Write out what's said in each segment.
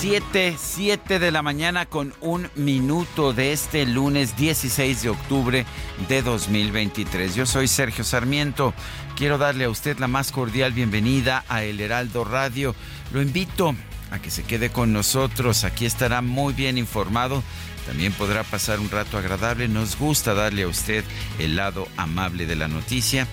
7, 7 de la mañana con un minuto de este lunes 16 de octubre de 2023. Yo soy Sergio Sarmiento. Quiero darle a usted la más cordial bienvenida a El Heraldo Radio. Lo invito a que se quede con nosotros. Aquí estará muy bien informado. También podrá pasar un rato agradable. Nos gusta darle a usted el lado amable de la noticia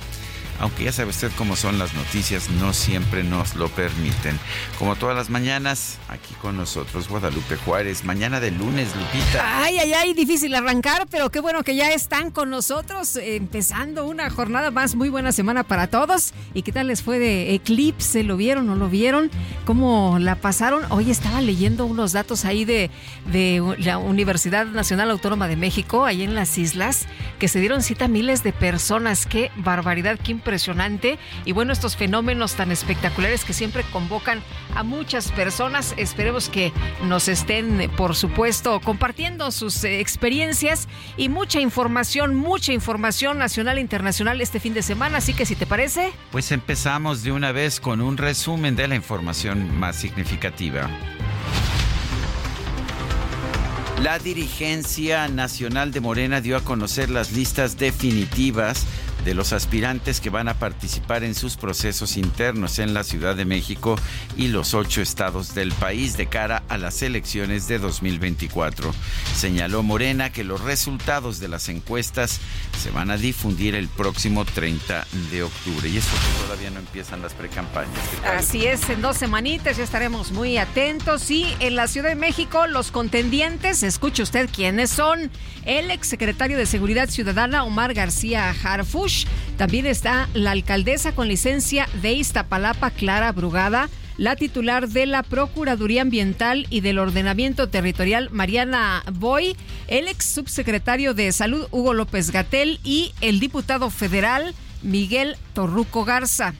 aunque ya sabe usted cómo son las noticias, no siempre nos lo permiten. Como todas las mañanas, aquí con nosotros Guadalupe Juárez, mañana de lunes, Lupita. Ay, ay, ay, difícil arrancar, pero qué bueno que ya están con nosotros, eh, empezando una jornada más, muy buena semana para todos. ¿Y qué tal les fue de Eclipse? ¿Lo vieron o no lo vieron? ¿Cómo la pasaron? Hoy estaba leyendo unos datos ahí de, de la Universidad Nacional Autónoma de México, ahí en las islas, que se dieron cita a miles de personas. Qué barbaridad, qué impresionante. Y bueno, estos fenómenos tan espectaculares que siempre convocan a muchas personas. Esperemos que nos estén, por supuesto, compartiendo sus eh, experiencias y mucha información, mucha información nacional e internacional este fin de semana. Así que si te parece... Pues empezamos de una vez con un resumen de la información más significativa. La dirigencia nacional de Morena dio a conocer las listas definitivas de los aspirantes que van a participar en sus procesos internos en la Ciudad de México y los ocho estados del país de cara a las elecciones de 2024. Señaló Morena que los resultados de las encuestas se van a difundir el próximo 30 de octubre. Y eso que todavía no empiezan las precampañas. Así es, en dos semanitas ya estaremos muy atentos. Y en la Ciudad de México, los contendientes, escuche usted quiénes son. El exsecretario de Seguridad Ciudadana, Omar García También está la alcaldesa con licencia de Iztapalapa, Clara Brugada. La titular de la Procuraduría Ambiental y del Ordenamiento Territorial, Mariana Boy, el ex subsecretario de Salud, Hugo López Gatel, y el diputado federal, Miguel Torruco Garza.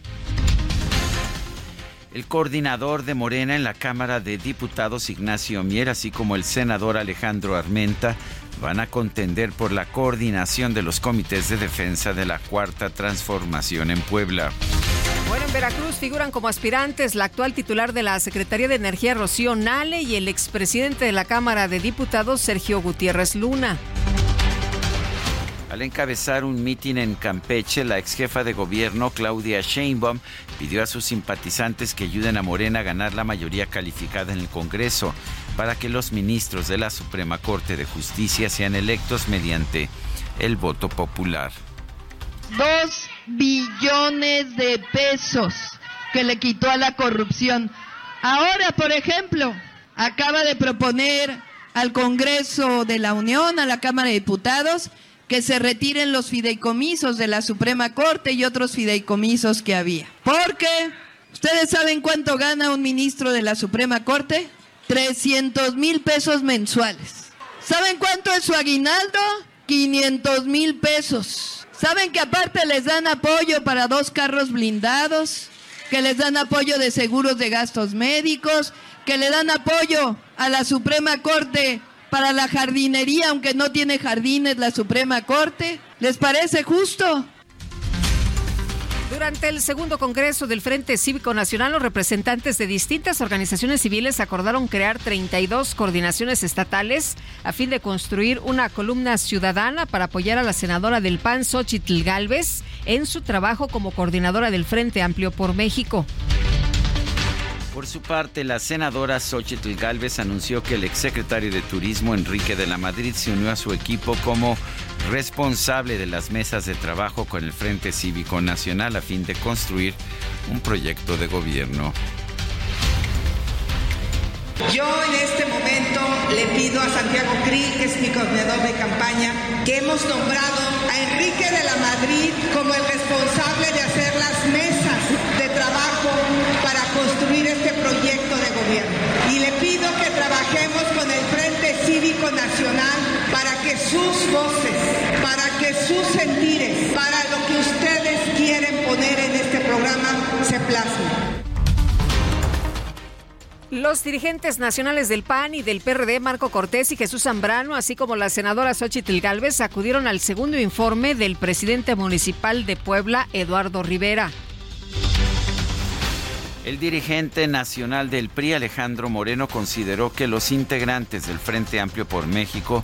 El coordinador de Morena en la Cámara de Diputados, Ignacio Mier, así como el senador Alejandro Armenta, van a contender por la coordinación de los comités de defensa de la Cuarta Transformación en Puebla. Bueno, en Veracruz figuran como aspirantes la actual titular de la Secretaría de Energía, Rocío Nale, y el expresidente de la Cámara de Diputados, Sergio Gutiérrez Luna. Al encabezar un mitin en Campeche, la ex jefa de gobierno, Claudia Sheinbaum, pidió a sus simpatizantes que ayuden a Morena a ganar la mayoría calificada en el Congreso para que los ministros de la Suprema Corte de Justicia sean electos mediante el voto popular. Dos billones de pesos que le quitó a la corrupción. Ahora, por ejemplo, acaba de proponer al Congreso de la Unión, a la Cámara de Diputados, que se retiren los fideicomisos de la Suprema Corte y otros fideicomisos que había. Porque, ¿ustedes saben cuánto gana un ministro de la Suprema Corte? 300 mil pesos mensuales. ¿Saben cuánto es su aguinaldo? 500 mil pesos. ¿Saben que aparte les dan apoyo para dos carros blindados? Que les dan apoyo de seguros de gastos médicos, que le dan apoyo a la Suprema Corte para la jardinería, aunque no tiene jardines la Suprema Corte. ¿Les parece justo? Durante el segundo Congreso del Frente Cívico Nacional, los representantes de distintas organizaciones civiles acordaron crear 32 coordinaciones estatales a fin de construir una columna ciudadana para apoyar a la senadora del PAN, Xochitl Galvez, en su trabajo como coordinadora del Frente Amplio por México. Por su parte, la senadora Xochitl Galvez anunció que el exsecretario de Turismo, Enrique de la Madrid, se unió a su equipo como responsable de las mesas de trabajo con el Frente Cívico Nacional a fin de construir un proyecto de gobierno. Yo en este momento le pido a Santiago Krill, que es mi coordinador de campaña, que hemos nombrado a Enrique de la Madrid como el responsable de hacer las mesas construir este proyecto de gobierno. Y le pido que trabajemos con el Frente Cívico Nacional para que sus voces, para que sus sentires, para lo que ustedes quieren poner en este programa se plasmen. Los dirigentes nacionales del PAN y del PRD, Marco Cortés y Jesús Zambrano, así como la senadora Xochitl Galvez, acudieron al segundo informe del presidente municipal de Puebla, Eduardo Rivera. El dirigente nacional del PRI, Alejandro Moreno, consideró que los integrantes del Frente Amplio por México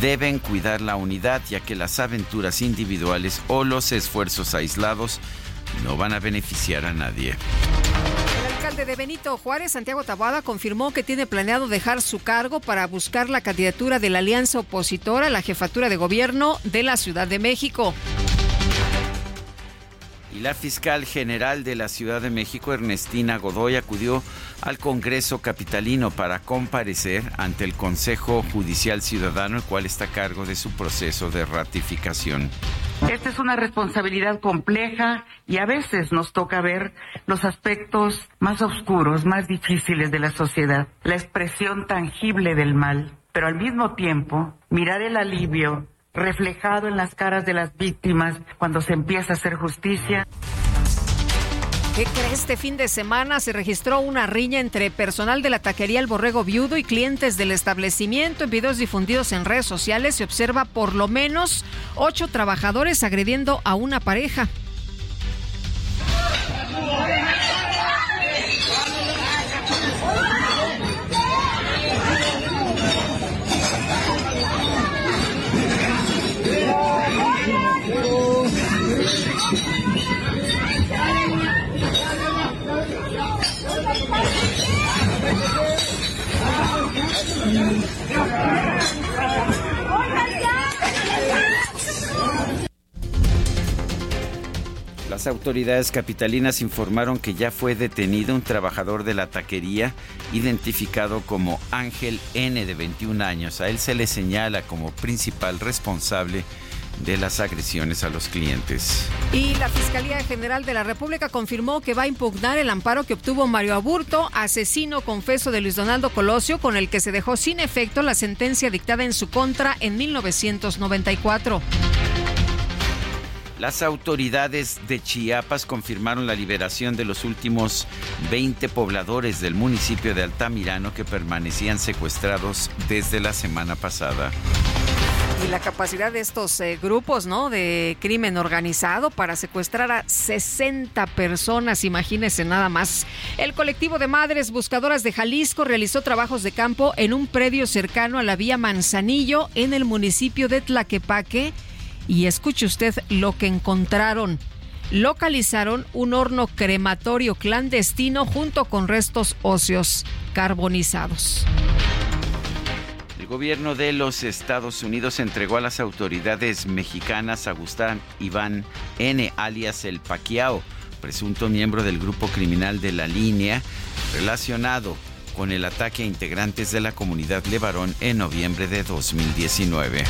deben cuidar la unidad, ya que las aventuras individuales o los esfuerzos aislados no van a beneficiar a nadie. El alcalde de Benito Juárez, Santiago Taboada, confirmó que tiene planeado dejar su cargo para buscar la candidatura de la alianza opositora a la jefatura de gobierno de la Ciudad de México. Y la fiscal general de la Ciudad de México, Ernestina Godoy, acudió al Congreso Capitalino para comparecer ante el Consejo Judicial Ciudadano, el cual está a cargo de su proceso de ratificación. Esta es una responsabilidad compleja y a veces nos toca ver los aspectos más oscuros, más difíciles de la sociedad, la expresión tangible del mal, pero al mismo tiempo mirar el alivio reflejado en las caras de las víctimas cuando se empieza a hacer justicia. Este fin de semana se registró una riña entre personal de la taquería El Borrego Viudo y clientes del establecimiento. En videos difundidos en redes sociales se observa por lo menos ocho trabajadores agrediendo a una pareja. Las autoridades capitalinas informaron que ya fue detenido un trabajador de la taquería identificado como Ángel N de 21 años. A él se le señala como principal responsable las agresiones a los clientes. Y la Fiscalía General de la República confirmó que va a impugnar el amparo que obtuvo Mario Aburto, asesino confeso de Luis Donaldo Colosio, con el que se dejó sin efecto la sentencia dictada en su contra en 1994. Las autoridades de Chiapas confirmaron la liberación de los últimos 20 pobladores del municipio de Altamirano que permanecían secuestrados desde la semana pasada. Y la capacidad de estos eh, grupos, ¿no? De crimen organizado para secuestrar a 60 personas, imagínense nada más. El colectivo de madres buscadoras de Jalisco realizó trabajos de campo en un predio cercano a la vía Manzanillo en el municipio de Tlaquepaque. Y escuche usted lo que encontraron. Localizaron un horno crematorio clandestino junto con restos óseos carbonizados. El gobierno de los Estados Unidos entregó a las autoridades mexicanas a Gustavo Iván N., alias El Paquiao, presunto miembro del grupo criminal de la línea, relacionado con el ataque a integrantes de la comunidad Levarón en noviembre de 2019.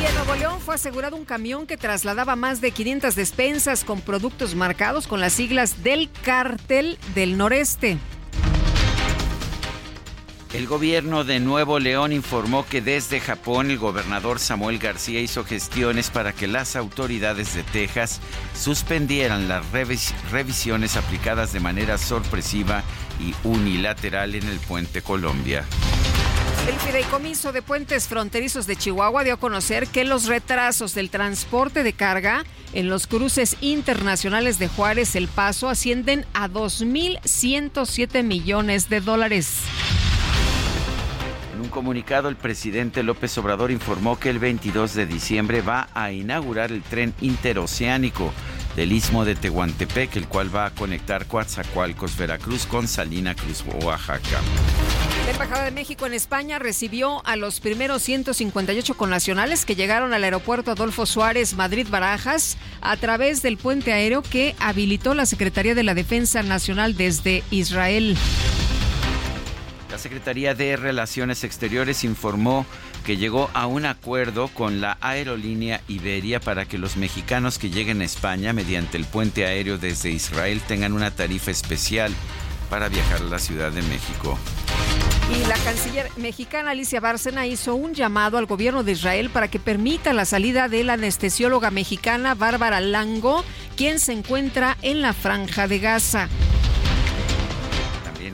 Y en Nuevo León fue asegurado un camión que trasladaba más de 500 despensas con productos marcados con las siglas del cártel del noreste. El gobierno de Nuevo León informó que desde Japón el gobernador Samuel García hizo gestiones para que las autoridades de Texas suspendieran las revis revisiones aplicadas de manera sorpresiva y unilateral en el puente Colombia. El Fideicomiso de Puentes Fronterizos de Chihuahua dio a conocer que los retrasos del transporte de carga en los cruces internacionales de Juárez El Paso ascienden a 2.107 millones de dólares. Comunicado, el presidente López Obrador informó que el 22 de diciembre va a inaugurar el tren interoceánico del istmo de Tehuantepec, el cual va a conectar Coatzacoalcos, Veracruz con Salina Cruz, Oaxaca. La Embajada de México en España recibió a los primeros 158 connacionales que llegaron al aeropuerto Adolfo Suárez Madrid Barajas a través del puente aéreo que habilitó la Secretaría de la Defensa Nacional desde Israel. La Secretaría de Relaciones Exteriores informó que llegó a un acuerdo con la aerolínea Iberia para que los mexicanos que lleguen a España mediante el puente aéreo desde Israel tengan una tarifa especial para viajar a la Ciudad de México. Y la canciller mexicana Alicia Bárcena hizo un llamado al gobierno de Israel para que permita la salida de la anestesióloga mexicana Bárbara Lango, quien se encuentra en la franja de Gaza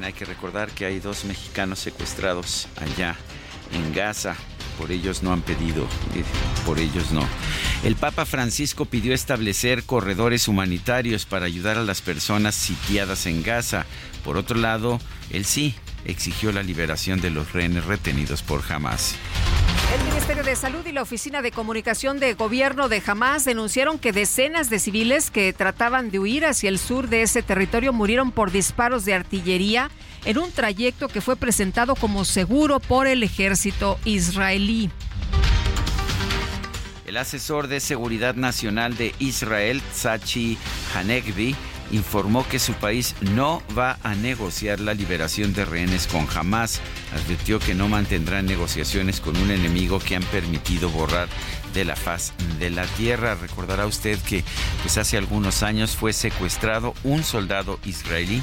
hay que recordar que hay dos mexicanos secuestrados allá en Gaza. Por ellos no han pedido, eh, por ellos no. El Papa Francisco pidió establecer corredores humanitarios para ayudar a las personas sitiadas en Gaza. Por otro lado, él sí exigió la liberación de los rehenes retenidos por Hamas. El Ministerio de Salud y la Oficina de Comunicación de Gobierno de Hamas denunciaron que decenas de civiles que trataban de huir hacia el sur de ese territorio murieron por disparos de artillería en un trayecto que fue presentado como seguro por el ejército israelí. El asesor de Seguridad Nacional de Israel, Tzachi Hanegbi, informó que su país no va a negociar la liberación de rehenes con Hamas. Advirtió que no mantendrá negociaciones con un enemigo que han permitido borrar de la faz de la tierra. Recordará usted que pues hace algunos años fue secuestrado un soldado israelí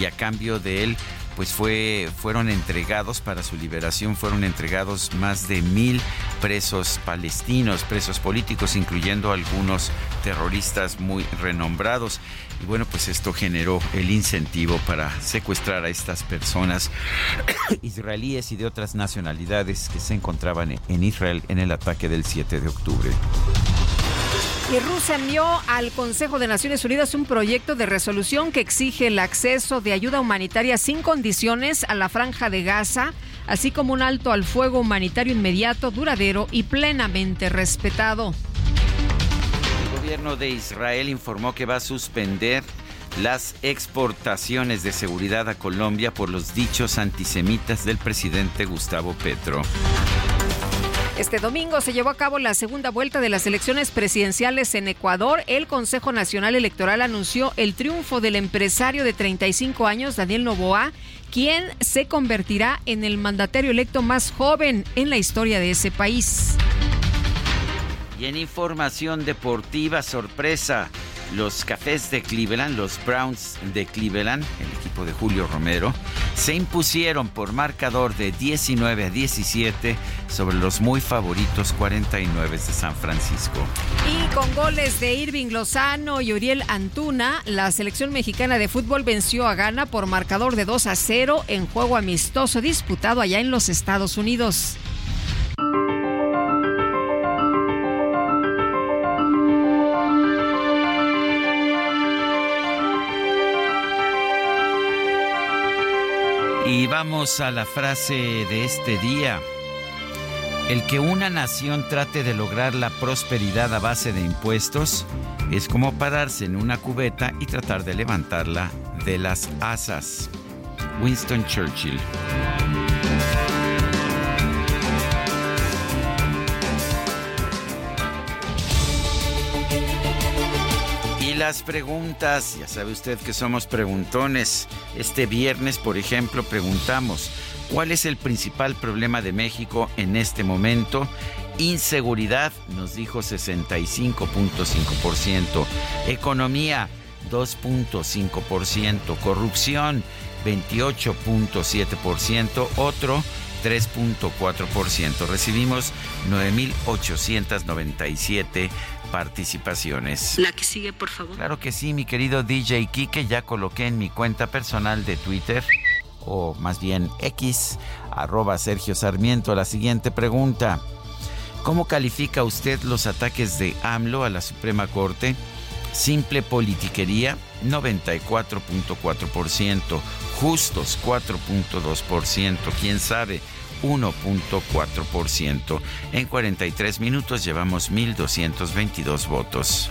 y a cambio de él pues fue, fueron entregados para su liberación, fueron entregados más de mil presos palestinos, presos políticos, incluyendo algunos terroristas muy renombrados. Y bueno, pues esto generó el incentivo para secuestrar a estas personas israelíes y de otras nacionalidades que se encontraban en Israel en el ataque del 7 de octubre. Y Rusia envió al Consejo de Naciones Unidas un proyecto de resolución que exige el acceso de ayuda humanitaria sin condiciones a la franja de Gaza, así como un alto al fuego humanitario inmediato, duradero y plenamente respetado. El gobierno de Israel informó que va a suspender las exportaciones de seguridad a Colombia por los dichos antisemitas del presidente Gustavo Petro. Este domingo se llevó a cabo la segunda vuelta de las elecciones presidenciales en Ecuador. El Consejo Nacional Electoral anunció el triunfo del empresario de 35 años, Daniel Novoa, quien se convertirá en el mandatario electo más joven en la historia de ese país. Y en información deportiva, sorpresa, los Cafés de Cleveland, los Browns de Cleveland, el equipo de Julio Romero, se impusieron por marcador de 19 a 17 sobre los muy favoritos 49 de San Francisco. Y con goles de Irving Lozano y Uriel Antuna, la selección mexicana de fútbol venció a Ghana por marcador de 2 a 0 en juego amistoso disputado allá en los Estados Unidos. Y vamos a la frase de este día. El que una nación trate de lograr la prosperidad a base de impuestos es como pararse en una cubeta y tratar de levantarla de las asas. Winston Churchill. Las preguntas, ya sabe usted que somos preguntones. Este viernes, por ejemplo, preguntamos, ¿cuál es el principal problema de México en este momento? Inseguridad, nos dijo 65.5%. Economía, 2.5%. Corrupción, 28.7%. Otro, 3.4%. Recibimos 9.897 participaciones. La que sigue, por favor. Claro que sí, mi querido DJ Kike, ya coloqué en mi cuenta personal de Twitter o más bien X, arroba Sergio Sarmiento. La siguiente pregunta. ¿Cómo califica usted los ataques de AMLO a la Suprema Corte? Simple politiquería, 94.4%. Justos, 4.2%. ¿Quién sabe? 1.4%. En 43 minutos llevamos 1.222 votos.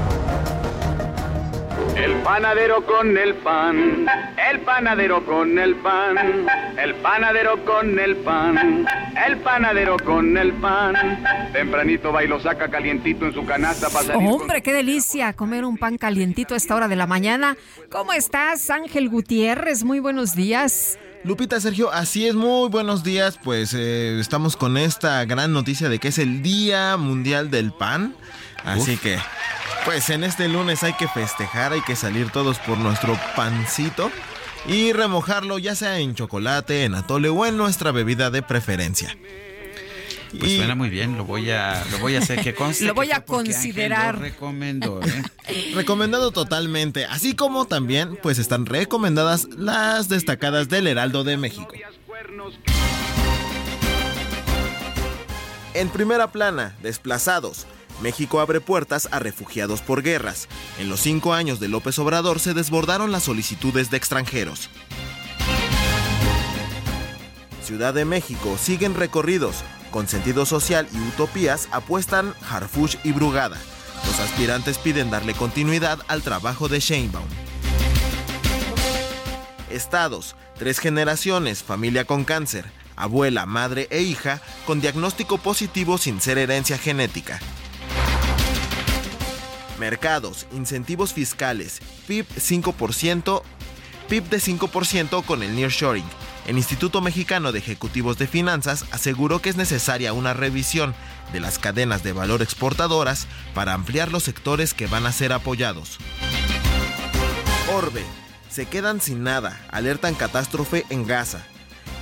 El panadero con el pan, el panadero con el pan, el panadero con el pan, el panadero con el pan. Tempranito va y lo saca calientito en su canasta para salir Hombre, qué delicia comer un pan calientito a esta hora de la mañana. ¿Cómo estás, Ángel Gutiérrez? Muy buenos días. Lupita, Sergio, así es, muy buenos días. Pues eh, estamos con esta gran noticia de que es el Día Mundial del Pan. Así que, pues en este lunes hay que festejar, hay que salir todos por nuestro pancito y remojarlo ya sea en chocolate, en atole o en nuestra bebida de preferencia. Pues suena muy bien, lo voy a, lo voy a hacer que conste. lo voy que a considerar. Lo recomendó, ¿eh? Recomendado totalmente, así como también pues están recomendadas las destacadas del Heraldo de México. En primera plana, desplazados. México abre puertas a refugiados por guerras. En los cinco años de López Obrador se desbordaron las solicitudes de extranjeros. Ciudad de México siguen recorridos. Con sentido social y utopías apuestan Harfush y Brugada. Los aspirantes piden darle continuidad al trabajo de Sheinbaum. Estados, tres generaciones, familia con cáncer, abuela, madre e hija con diagnóstico positivo sin ser herencia genética. Mercados, incentivos fiscales, PIB 5%, PIB de 5% con el nearshoring. El Instituto Mexicano de Ejecutivos de Finanzas aseguró que es necesaria una revisión de las cadenas de valor exportadoras para ampliar los sectores que van a ser apoyados. Orbe, se quedan sin nada, alertan catástrofe en Gaza.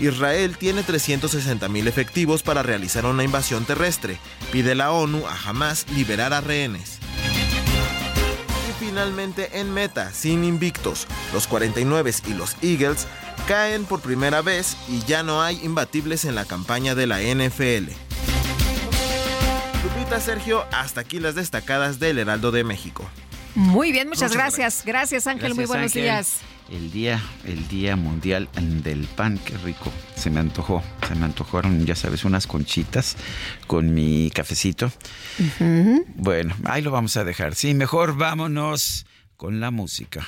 Israel tiene 360.000 efectivos para realizar una invasión terrestre. Pide la ONU a Hamas liberar a rehenes. Finalmente en meta, sin invictos, los 49 y los Eagles caen por primera vez y ya no hay imbatibles en la campaña de la NFL. Lupita Sergio, hasta aquí las destacadas del Heraldo de México. Muy bien, muchas Muchas gracias. Gracias, Ángel. Muy buenos Ángel. días. El día, el día mundial del pan, qué rico. Se me antojó, se me antojaron, ya sabes, unas conchitas con mi cafecito. Bueno, ahí lo vamos a dejar. Sí, mejor vámonos con la música.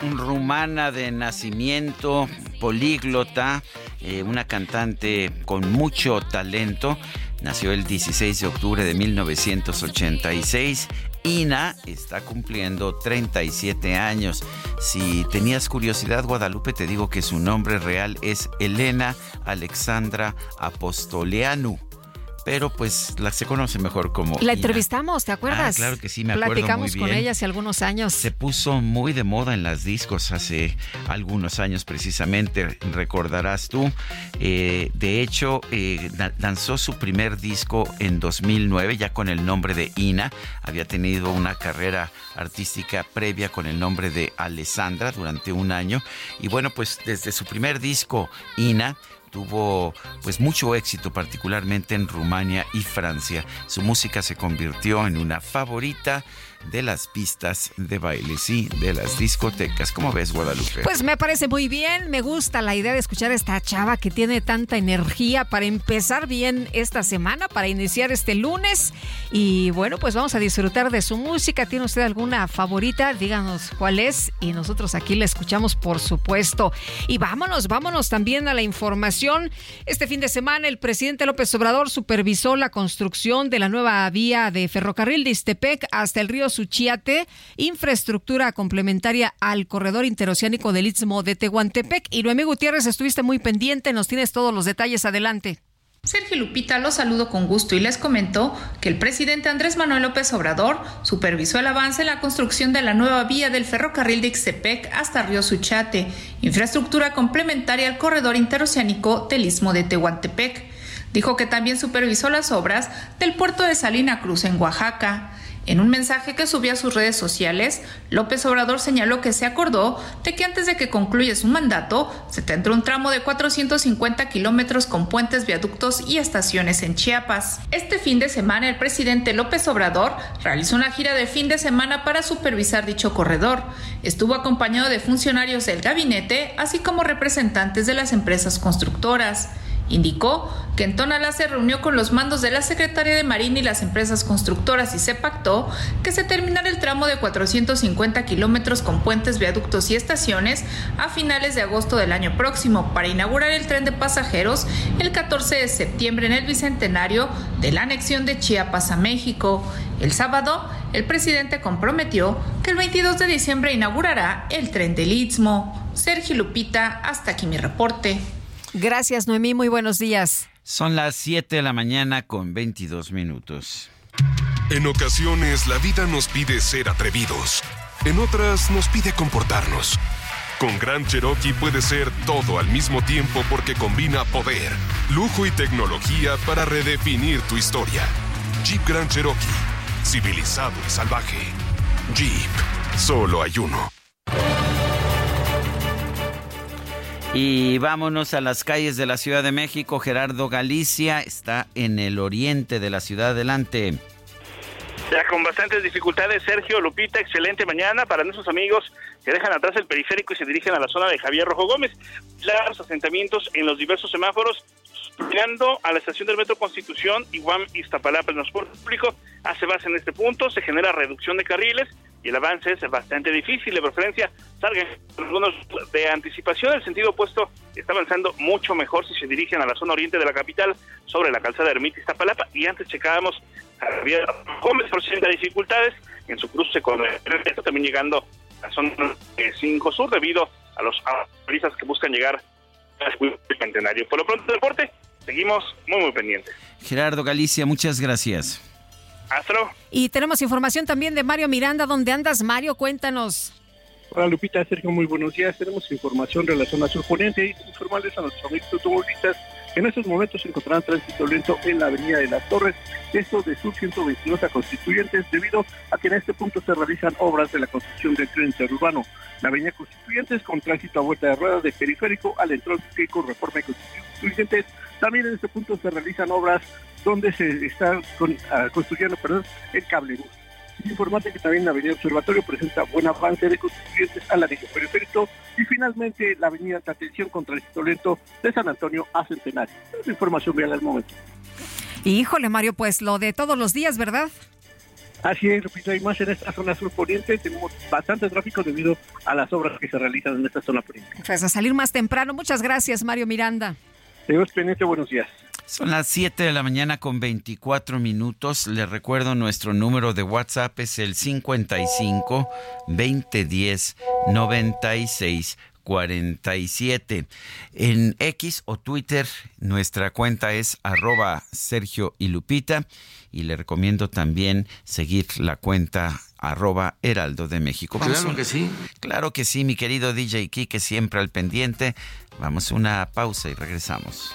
Rumana de nacimiento, políglota, eh, una cantante con mucho talento. Nació el 16 de octubre de 1986. Ina está cumpliendo 37 años. Si tenías curiosidad, Guadalupe, te digo que su nombre real es Elena Alexandra Apostoleanu pero pues la se conoce mejor como. La entrevistamos, ¿te acuerdas? Ah, claro que sí, me acuerdo Platicamos muy bien. con ella hace algunos años. Se puso muy de moda en las discos hace algunos años precisamente, recordarás tú. Eh, de hecho, eh, lanzó su primer disco en 2009 ya con el nombre de Ina. Había tenido una carrera artística previa con el nombre de Alessandra durante un año. Y bueno, pues desde su primer disco, Ina, tuvo pues mucho éxito particularmente en Rumania y Francia. Su música se convirtió en una favorita de las pistas de baile, sí, de las discotecas. ¿Cómo ves, Guadalupe? Pues me parece muy bien, me gusta la idea de escuchar a esta chava que tiene tanta energía para empezar bien esta semana, para iniciar este lunes. Y bueno, pues vamos a disfrutar de su música. ¿Tiene usted alguna favorita? Díganos cuál es y nosotros aquí la escuchamos, por supuesto. Y vámonos, vámonos también a la información. Este fin de semana el presidente López Obrador supervisó la construcción de la nueva vía de ferrocarril de Istepec hasta el río Suchiate, infraestructura complementaria al corredor interoceánico del Istmo de Tehuantepec. Y Noemí Gutiérrez, estuviste muy pendiente, nos tienes todos los detalles, adelante. Sergio Lupita los saludo con gusto y les comentó que el presidente Andrés Manuel López Obrador supervisó el avance en la construcción de la nueva vía del ferrocarril de Ixtepec hasta Río Suchate, infraestructura complementaria al corredor interoceánico del Istmo de Tehuantepec. Dijo que también supervisó las obras del puerto de Salina Cruz en Oaxaca. En un mensaje que subió a sus redes sociales, López Obrador señaló que se acordó de que antes de que concluya su mandato, se tendrá un tramo de 450 kilómetros con puentes, viaductos y estaciones en Chiapas. Este fin de semana, el presidente López Obrador realizó una gira de fin de semana para supervisar dicho corredor. Estuvo acompañado de funcionarios del gabinete, así como representantes de las empresas constructoras. Indicó que en Tonalá se reunió con los mandos de la Secretaría de Marina y las empresas constructoras y se pactó que se terminara el tramo de 450 kilómetros con puentes, viaductos y estaciones a finales de agosto del año próximo para inaugurar el tren de pasajeros el 14 de septiembre en el bicentenario de la anexión de Chiapas a México. El sábado, el presidente comprometió que el 22 de diciembre inaugurará el tren del Istmo. Sergio Lupita, hasta aquí mi reporte. Gracias, Noemí. Muy buenos días. Son las 7 de la mañana con 22 minutos. En ocasiones la vida nos pide ser atrevidos. En otras nos pide comportarnos. Con Gran Cherokee puede ser todo al mismo tiempo porque combina poder, lujo y tecnología para redefinir tu historia. Jeep Grand Cherokee. Civilizado y salvaje. Jeep. Solo hay uno. Y vámonos a las calles de la Ciudad de México. Gerardo Galicia está en el oriente de la ciudad. Adelante. Ya con bastantes dificultades, Sergio Lupita, excelente mañana para nuestros amigos que dejan atrás el periférico y se dirigen a la zona de Javier Rojo Gómez. Los asentamientos en los diversos semáforos, llegando a la estación del Metro Constitución y Guam Iztapalapa, el transporte público hace base en este punto, se genera reducción de carriles y el avance es bastante difícil, de preferencia salgan algunos de anticipación, el sentido opuesto está avanzando mucho mejor si se dirigen a la zona oriente de la capital sobre la calzada Ermita Iztapalapa y antes checábamos Javier Gómez presenta dificultades en su cruce con el también llegando a la zona 5 Sur debido a los turistas que buscan llegar al centenario. Por lo pronto, deporte, seguimos muy, muy pendientes. Gerardo Galicia, muchas gracias. Hasta Y tenemos información también de Mario Miranda. ¿Dónde andas, Mario? Cuéntanos. Hola Lupita, Sergio, muy buenos días. Tenemos información de la zona surponiente y informarles a nuestros amigos automovilistas que en estos momentos se encontrarán tránsito lento en la avenida de las Torres, esto de Sur 122 a Constituyentes, debido a que en este punto se realizan obras de la construcción del tren interurbano. La avenida Constituyentes con tránsito a vuelta de ruedas de periférico al entronque con reforma y Constituyentes. También en este punto se realizan obras donde se está con, uh, construyendo perdón, el cable bus. Informante que también la avenida Observatorio presenta buen avance de constituyentes al anillo periférico y finalmente la avenida de atención con tránsito lento de San Antonio a Centenario. Es información real al momento. Híjole, Mario, pues lo de todos los días, ¿verdad? Así es, Lupita, y más en esta zona sur poniente tenemos bastante tráfico debido a las obras que se realizan en esta zona poniente. Pues a salir más temprano. Muchas gracias, Mario Miranda. Dios pendiente, buenos días. Son las 7 de la mañana con 24 minutos. Les recuerdo nuestro número de WhatsApp es el 55 2010 96 47. En X o Twitter, nuestra cuenta es arroba Sergio y Lupita. Y le recomiendo también seguir la cuenta arroba Heraldo de México. claro que sí. Claro que sí, mi querido DJ Kike, siempre al pendiente. Vamos a una pausa y regresamos.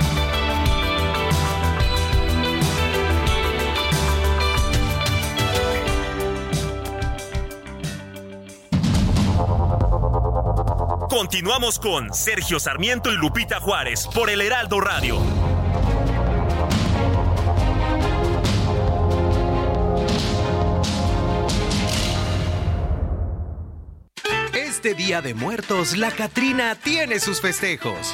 Continuamos con Sergio Sarmiento y Lupita Juárez por el Heraldo Radio. Este Día de Muertos, la Catrina tiene sus festejos.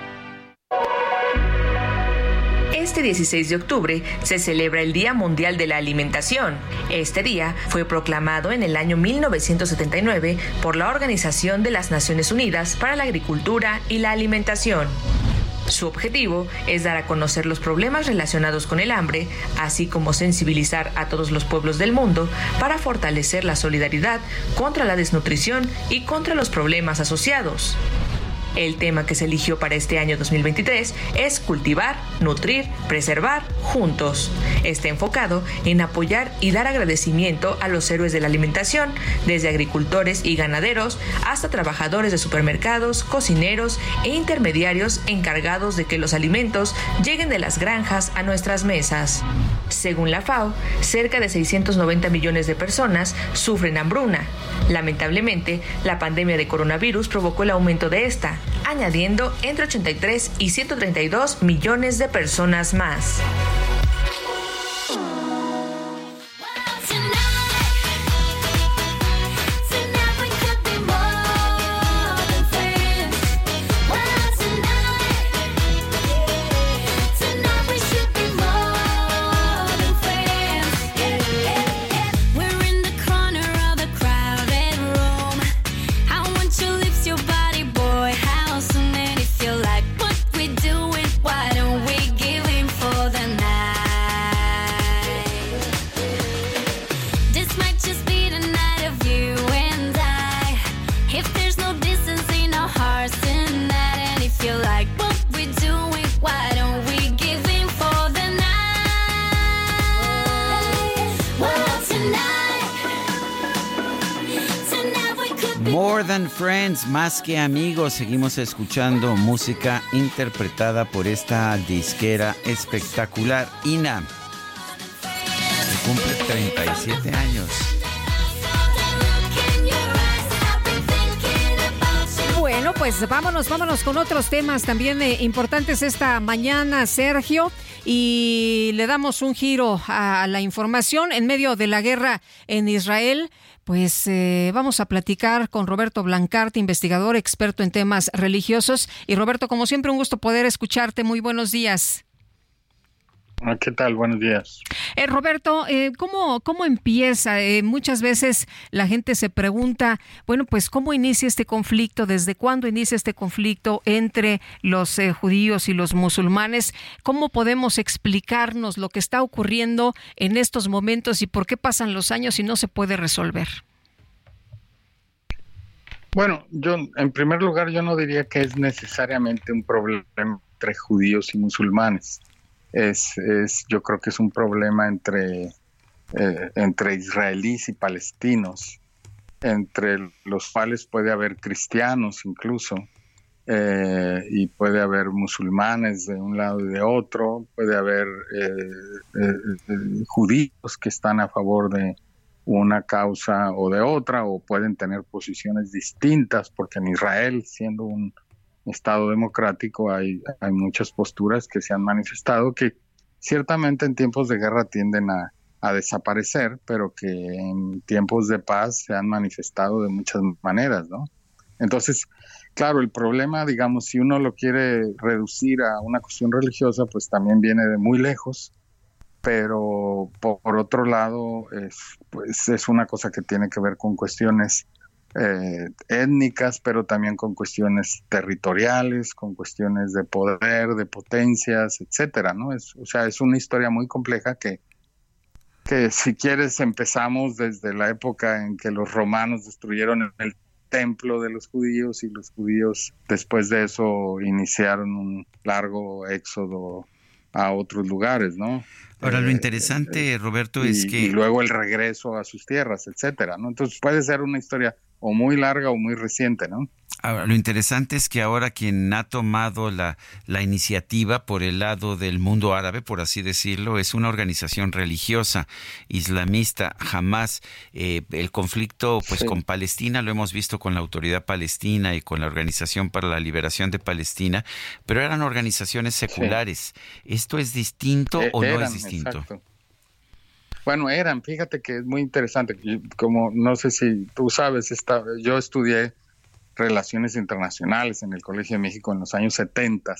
Este 16 de octubre se celebra el Día Mundial de la Alimentación. Este día fue proclamado en el año 1979 por la Organización de las Naciones Unidas para la Agricultura y la Alimentación. Su objetivo es dar a conocer los problemas relacionados con el hambre, así como sensibilizar a todos los pueblos del mundo para fortalecer la solidaridad contra la desnutrición y contra los problemas asociados. El tema que se eligió para este año 2023 es cultivar, nutrir, preservar juntos. Está enfocado en apoyar y dar agradecimiento a los héroes de la alimentación, desde agricultores y ganaderos hasta trabajadores de supermercados, cocineros e intermediarios encargados de que los alimentos lleguen de las granjas a nuestras mesas. Según la FAO, cerca de 690 millones de personas sufren hambruna. Lamentablemente, la pandemia de coronavirus provocó el aumento de esta, añadiendo entre 83 y 132 millones de personas más. More Than Friends, más que amigos, seguimos escuchando música interpretada por esta disquera espectacular, Ina, cumple 37 años. Bueno, pues vámonos, vámonos con otros temas también eh, importantes esta mañana, Sergio. Y le damos un giro a la información en medio de la guerra en Israel. Pues eh, vamos a platicar con Roberto Blancarte, investigador experto en temas religiosos. Y Roberto, como siempre, un gusto poder escucharte. Muy buenos días. Ah, ¿Qué tal? Buenos días. Eh, Roberto, eh, ¿cómo, ¿cómo empieza? Eh, muchas veces la gente se pregunta, bueno, pues ¿cómo inicia este conflicto? ¿Desde cuándo inicia este conflicto entre los judíos y los musulmanes? ¿Cómo podemos explicarnos lo que está ocurriendo en estos momentos y por qué pasan los años y no se puede resolver? Bueno, yo en primer lugar yo no diría que es necesariamente un problema entre judíos y musulmanes es, es yo creo que es un problema entre, eh, entre israelíes y palestinos, entre los cuales puede haber cristianos incluso, eh, y puede haber musulmanes de un lado y de otro, puede haber eh, judíos que están a favor de una causa o de otra, o pueden tener posiciones distintas, porque en Israel, siendo un, Estado democrático hay, hay muchas posturas que se han manifestado que ciertamente en tiempos de guerra tienden a, desaparecer, pero que en tiempos de paz se han manifestado de muchas maneras, ¿no? Entonces, claro, el problema, digamos, si uno lo quiere reducir a una cuestión religiosa, pues también viene de muy lejos, pero por, otro lado, es, pues es una cosa que tiene que ver con cuestiones eh, étnicas, pero también con cuestiones territoriales, con cuestiones de poder, de potencias, etcétera, ¿no? Es, o sea, es una historia muy compleja que, que si quieres empezamos desde la época en que los romanos destruyeron el templo de los judíos y los judíos después de eso iniciaron un largo éxodo a otros lugares, ¿no? Ahora, lo eh, interesante, Roberto, es que... Y luego el regreso a sus tierras, etcétera, ¿no? Entonces puede ser una historia o muy larga o muy reciente, ¿no? Ahora, lo interesante es que ahora quien ha tomado la, la, iniciativa por el lado del mundo árabe, por así decirlo, es una organización religiosa islamista. Jamás eh, el conflicto pues con Palestina lo hemos visto con la autoridad palestina y con la Organización para la Liberación de Palestina, pero eran organizaciones seculares. ¿Esto es distinto e, o no es distinto? Bueno, eran, fíjate que es muy interesante, como no sé si tú sabes, está, yo estudié relaciones internacionales en el Colegio de México en los años 70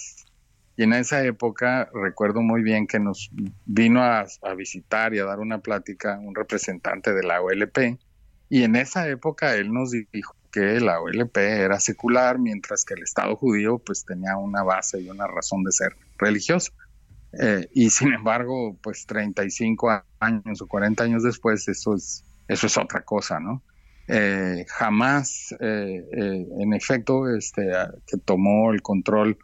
y en esa época recuerdo muy bien que nos vino a, a visitar y a dar una plática un representante de la OLP y en esa época él nos dijo que la OLP era secular mientras que el Estado judío pues tenía una base y una razón de ser religiosa. Eh, y sin embargo, pues 35 años o 40 años después, eso es, eso es otra cosa, ¿no? Eh, jamás, eh, en efecto, este, que tomó el control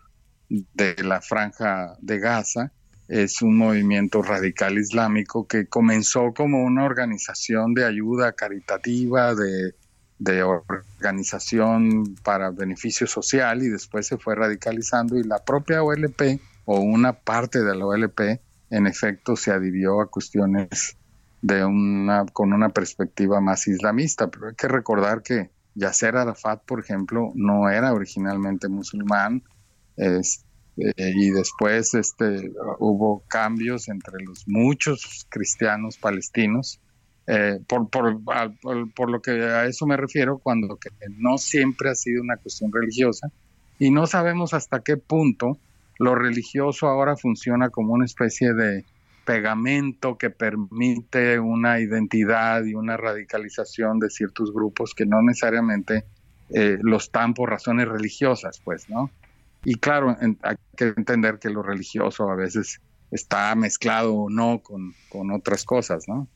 de la franja de Gaza, es un movimiento radical islámico que comenzó como una organización de ayuda caritativa, de, de organización para beneficio social y después se fue radicalizando y la propia OLP o una parte de la OLP en efecto se adhirió a cuestiones de una con una perspectiva más islamista, pero hay que recordar que Yasser Arafat, por ejemplo, no era originalmente musulmán eh, y después este, hubo cambios entre los muchos cristianos palestinos. Eh, por, por, por, lo que a eso me refiero, cuando que no siempre ha sido una cuestión religiosa y no sabemos hasta qué punto lo religioso ahora funciona como una especie de pegamento que permite una identidad y una radicalización de ciertos grupos que no necesariamente eh, los están por razones religiosas, pues, ¿no? Y claro, hay que entender que lo religioso a veces está mezclado o no con, otras cosas, ¿no?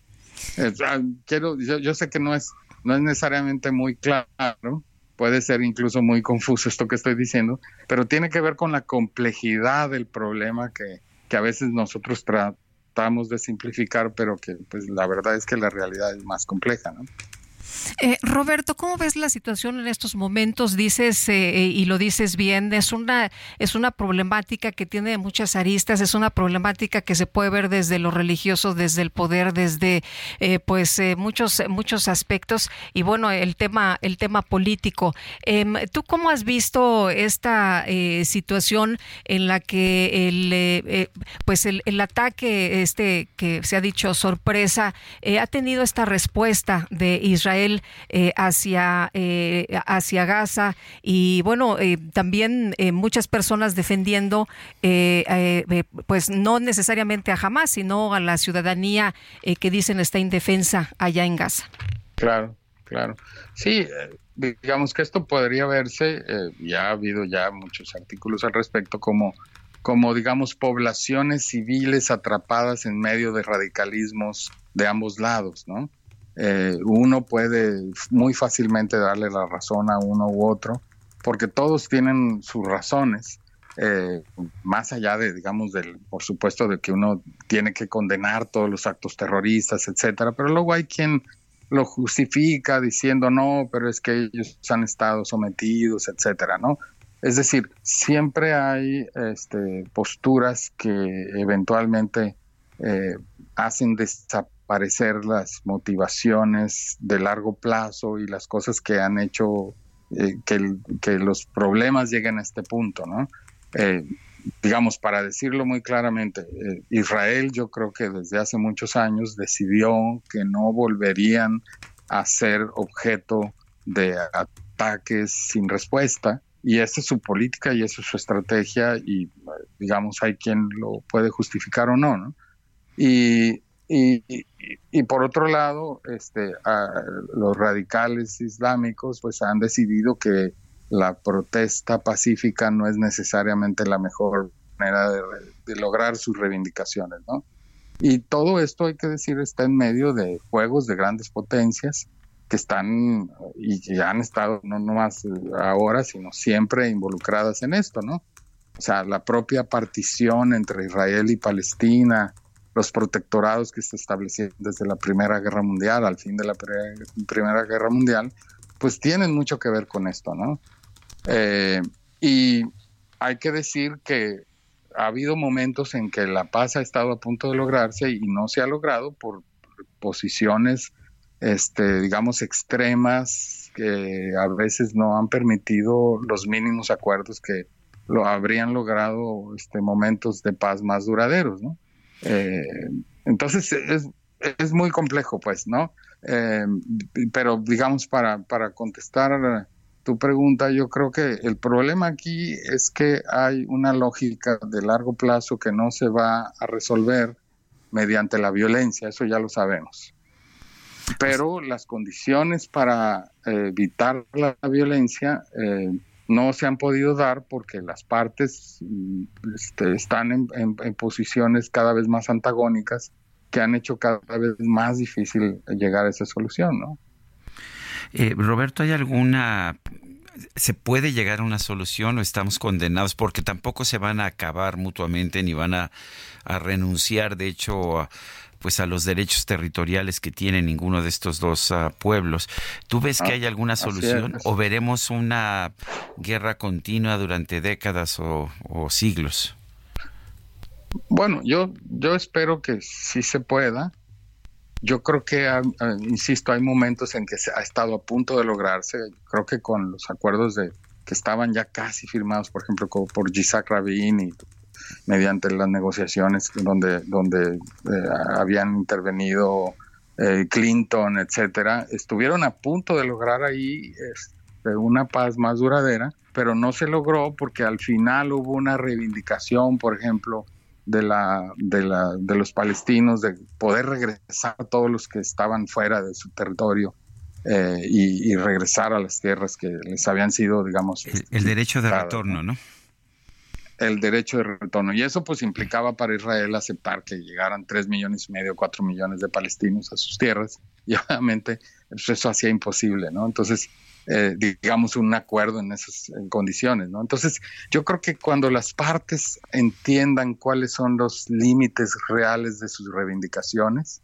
quiero, yo, yo, sé que no es, no es necesariamente muy claro, puede ser incluso muy confuso esto que estoy diciendo, pero tiene que ver con la complejidad del problema que, que a veces nosotros tratamos de simplificar, pero que pues la verdad es que la realidad es más compleja, ¿no? Eh, Roberto, ¿cómo ves la situación en estos momentos? Dices, eh, y lo dices bien, es una, es una problemática que tiene muchas aristas, es una problemática que se puede ver desde lo religioso, desde el poder, desde eh, pues muchos, muchos aspectos. Y bueno, el tema, el tema político. Em, ¿Tú cómo has visto esta situación en la que el, pues el, el, ataque, este que se ha dicho sorpresa, ha tenido esta respuesta de Israel? Israel hacia, hacia Gaza y bueno, también muchas personas defendiendo pues no necesariamente a Hamas, sino a la ciudadanía que dicen está indefensa allá en Gaza. Claro, claro. Sí, digamos que esto podría verse, eh, ya ha habido ya muchos artículos al respecto, como, como, digamos, poblaciones civiles atrapadas en medio de radicalismos de ambos lados, ¿no? Eh, uno puede muy fácilmente darle la razón a uno u otro, porque todos tienen sus razones, eh, más allá de, digamos, del, por supuesto, de que uno tiene que condenar todos los actos terroristas, etcétera, pero luego hay quien lo justifica diciendo no, pero es que ellos han estado sometidos, etcétera, ¿no? Es decir, siempre hay este, posturas que eventualmente eh, hacen desaparecer las motivaciones de largo plazo y las cosas que han hecho eh, que, que, los problemas lleguen a este punto, ¿no? Eh, digamos, para decirlo muy claramente, eh, Israel yo creo que desde hace muchos años decidió que no volverían a ser objeto de ataques sin respuesta y esa es su política y esa es su estrategia y digamos hay quien lo puede justificar o no, ¿no? Y, y, y, por otro lado, este, los radicales islámicos pues han decidido que la protesta pacífica no es necesariamente la mejor manera de, lograr sus reivindicaciones, ¿no? Y todo esto, hay que decir, está en medio de juegos de grandes potencias que están y que han estado no más ahora, sino siempre involucradas en esto, ¿no? O sea, la propia partición entre Israel y Palestina, los protectorados que se establecieron desde la Primera Guerra Mundial, al fin de la Primera Guerra Mundial, pues tienen mucho que ver con esto, ¿no? Eh, y hay que decir que ha habido momentos en que la paz ha estado a punto de lograrse y no se ha logrado por posiciones, este, digamos, extremas que a veces no han permitido los mínimos acuerdos que lo habrían logrado este, momentos de paz más duraderos, ¿no? Eh, entonces es, es, muy complejo, pues, ¿no? Eh, pero digamos, para, para contestar tu pregunta, yo creo que el problema aquí es que hay una lógica de largo plazo que no se va a resolver mediante la violencia, eso ya lo sabemos. Pero las condiciones para eh, evitar la violencia eh, no se han podido dar porque las partes mm, este, están en, posiciones cada vez más antagónicas que han hecho cada vez más difícil llegar a esa solución, ¿no? Eh, Roberto, ¿hay alguna... ¿Se puede llegar a una solución o estamos condenados? Porque tampoco se van a acabar mutuamente ni van a, renunciar, de hecho, a, pues a los derechos territoriales que tiene ninguno de estos dos ah, pueblos. ¿Tú ves que ah, hay alguna solución o veremos una guerra continua durante décadas o, o siglos? Bueno, yo, yo espero que sí se pueda. Yo creo que, ah, ah, insisto, hay momentos en que se ha estado a punto de lograrse. Creo que con los acuerdos de que estaban ya casi firmados, por ejemplo, por Yitzhak Rabin y mediante las negociaciones donde, donde eh, habían intervenido eh, Clinton, etcétera, estuvieron a punto de lograr ahí este, una paz más duradera, pero no se logró porque al final hubo una reivindicación, por ejemplo, de, la, de, la, de los palestinos, de poder regresar a todos los que estaban fuera de su territorio eh, y, regresar a las tierras que les habían sido, digamos... El, derecho de retorno, ¿no? El derecho de retorno. Y eso pues implicaba para Israel aceptar que llegaran tres millones y medio, cuatro millones de palestinos a sus tierras. Y obviamente pues, eso hacía imposible, ¿no? Entonces eh, digamos, un acuerdo en esas condiciones, ¿no? Entonces, yo creo que cuando las partes entiendan cuáles son los límites reales de sus reivindicaciones,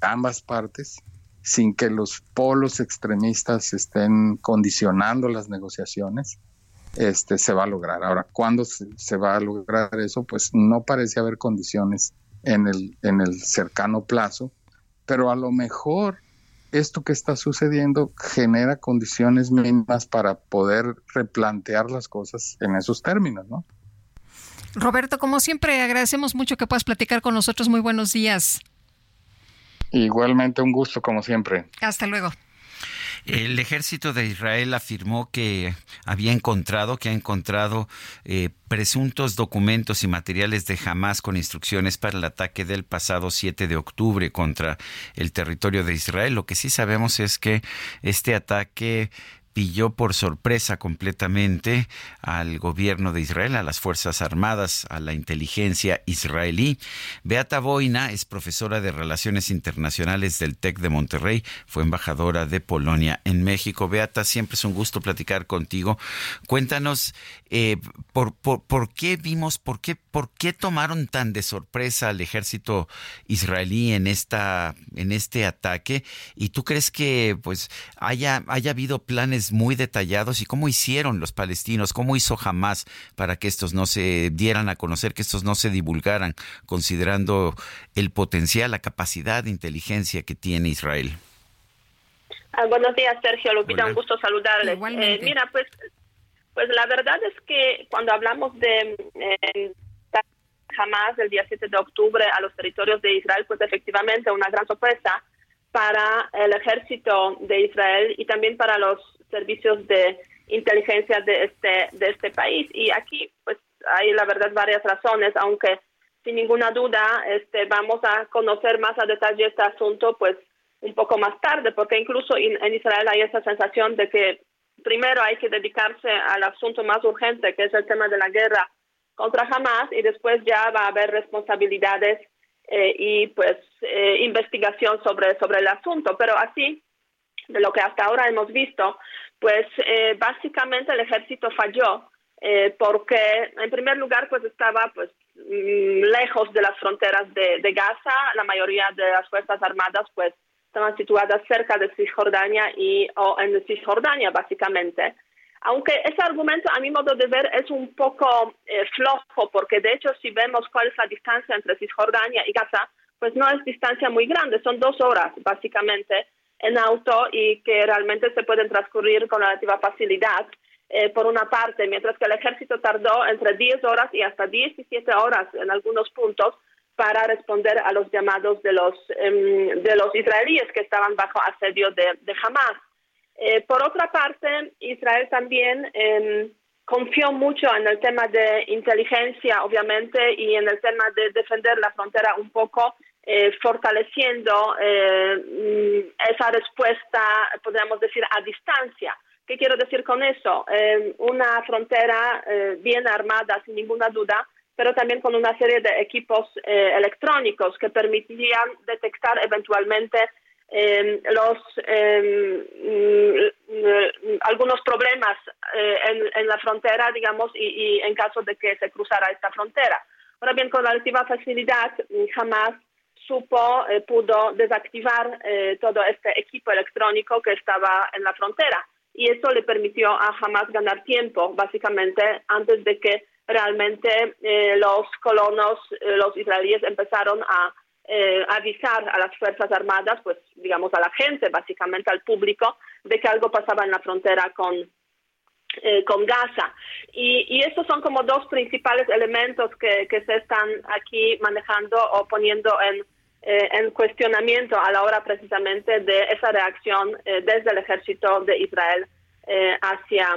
ambas partes, sin que los polos extremistas estén condicionando las negociaciones, este, se va a lograr. Ahora, ¿cuándo se, se, va a lograr eso? Pues no parece haber condiciones en el, en el cercano plazo, pero a lo mejor esto que está sucediendo genera condiciones mínimas para poder replantear las cosas en esos términos, ¿no? Roberto, como siempre, agradecemos mucho que puedas platicar con nosotros. Muy buenos días. Igualmente un gusto, como siempre. Hasta luego. El ejército de Israel afirmó que había encontrado, que ha encontrado eh, presuntos documentos y materiales de Hamas con instrucciones para el ataque del pasado 7 de octubre contra el territorio de Israel. Lo que sí sabemos es que este ataque pilló por sorpresa completamente al gobierno de Israel, a las Fuerzas Armadas, a la inteligencia israelí. Beata Boina es profesora de Relaciones Internacionales del TEC de Monterrey, fue embajadora de Polonia en México. Beata, siempre es un gusto platicar contigo. Cuéntanos eh, por, por, qué vimos, por qué, por qué tomaron tan de sorpresa al ejército israelí en, esta, en este ataque y tú crees que pues haya, haya habido planes muy detallados y cómo hicieron los palestinos, cómo hizo jamás para que estos no se dieran a conocer, que estos no se divulgaran, considerando el potencial, la capacidad de inteligencia que tiene Israel. Ah, buenos días, Sergio Lupita, un gusto saludarles. Eh, mira, pues, pues la verdad es que cuando hablamos de eh, jamás el día 7 de octubre a los territorios de Israel, pues efectivamente una gran sorpresa para el ejército de Israel y también para los servicios de inteligencia de este, de este país. Y aquí, pues, hay la verdad varias razones, aunque sin ninguna duda este, vamos a conocer más a detalle este asunto, pues, un poco más tarde, porque incluso en Israel hay esa sensación de que primero hay que dedicarse al asunto más urgente, que es el tema de la guerra contra Hamas, y después ya va a haber responsabilidades eh, y pues eh, investigación sobre, sobre el asunto. Pero así, de lo que hasta ahora hemos visto, pues eh, básicamente el ejército falló eh, porque en primer lugar pues estaba pues mm, lejos de las fronteras de, Gaza, la mayoría de las fuerzas armadas pues estaban situadas cerca de Cisjordania y o en Cisjordania básicamente. Aunque ese argumento a mi modo de ver es un poco eh, flojo porque de hecho si vemos cuál es la distancia entre Cisjordania y Gaza, pues no es distancia muy grande, son dos horas básicamente en auto y que realmente se pueden transcurrir con relativa facilidad. Eh, por una parte, mientras que el ejército tardó entre 10 horas y hasta 17 horas en algunos puntos para responder a los llamados de los, em, de los israelíes que estaban bajo asedio de, de Hamas. Eh, por otra parte, Israel también em, confió mucho en el tema de inteligencia, obviamente, y en el tema de defender la frontera un poco eh, fortaleciendo eh, esa respuesta, podríamos decir, a distancia. ¿Qué quiero decir con eso? Eh, una frontera bien armada, sin ninguna duda, pero también con una serie de equipos electrónicos que permitirían detectar eventualmente los mm, algunos problemas en, la frontera, digamos, y, y, en caso de que se cruzara esta frontera. Ahora bien, con relativa facilidad, jamás supo, eh, pudo desactivar eh, todo este equipo electrónico que estaba en la frontera. Y eso le permitió a Hamas ganar tiempo, básicamente, antes de que realmente eh, los colonos, los israelíes, empezaron a avisar a las Fuerzas Armadas, pues digamos a la gente, básicamente al público, de que algo pasaba en la frontera con, con Gaza. Y, y, estos son como dos principales elementos que se están aquí manejando o poniendo en, eh, en cuestionamiento a la hora precisamente de esa reacción eh, desde el ejército de Israel eh, hacia,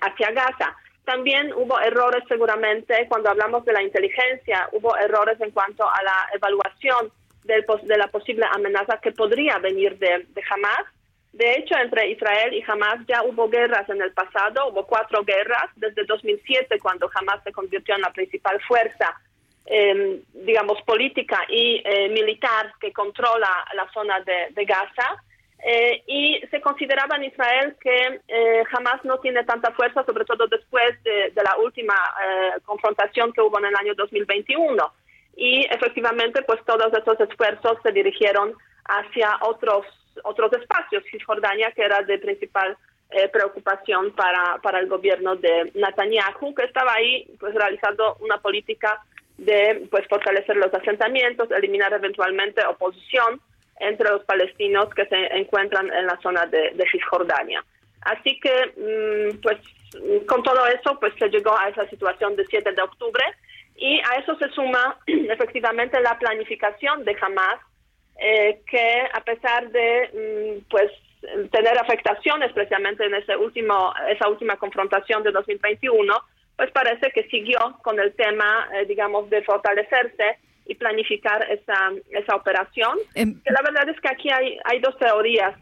hacia Gaza. También hubo errores seguramente cuando hablamos de la inteligencia, hubo errores en cuanto a la evaluación del, de la posible amenaza que podría venir de, de Hamas. De hecho, entre Israel y Hamas ya hubo guerras en el pasado, hubo cuatro guerras desde 2007 cuando Hamas se convirtió en la principal fuerza Em, digamos, política y eh, militar que controla la zona de, Gaza. Eh, y se consideraba en Israel que eh, jamás no tiene tanta fuerza, sobre todo después de, la última confrontación que hubo en el año 2021. Y efectivamente, pues todos esos esfuerzos se dirigieron hacia otros, otros espacios. Cisjordania, que era de principal preocupación para, para el gobierno de Netanyahu, que estaba ahí pues realizando una política de pues fortalecer los asentamientos, eliminar eventualmente oposición entre los palestinos que se encuentran en la zona de, Cisjordania. Así que, mm, pues, con todo eso, pues se llegó a esa situación de 7 de octubre y a eso se suma efectivamente la planificación de Hamas, eh, que a pesar de, mm, pues, tener afectaciones precisamente en ese último, esa última confrontación de 2021, pues parece que siguió con el tema, eh, digamos, de fortalecerse y planificar esa, esa operación. Em, la verdad es que aquí hay, hay dos teorías.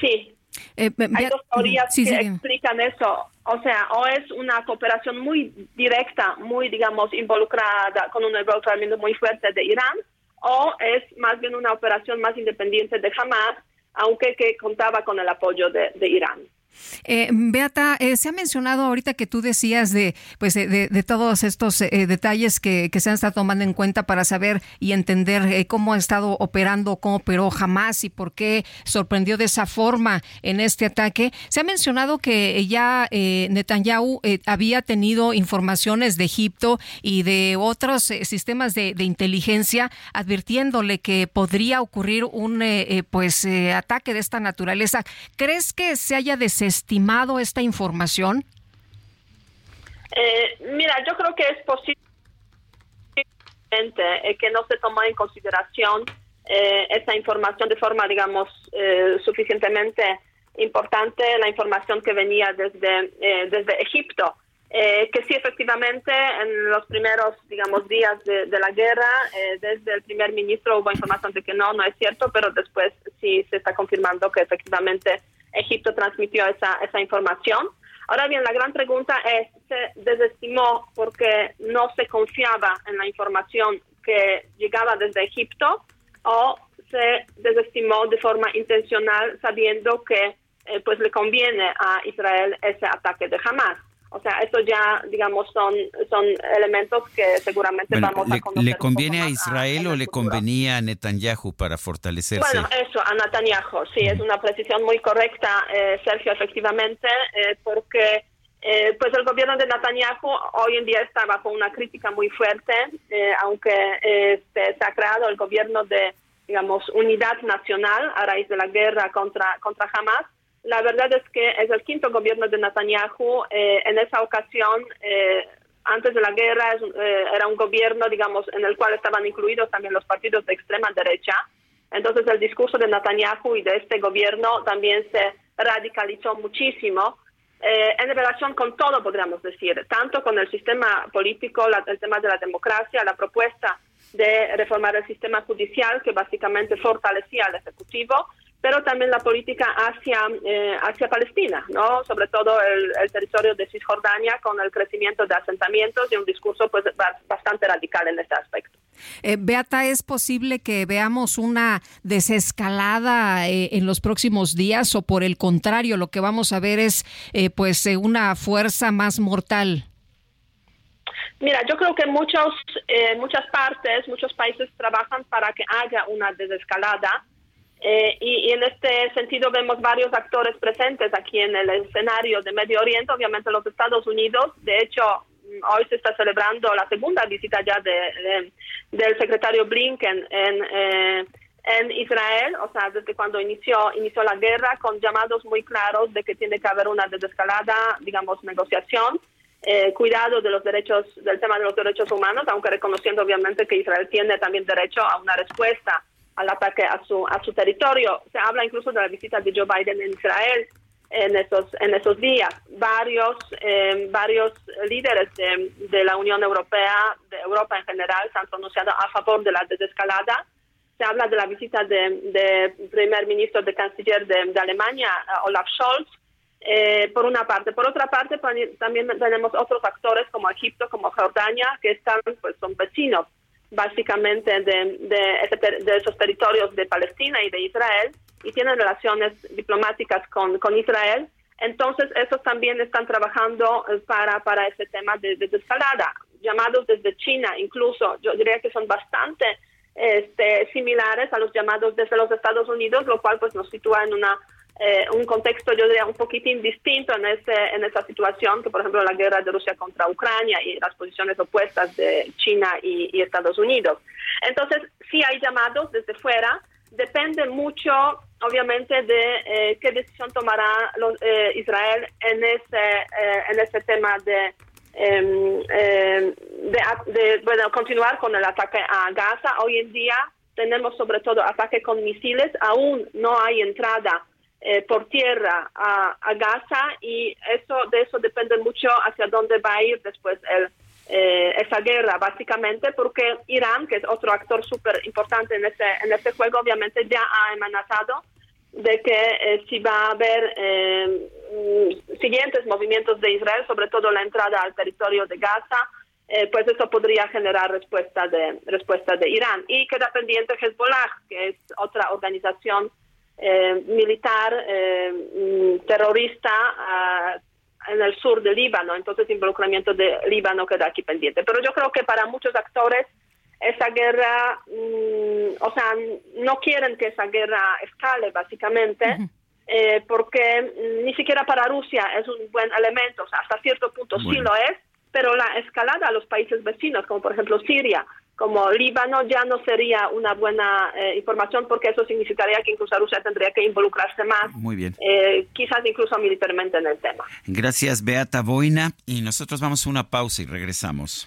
Sí, eh, hay dos teorías que explican eso. O sea, o es una cooperación muy directa, muy, digamos, involucrada, con un involucramiento muy fuerte de Irán, o es más bien una operación más independiente de Hamas, aunque que contaba con el apoyo de, de Irán. Eh, Beata, eh, se ha mencionado ahorita que tú decías de, pues de, todos estos eh, detalles que, se han estado tomando en cuenta para saber y entender eh, cómo ha estado operando, cómo operó jamás y por qué sorprendió de esa forma en este ataque. Se ha mencionado que ya Netanyahu había tenido informaciones de Egipto y de otros sistemas de, inteligencia advirtiéndole que podría ocurrir un pues ataque de esta naturaleza. ¿Crees que se haya desesperado estimado esta información? Eh, mira, yo creo que es posible eh, que no se tomó en consideración eh, esta información de forma, digamos, suficientemente importante, la información que venía desde, desde Egipto. Que sí, efectivamente, en los primeros, digamos, días de, la guerra, desde el primer ministro hubo información de que no, no es cierto, pero después sí se está confirmando que efectivamente Egipto transmitió esa, esa información. Ahora bien, la gran pregunta es, ¿se desestimó porque no se confiaba en la información que llegaba desde Egipto o se desestimó de forma intencional sabiendo que eh, pues le conviene a Israel ese ataque de Hamas? O sea, eso ya, digamos, son, son elementos que seguramente vamos a conocer. ¿Le conviene a Israel o le convenía a Netanyahu para fortalecerse? Bueno, eso, a Netanyahu, sí, es una precisión muy correcta, eh, Sergio, efectivamente, eh, porque eh, pues el gobierno de Netanyahu hoy en día está bajo una crítica muy fuerte, aunque se ha creado el gobierno de, digamos, unidad nacional a raíz de la guerra contra, contra Hamas la verdad es que es el quinto gobierno de Netanyahu. Eh, en esa ocasión, eh, antes de la guerra, eh, era un gobierno, digamos, en el cual estaban incluidos también los partidos de extrema derecha. Entonces, el discurso de Netanyahu y de este gobierno también se radicalizó muchísimo. en relación con todo, podríamos decir, tanto con el sistema político, el tema de la democracia, la propuesta de reformar el sistema judicial, que básicamente fortalecía al Ejecutivo, pero también la política hacia, eh, hacia Palestina, ¿no? sobre todo el, territorio de Cisjordania con el crecimiento de asentamientos y un discurso pues, bastante radical en este aspecto. Eh, Beata, ¿es posible que veamos una desescalada eh, en los próximos días o por el contrario lo que vamos a ver es pues una fuerza más mortal? Mira, yo creo que muchos, muchas partes, muchos países trabajan para que haya una desescalada eh, y, en este sentido vemos varios actores presentes aquí en el escenario de Medio Oriente, obviamente los Estados Unidos. De hecho, mm, hoy se está celebrando la segunda visita ya de, del secretario Blinken en, eh, en Israel, o sea, desde cuando inició, inició la guerra, con llamados muy claros de que tiene que haber una desescalada, digamos, negociación. Eh, cuidado de los derechos, del tema de los derechos humanos, aunque reconociendo obviamente que Israel tiene también derecho a una respuesta al ataque a su, a su territorio. Se habla incluso de la visita de Joe Biden en Israel en esos, en esos días. Varios, eh, varios líderes de, de, la Unión Europea, de Europa en general, se han pronunciado a favor de la desescalada. Se habla de la visita del de primer ministro de canciller de, Alemania, Olaf Scholz, eh, por una parte. Por otra parte, también tenemos otros actores como Egipto, como Jordania, que están, pues son vecinos básicamente de, de, esos territorios de Palestina y de Israel y tienen relaciones diplomáticas con, con Israel. Entonces, esos también están trabajando eh, para, para ese tema de, de. Llamados desde China, incluso, yo diría que son bastante este, similares a los llamados desde los Estados Unidos, lo cual pues nos sitúa en una eh, un contexto, yo diría, un poquitín distinto en, ese, en esa situación que, por ejemplo, la guerra de Rusia contra Ucrania y las posiciones opuestas de China y, Estados Unidos. Entonces, sí hay llamados desde fuera, depende mucho, obviamente, de eh, qué decisión tomará eh, Israel en ese, en ese tema de, em, em, de bueno, continuar con el ataque a Gaza. Hoy en día tenemos sobre todo ataque con misiles, aún no hay entrada eh, por tierra a, Gaza y eso de eso depende mucho hacia dónde va a ir después el, eh, esa guerra, básicamente porque Irán, que es otro actor súper importante en este, en este juego, obviamente ya ha amenazado de que eh, si va a haber mm, siguientes movimientos de Israel, sobre todo la entrada al territorio de Gaza, pues eso podría generar respuesta de respuesta de Irán. Y queda pendiente Hezbollah, que es otra organización eh, militar eh, mm, terrorista ah, en el sur de Líbano, entonces involucramiento de Líbano queda aquí pendiente. Pero yo creo que para muchos actores esa guerra, mm, o sea, no quieren que esa guerra escale básicamente. Eh, porque ni siquiera para Rusia es un buen elemento, o sea, hasta cierto punto sí lo es, pero la escalada a los países vecinos, como por ejemplo Siria, como Líbano ya no sería una buena eh, información porque eso significaría que incluso Rusia tendría que involucrarse más. Muy bien. Eh, quizás incluso militarmente en el tema. Gracias, Beata Boina. Y nosotros vamos a una pausa y regresamos.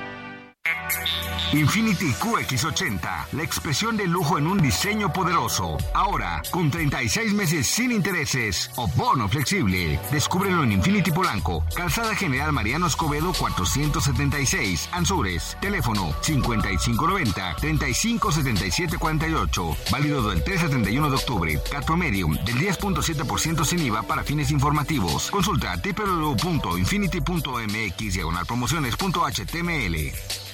Infinity QX80, la expresión de lujo en un diseño poderoso. Ahora, con 36 meses sin intereses o bono flexible. Descúbrelo en Infinity Polanco, Calzada General Mariano Escobedo 476, Anzures. Teléfono 5590-357748. Válido del 3 al 31 de octubre. Cat promedio del 10.7% sin IVA para fines informativos. Consulta www.infinity.mx diagonal promociones.html.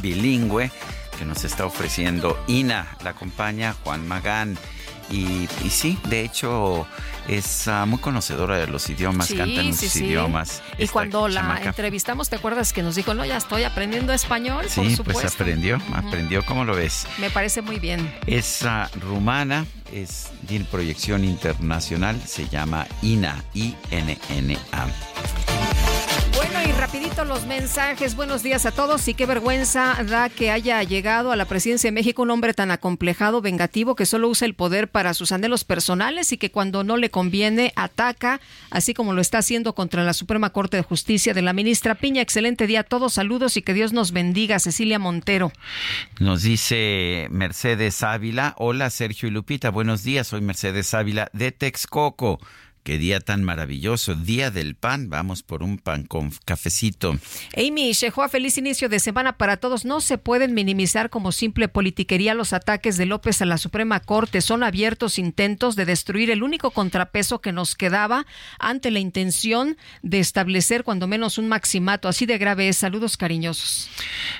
bilingüe que nos está ofreciendo Ina. La acompaña Juan Magán. Y, sí, de hecho es ah, muy conocedora de los idiomas, canta en muchos idiomas. Y cuando la entrevistamos, ¿te acuerdas que nos dijo, no, ya estoy aprendiendo español? Sí, pues aprendió, aprendió, ¿cómo lo ves? Me parece muy bien. Es uh, rumana, es, tiene proyección internacional, se llama INA, I-N-N-A y rapidito los mensajes. Buenos días a todos y qué vergüenza da que haya llegado a la presidencia de México un hombre tan acomplejado, vengativo, que solo usa el poder para sus anhelos personales y que cuando no le conviene ataca, así como lo está haciendo contra la Suprema Corte de Justicia de la ministra Piña. Excelente día a todos, saludos y que Dios nos bendiga. Cecilia Montero. Nos dice Mercedes Ávila. Hola Sergio y Lupita, buenos días. Soy Mercedes Ávila de Texcoco. Qué día tan maravilloso, día del pan. Vamos por un pan con cafecito. Amy Shehoa, feliz inicio de semana para todos. No se pueden minimizar como simple politiquería los ataques de López a la Suprema Corte. Son abiertos intentos de destruir el único contrapeso que nos quedaba ante la intención de establecer cuando menos un maximato. Así de grave es. Saludos cariñosos.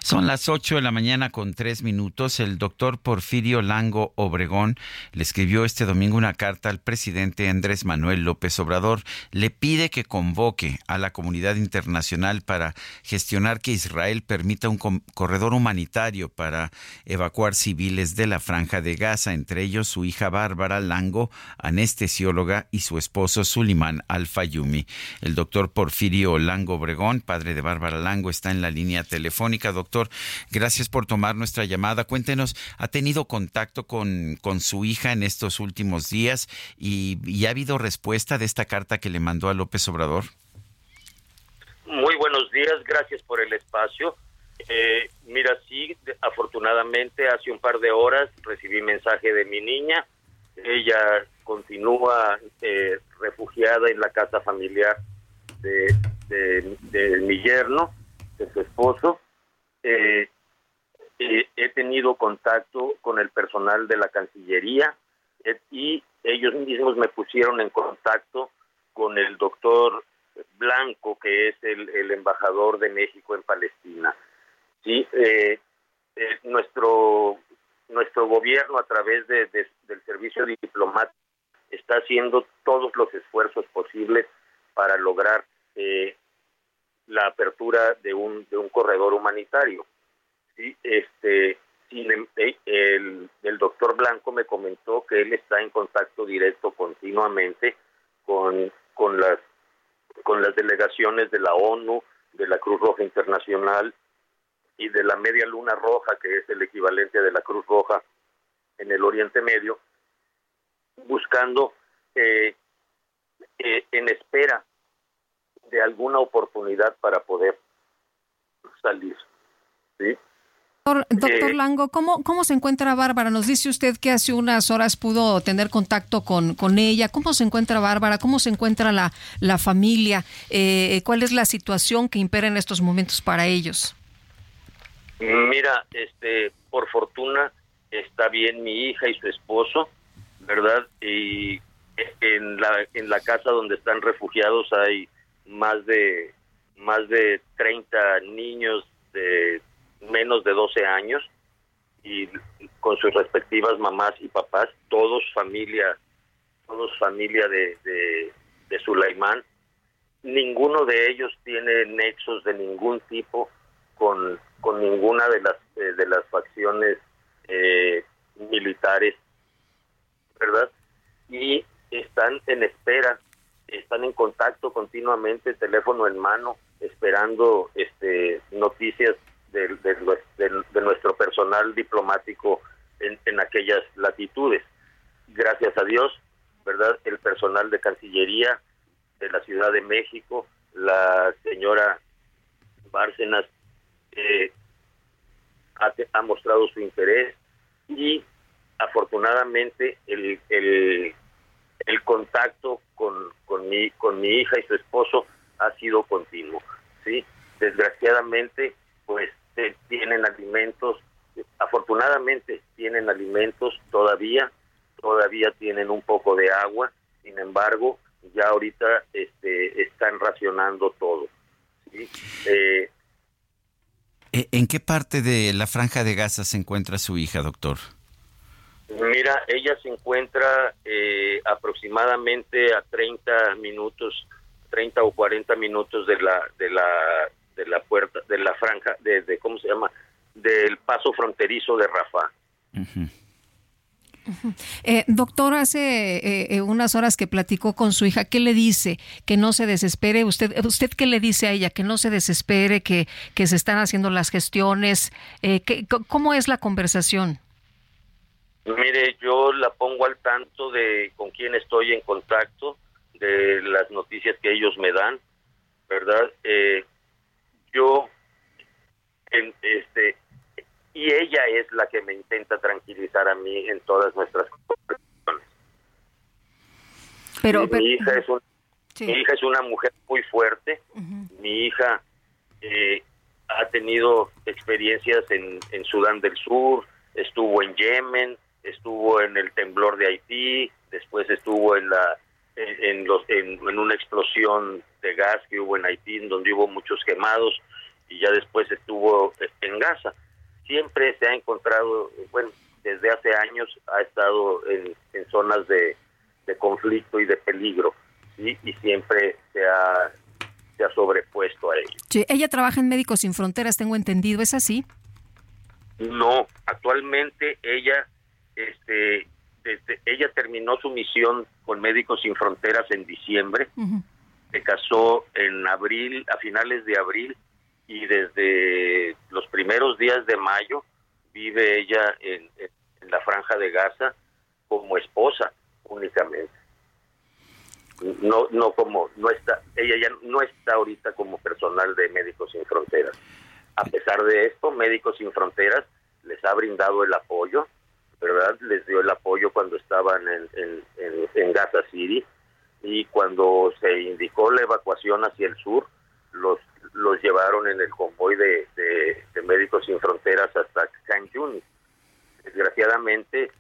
Son las 8 de la mañana con tres minutos. El doctor Porfirio Lango Obregón le escribió este domingo una carta al presidente Andrés Manuel López Obrador. Le pide que convoque a la comunidad internacional para gestionar que Israel permita un corredor humanitario para evacuar civiles de la franja de Gaza, entre ellos su hija Bárbara Lango, anestesióloga, y su esposo Sulimán Al-Fayumi. El doctor Porfirio Lango Obregón, padre de Bárbara Lango, está en la línea telefónica. Doctor, gracias por tomar nuestra llamada. Cuéntenos, ¿ha tenido contacto con, con su hija en estos últimos días y, ha habido respuesta de esta carta que le mandó a López Obrador? Muy buenos días, gracias por el espacio. Eh, mira, sí, afortunadamente hace un par de horas recibí mensaje de mi niña. Ella continúa eh, refugiada en la casa familiar de, de mi yerno, de su esposo. Eh, eh, he tenido contacto con el personal de la Cancillería y ellos mismos me pusieron en contacto con el doctor Blanco, que es el, embajador de México en Palestina. Sí, nuestro nuestro gobierno a través de, del servicio diplomático está haciendo todos los esfuerzos posibles para lograr eh, la apertura de un, de un corredor humanitario. Este, em, eh, el, el doctor Blanco me comentó que él está en contacto directo continuamente con, con, las, con las delegaciones de la ONU, de la Cruz Roja Internacional y de la Media Luna Roja, que es el equivalente de la Cruz Roja en el Oriente Medio, buscando eh, eh, en espera de alguna oportunidad para poder salir. ¿sí? Doctor, eh, Lango, ¿cómo, ¿cómo se encuentra Bárbara? Nos dice usted que hace unas horas pudo tener contacto con, con ella. ¿Cómo se encuentra Bárbara? ¿Cómo se encuentra la, la familia? Eh, ¿Cuál es la situación que impera en estos momentos para ellos? Mira, este, por fortuna está bien mi hija y su esposo, ¿verdad? Y en la, en la casa donde están refugiados hay más de más de 30 niños de menos de 12 años y con sus respectivas mamás y papás, todos familia, todos familia de, de, de Sulaimán. Ninguno de ellos tiene nexos de ningún tipo con, con ninguna de las, eh, de las facciones eh, militares, ¿verdad? Y están en espera están en contacto continuamente, teléfono en mano, esperando este, noticias de, de, nuestro personal diplomático en, aquellas latitudes. Gracias a Dios, ¿verdad? El personal de Cancillería de la Ciudad de México, la señora Bárcenas, eh, ha, ha, mostrado su interés y afortunadamente el, el el contacto con, con, mi, con mi hija y su esposo ha sido continuo. ¿sí? Desgraciadamente, pues tienen alimentos, afortunadamente tienen alimentos todavía, todavía tienen un poco de agua, sin embargo, ya ahorita este, están racionando todo. ¿sí? Eh, ¿En qué parte de la franja de Gaza se encuentra su hija, doctor? Mira, ella se encuentra eh, aproximadamente a 30 minutos, 30 o 40 minutos de la de la de la puerta de la franja de, cómo se llama del paso fronterizo de Rafa. Eh, doctor, hace eh, unas horas que platicó con su hija, ¿qué le dice? Que no se desespere. ¿Usted, usted qué le dice a ella? Que no se desespere, que, que se están haciendo las gestiones. Eh, ¿Cómo es la conversación? Mire, yo la pongo al tanto de con quién estoy en contacto, de las noticias que ellos me dan, ¿verdad? Yo, en, este, y ella es la que me intenta tranquilizar a mí en todas nuestras conversaciones. Pero, mi, hija es mi hija es una mujer muy fuerte. Mi hija eh, ha tenido experiencias en, en Sudán del Sur, estuvo en Yemen, estuvo en el temblor de Haití, después estuvo en la en, los en, una explosión de gas que hubo en Haití, donde hubo muchos quemados. Y ya después estuvo en Gaza. Siempre se ha encontrado, bueno, desde hace años ha estado en, zonas de, conflicto y de peligro y siempre se ha, se ha sobrepuesto a ello. Sí, ella trabaja en Médicos Sin Fronteras, tengo entendido, ¿es así? No, actualmente ella, este, desde, ella terminó su misión con Médicos Sin Fronteras en diciembre, se casó en abril, a finales de abril, y desde los primeros días de mayo vive ella en, la franja de Gaza como esposa únicamente. No, no como, no está, ella ya no está ahorita como personal de Médicos Sin Fronteras. A pesar de esto, Médicos Sin Fronteras les ha brindado el apoyo, ¿verdad? Les dio el apoyo cuando estaban en, en, Gaza City y cuando se indicó la evacuación hacia el sur, los, los llevaron en el convoy de, de, Médicos Sin Fronteras hasta Khan Yunis. Desgraciadamente,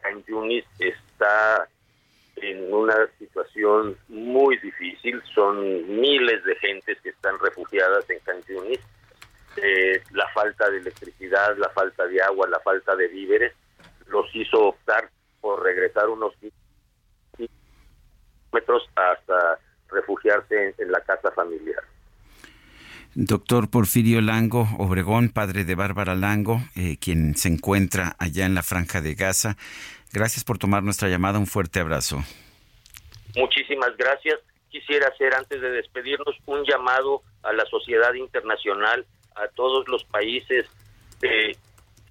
Khan Yunis está en una situación muy difícil, son miles de gentes que están refugiadas en Khan Yunis eh, la falta de electricidad, la falta de agua, la falta de víveres, los hizo optar por regresar unos metros hasta refugiarse en, la casa familiar. Doctor Porfirio Lango Obregón, padre de Bárbara Lango, eh, quien se encuentra allá en la franja de Gaza. Gracias por tomar nuestra llamada. Un fuerte abrazo. Muchísimas gracias. Quisiera hacer, antes de despedirnos, un llamado a la sociedad internacional a todos los países eh,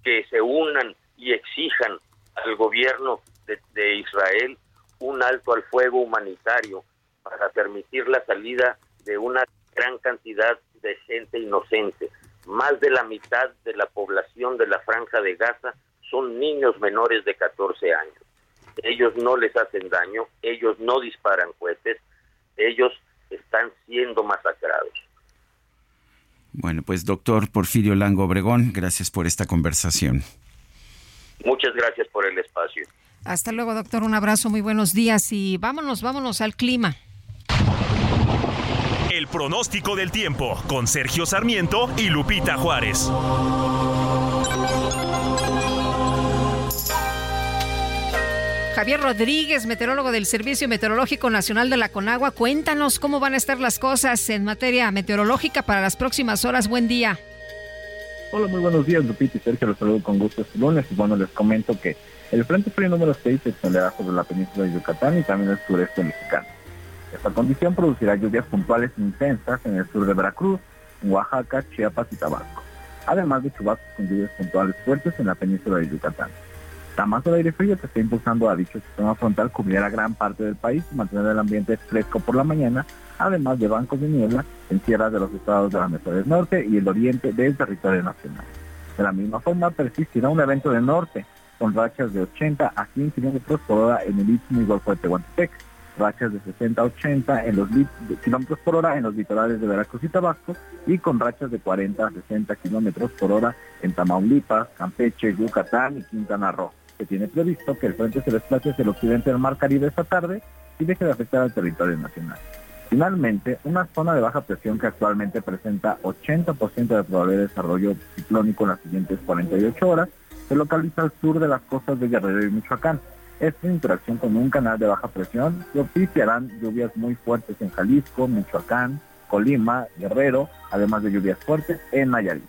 que se unan y exijan al gobierno de, Israel un alto al fuego humanitario para permitir la salida de una gran cantidad de gente inocente. Más de la mitad de la población de la franja de Gaza son niños menores de 14 años. Ellos no les hacen daño, ellos no disparan cohetes, ellos están siendo masacrados. Bueno, pues doctor Porfirio Lango Obregón, gracias por esta conversación. Muchas gracias por el espacio. Hasta luego, doctor. Un abrazo, muy buenos días y vámonos, vámonos al clima. El pronóstico del tiempo con Sergio Sarmiento y Lupita Juárez. Javier Rodríguez, meteorólogo del Servicio Meteorológico Nacional de la Conagua, cuéntanos cómo van a estar las cosas en materia meteorológica para las próximas horas. Buen día. Hola, muy buenos días, Lupita y Sergio. Los saludo con gusto este lunes. Y bueno, les comento que el Frente Frío número 6 se extenderá sobre la península de Yucatán y también el sureste mexicano. Esta condición producirá lluvias puntuales intensas en el sur de Veracruz, Oaxaca, Chiapas y Tabasco, además de chubascos con lluvias puntuales fuertes en la península de Yucatán. La masa de aire frío que está impulsando a dicho sistema frontal cubrirá gran parte del país y mantendrá el ambiente fresco por la mañana, además de bancos de niebla en tierras de los estados de la mesa del norte y el oriente del territorio nacional. De la misma forma, persistirá un evento del norte, con rachas de 80 a 100 km por hora en el Istmo y Golfo de Tehuantepec, rachas de 60 a 80 en los km por hora en los litorales de Veracruz y Tabasco, y con rachas de 40 a 60 km por hora en Tamaulipas, Campeche, Yucatán y Quintana Roo que tiene previsto que el frente se desplace hacia el occidente del Mar Caribe esta tarde y deje de afectar al territorio nacional. Finalmente, una zona de baja presión que actualmente presenta 80% de probabilidad de desarrollo ciclónico en las siguientes 48 horas se localiza al sur de las costas de Guerrero y Michoacán. Esta interacción con un canal de baja presión propiciarán lluvias muy fuertes en Jalisco, Michoacán, Colima, Guerrero, además de lluvias fuertes en Nayarit.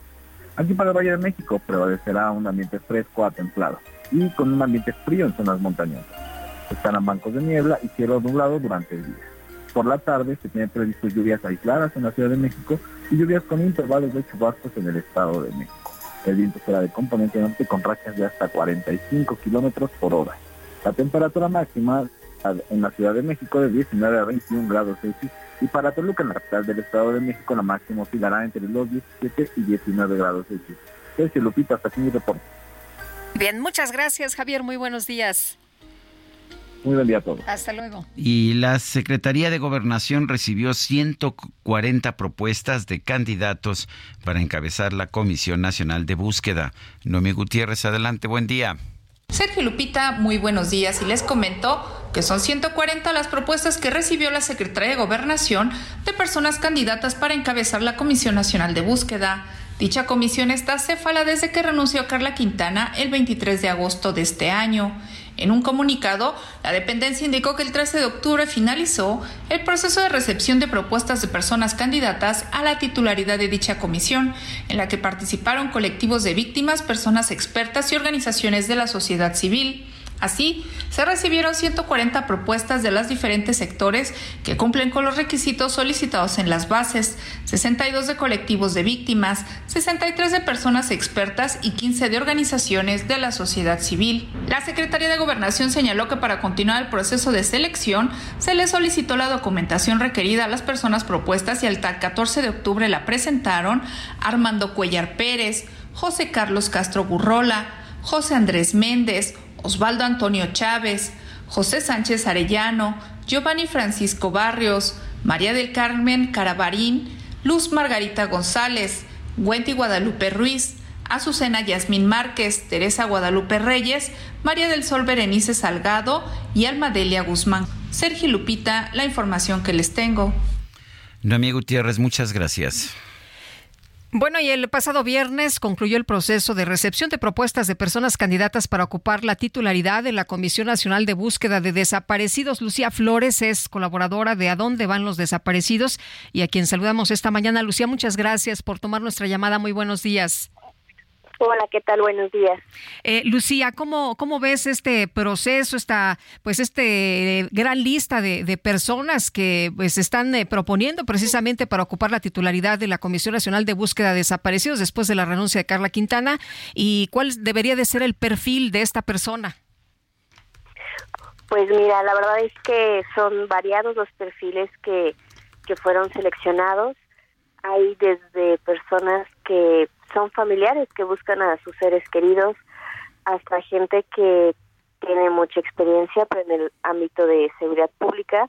Aquí para el Valle de México prevalecerá un ambiente fresco a templado y con un ambiente frío en zonas montañosas. Estarán bancos de niebla y cielo nublado durante el día. Por la tarde se tienen previsto lluvias aisladas en la Ciudad de México y lluvias con intervalos de chubascos en el Estado de México. El viento será de componente norte con rachas de hasta 45 kilómetros por hora. La temperatura máxima en la Ciudad de México de 19 a 21 grados Celsius y para Toluca, en la capital del Estado de México, la máxima oscilará entre los 17 y 19 grados Celsius. Sergio Lupita, hasta aquí mi reporte. Bien, muchas gracias Javier, muy buenos días. Muy buen día a todos. Hasta luego. Y la Secretaría de Gobernación recibió 140 propuestas de candidatos para encabezar la Comisión Nacional de Búsqueda. Nomi Gutiérrez, adelante, buen día. Sergio Lupita, muy buenos días y les comento que son 140 las propuestas que recibió la Secretaría de Gobernación de personas candidatas para encabezar la Comisión Nacional de Búsqueda. Dicha comisión está céfala desde que renunció Carla Quintana el 23 de agosto de este año. En un comunicado, la dependencia indicó que el 13 de octubre finalizó el proceso de recepción de propuestas de personas candidatas a la titularidad de dicha comisión, en la que participaron colectivos de víctimas, personas expertas y organizaciones de la sociedad civil. Así, se recibieron 140 propuestas de los diferentes sectores que cumplen con los requisitos solicitados en las bases, 62 de colectivos de víctimas, 63 de personas expertas y 15 de organizaciones de la sociedad civil. La Secretaría de Gobernación señaló que para continuar el proceso de selección se le solicitó la documentación requerida a las personas propuestas y el 14 de octubre la presentaron Armando Cuellar Pérez, José Carlos Castro Burrola, José Andrés Méndez, Osvaldo Antonio Chávez, José Sánchez Arellano, Giovanni Francisco Barrios, María del Carmen Carabarín, Luz Margarita González, Wendy Guadalupe Ruiz, Azucena Yasmín Márquez, Teresa Guadalupe Reyes, María del Sol Berenice Salgado y Almadelia Guzmán. Sergio Lupita, la información que les tengo. Noemí Gutiérrez, muchas gracias. Bueno, y el pasado viernes concluyó el proceso de recepción de propuestas de personas candidatas para ocupar la titularidad de la Comisión Nacional de Búsqueda de Desaparecidos. Lucía Flores es colaboradora de A dónde van los desaparecidos y a quien saludamos esta mañana. Lucía, muchas gracias por tomar nuestra llamada. Muy buenos días. Hola, ¿qué tal? Buenos días. Eh, Lucía, ¿cómo, ¿cómo ves este proceso, esta, pues este eh, gran lista de, personas que pues están eh, proponiendo precisamente para ocupar la titularidad de la Comisión Nacional de Búsqueda de Desaparecidos después de la renuncia de Carla Quintana? ¿Y cuál debería de ser el perfil de esta persona? Pues mira, la verdad es que son variados los perfiles que, que fueron seleccionados. Hay desde personas que son familiares que buscan a sus seres queridos, hasta gente que tiene mucha experiencia pero en el ámbito de seguridad pública,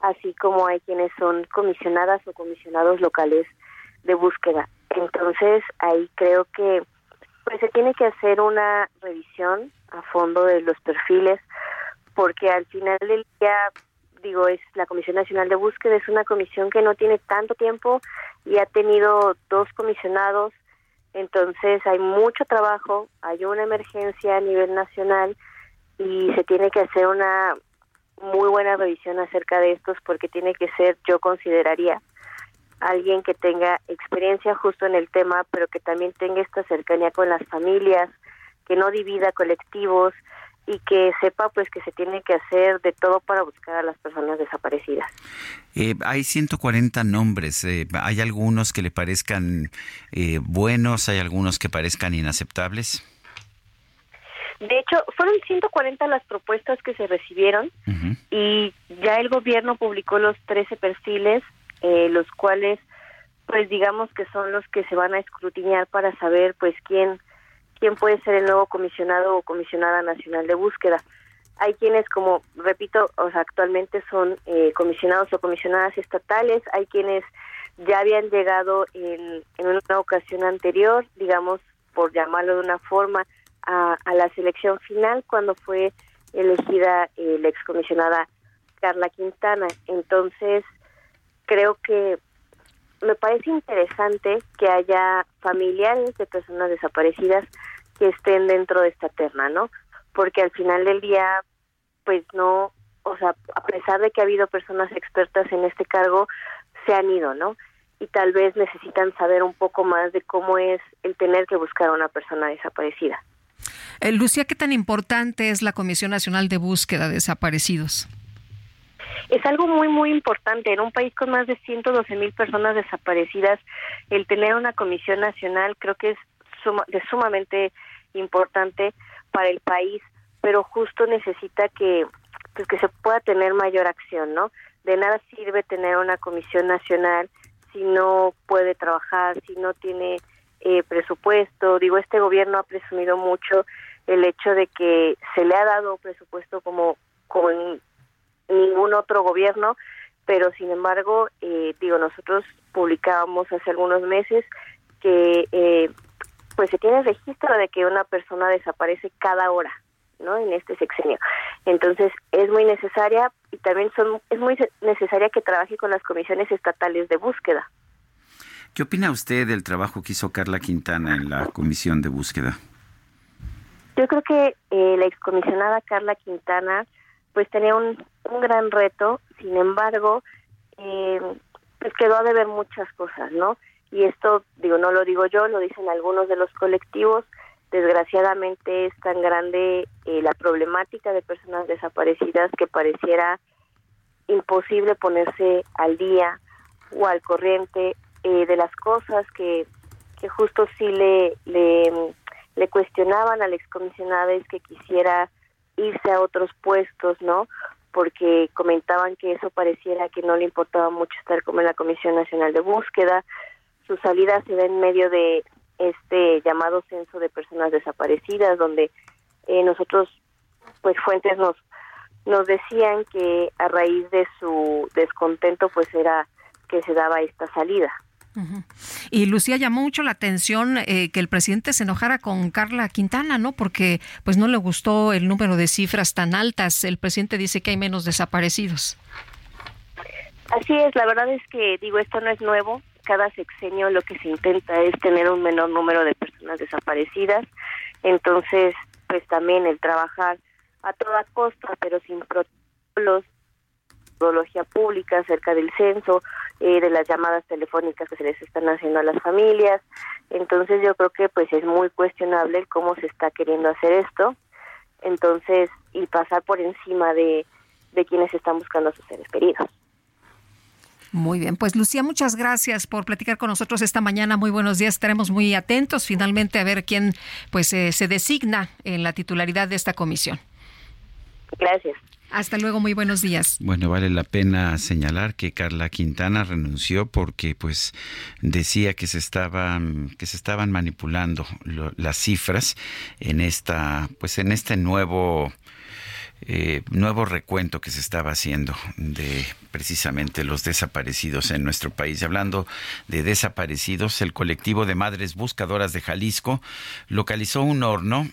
así como hay quienes son comisionadas o comisionados locales de búsqueda. Entonces, ahí creo que pues se tiene que hacer una revisión a fondo de los perfiles porque al final del día digo es la Comisión Nacional de Búsqueda es una comisión que no tiene tanto tiempo y ha tenido dos comisionados entonces hay mucho trabajo, hay una emergencia a nivel nacional y se tiene que hacer una muy buena revisión acerca de estos porque tiene que ser, yo consideraría, alguien que tenga experiencia justo en el tema, pero que también tenga esta cercanía con las familias, que no divida colectivos, y que sepa pues que se tiene que hacer de todo para buscar a las personas desaparecidas. Eh, hay 140 nombres, eh, ¿hay algunos que le parezcan eh, buenos, hay algunos que parezcan inaceptables? De hecho, fueron 140 las propuestas que se recibieron y ya el gobierno publicó los 13 perfiles, los cuales pues digamos que son los que se van a escrutinar para saber pues quién quién puede ser el nuevo comisionado o comisionada nacional de búsqueda. Hay quienes, como repito, o sea, actualmente son eh, comisionados o comisionadas estatales, hay quienes ya habían llegado en, una ocasión anterior, digamos, por llamarlo de una forma, a, la selección final cuando fue elegida eh, la excomisionada Carla Quintana. Entonces, creo que me parece interesante que haya familiares de personas desaparecidas que estén dentro de esta terna, ¿no? Porque al final del día, pues no, o sea, a pesar de que ha habido personas expertas en este cargo, se han ido, ¿no? Y tal vez necesitan saber un poco más de cómo es el tener que buscar a una persona desaparecida. Eh, Lucía, ¿qué tan importante es la Comisión Nacional de Búsqueda de Desaparecidos? Es algo muy, muy importante. En un país con más de 112 mil personas desaparecidas, el tener una comisión nacional creo que es de sumamente importante para el país, pero justo necesita que, pues, que se pueda tener mayor acción, ¿no? De nada sirve tener una comisión nacional si no puede trabajar, si no tiene eh, presupuesto. Digo, este gobierno ha presumido mucho el hecho de que se le ha dado presupuesto como, como en ningún otro gobierno, pero sin embargo, eh, digo, nosotros publicábamos hace algunos meses que eh, pues se tiene registro de que una persona desaparece cada hora ¿no? En este sexenio. Entonces, es muy necesaria y también son, es muy necesaria que trabaje con las comisiones estatales de búsqueda. ¿Qué opina usted del trabajo que hizo Carla Quintana en la comisión de búsqueda? Yo creo que eh, la excomisionada Carla Quintana pues tenía un, un gran reto, sin embargo, eh, pues quedó a deber muchas cosas, ¿no? Y esto, digo, no lo digo yo, lo dicen algunos de los colectivos, desgraciadamente es tan grande eh, la problemática de personas desaparecidas que pareciera imposible ponerse al día o al corriente eh, de las cosas que, que justo sí le, le, le cuestionaban al excomisionado es que quisiera irse a otros puestos, ¿no? Porque comentaban que eso pareciera que no le importaba mucho estar como en la Comisión Nacional de Búsqueda. Su salida se da en medio de este llamado censo de personas desaparecidas, donde eh, nosotros, pues fuentes nos nos decían que a raíz de su descontento, pues era que se daba esta salida. Y Lucía llamó mucho la atención eh, que el presidente se enojara con Carla Quintana, ¿no? Porque pues no le gustó el número de cifras tan altas. El presidente dice que hay menos desaparecidos. Así es, la verdad es que digo, esto no es nuevo. Cada sexenio lo que se intenta es tener un menor número de personas desaparecidas. Entonces, pues también el trabajar a toda costa, pero sin protocolos, metodología pública acerca del censo, eh, de las llamadas telefónicas que se les están haciendo a las familias. Entonces yo creo que pues es muy cuestionable cómo se está queriendo hacer esto. Entonces, y pasar por encima de, de quienes están buscando a sus seres queridos. Muy bien, pues Lucía, muchas gracias por platicar con nosotros esta mañana. Muy buenos días, estaremos muy atentos finalmente a ver quién pues eh, se designa en la titularidad de esta comisión. Gracias. Hasta luego, muy buenos días. Bueno, vale la pena señalar que Carla Quintana renunció porque pues decía que se estaban que se estaban manipulando las cifras en esta pues en este nuevo eh, nuevo recuento que se estaba haciendo de precisamente los desaparecidos en nuestro país. Hablando de desaparecidos, el colectivo de madres buscadoras de Jalisco localizó un horno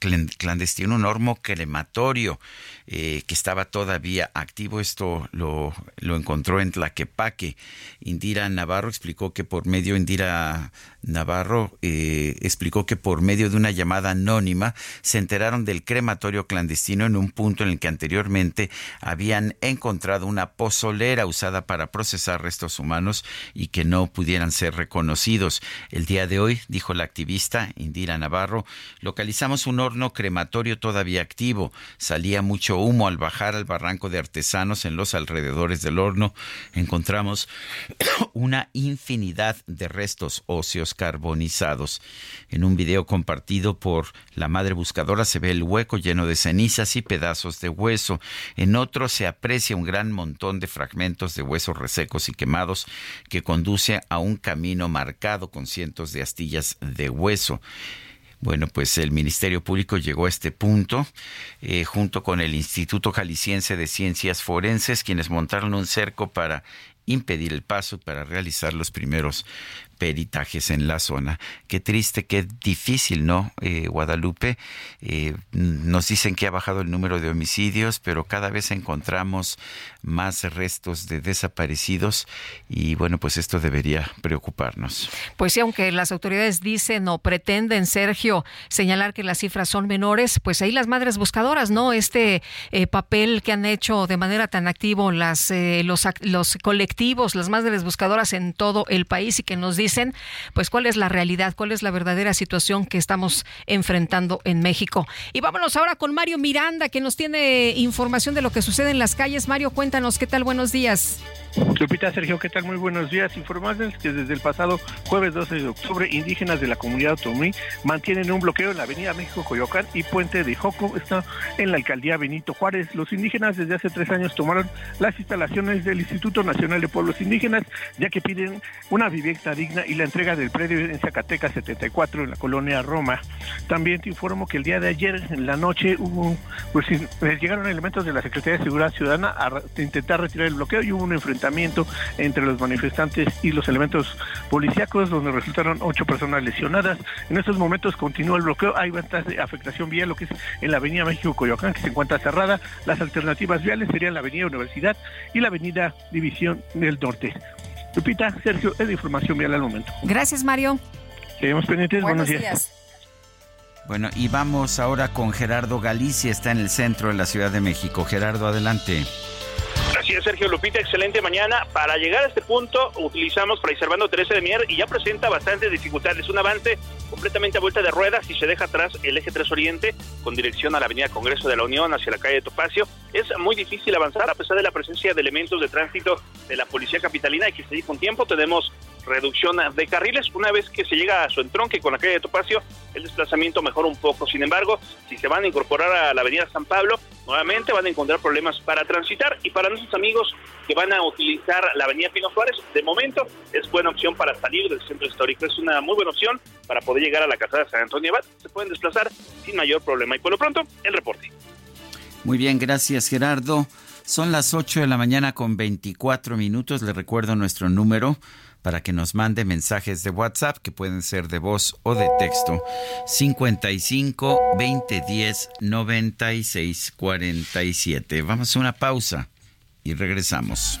clandestino, un horno crematorio eh, que estaba todavía activo. Esto lo, lo encontró en Tlaquepaque. Indira Navarro explicó que por medio, Indira Navarro eh, explicó que por medio de una llamada anónima se enteraron del crematorio clandestino en un punto en el que anteriormente habían encontrado una pozolera usada para procesar restos humanos y que no pudieran ser reconocidos. El día de hoy, dijo la activista Indira Navarro, localizamos un horno crematorio todavía activo. Salía mucho humo al bajar al barranco de artesanos en los alrededores del horno. Encontramos una infinidad de restos óseos carbonizados. En un video compartido por la madre buscadora se ve el hueco lleno de cenizas y pedazos de hueso. En otro se aprecia un gran montón de fragmentos de huesos resecos y quemados que conduce a un camino marcado con cientos de astillas de hueso. Bueno, pues el Ministerio Público llegó a este punto eh, junto con el Instituto Jalisciense de Ciencias Forenses, quienes montaron un cerco para impedir el paso para realizar los primeros peritajes en la zona. Qué triste, qué difícil, ¿no? Eh, Guadalupe, eh, nos dicen que ha bajado el número de homicidios, pero cada vez encontramos más restos de desaparecidos y bueno, pues esto debería preocuparnos. Pues sí, aunque las autoridades dicen o pretenden, Sergio, señalar que las cifras son menores, pues ahí las madres buscadoras, ¿no? Este eh, papel que han hecho de manera tan activo las, los, los colectivos, las madres buscadoras en todo el país y que nos dicen, pues cuál es la realidad, cuál es la verdadera situación que estamos enfrentando en México. Y vámonos ahora con Mario Miranda, que nos tiene información de lo que sucede en las calles. Mario, cuéntanos, ¿qué tal? Buenos días. Lupita, Sergio, ¿qué tal? Muy buenos días. Informarles que desde el pasado jueves 12 de octubre, indígenas de la comunidad otomí mantienen un bloqueo en la avenida México Coyoacán y Puente de Joco, está en la alcaldía Benito Juárez. Los indígenas desde hace tres años tomaron las instalaciones del Instituto Nacional de Pueblos Indígenas, ya que piden una vivienda digna y la entrega del predio en Zacatecas 74, en la colonia Roma. También te informo que el día de ayer, en la noche, hubo, pues, llegaron elementos de la Secretaría de Seguridad Ciudadana a intentar retirar el bloqueo y hubo un enfrentamiento enfrentamiento entre los manifestantes y los elementos policíacos, donde resultaron ocho personas lesionadas. En estos momentos continúa el bloqueo, hay bastante afectación vial, lo que es en la avenida México-Coyoacán, que se encuentra cerrada. Las alternativas viales serían la avenida Universidad y la avenida División del Norte. Lupita, Sergio, es de información vial al momento. Gracias, Mario. Seguimos pendientes. Buenos, días. Bueno, y vamos ahora con Gerardo Galicia, está en el centro de la Ciudad de México. Gerardo, adelante. Así es, Sergio Lupita, excelente mañana. Para llegar a este punto utilizamos Fray Servando 13 de Mier y ya presenta bastantes dificultades. Un avance completamente a vuelta de ruedas y se deja atrás el eje 3 Oriente con dirección a la Avenida Congreso de la Unión hacia la calle de Topacio. Es muy difícil avanzar a pesar de la presencia de elementos de tránsito de la Policía Capitalina y que se dijo un tiempo tenemos reducción de carriles. Una vez que se llega a su entronque con la calle de Topacio, el desplazamiento mejora un poco. Sin embargo, si se van a incorporar a la avenida San Pablo, nuevamente van a encontrar problemas para transitar y para nuestros amigos que van a utilizar la avenida Pino Suárez, de momento es buena opción para salir del centro histórico. Es una muy buena opción para poder llegar a la casa de San Antonio Abad. Se pueden desplazar sin mayor problema. Y por lo pronto, el reporte. Muy bien, gracias Gerardo. Son las 8 de la mañana con 24 minutos. Le recuerdo nuestro número para que nos mande mensajes de WhatsApp que pueden ser de voz o de texto 55 20 10 96 47. Vamos a una pausa y regresamos.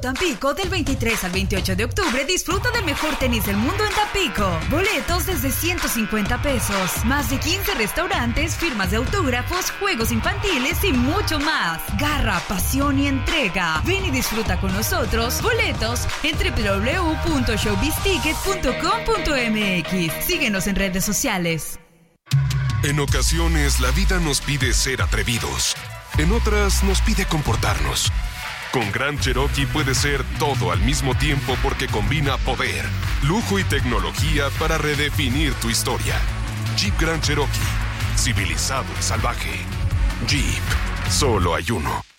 Tampico del 23 al 28 de octubre disfruta del mejor tenis del mundo en Tampico. Boletos desde 150 pesos. Más de 15 restaurantes, firmas de autógrafos, juegos infantiles y mucho más. Garra, pasión y entrega. Ven y disfruta con nosotros. Boletos en www.showbizticket.com.mx. Síguenos en redes sociales. En ocasiones la vida nos pide ser atrevidos. En otras nos pide comportarnos. Con Gran Cherokee puede ser todo al mismo tiempo porque combina poder, lujo y tecnología para redefinir tu historia. Jeep Grand Cherokee, civilizado y salvaje. Jeep, solo hay uno.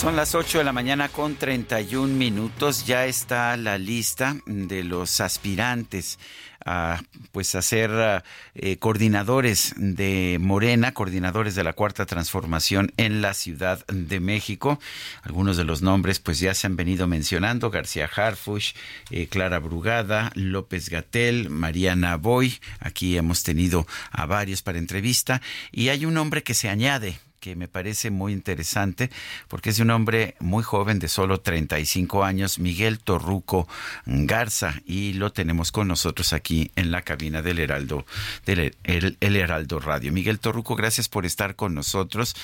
Son las 8 de la mañana con 31 minutos. Ya está la lista de los aspirantes a pues a ser eh, coordinadores de Morena, coordinadores de la Cuarta Transformación en la Ciudad de México. Algunos de los nombres pues ya se han venido mencionando, García Harfush, eh, Clara Brugada, López Gatel, Mariana Boy. Aquí hemos tenido a varios para entrevista y hay un nombre que se añade que me parece muy interesante porque es un hombre muy joven de solo 35 años, Miguel Torruco Garza, y lo tenemos con nosotros aquí en la cabina del Heraldo, del el, Heraldo Radio. Miguel Torruco, gracias por estar con nosotros.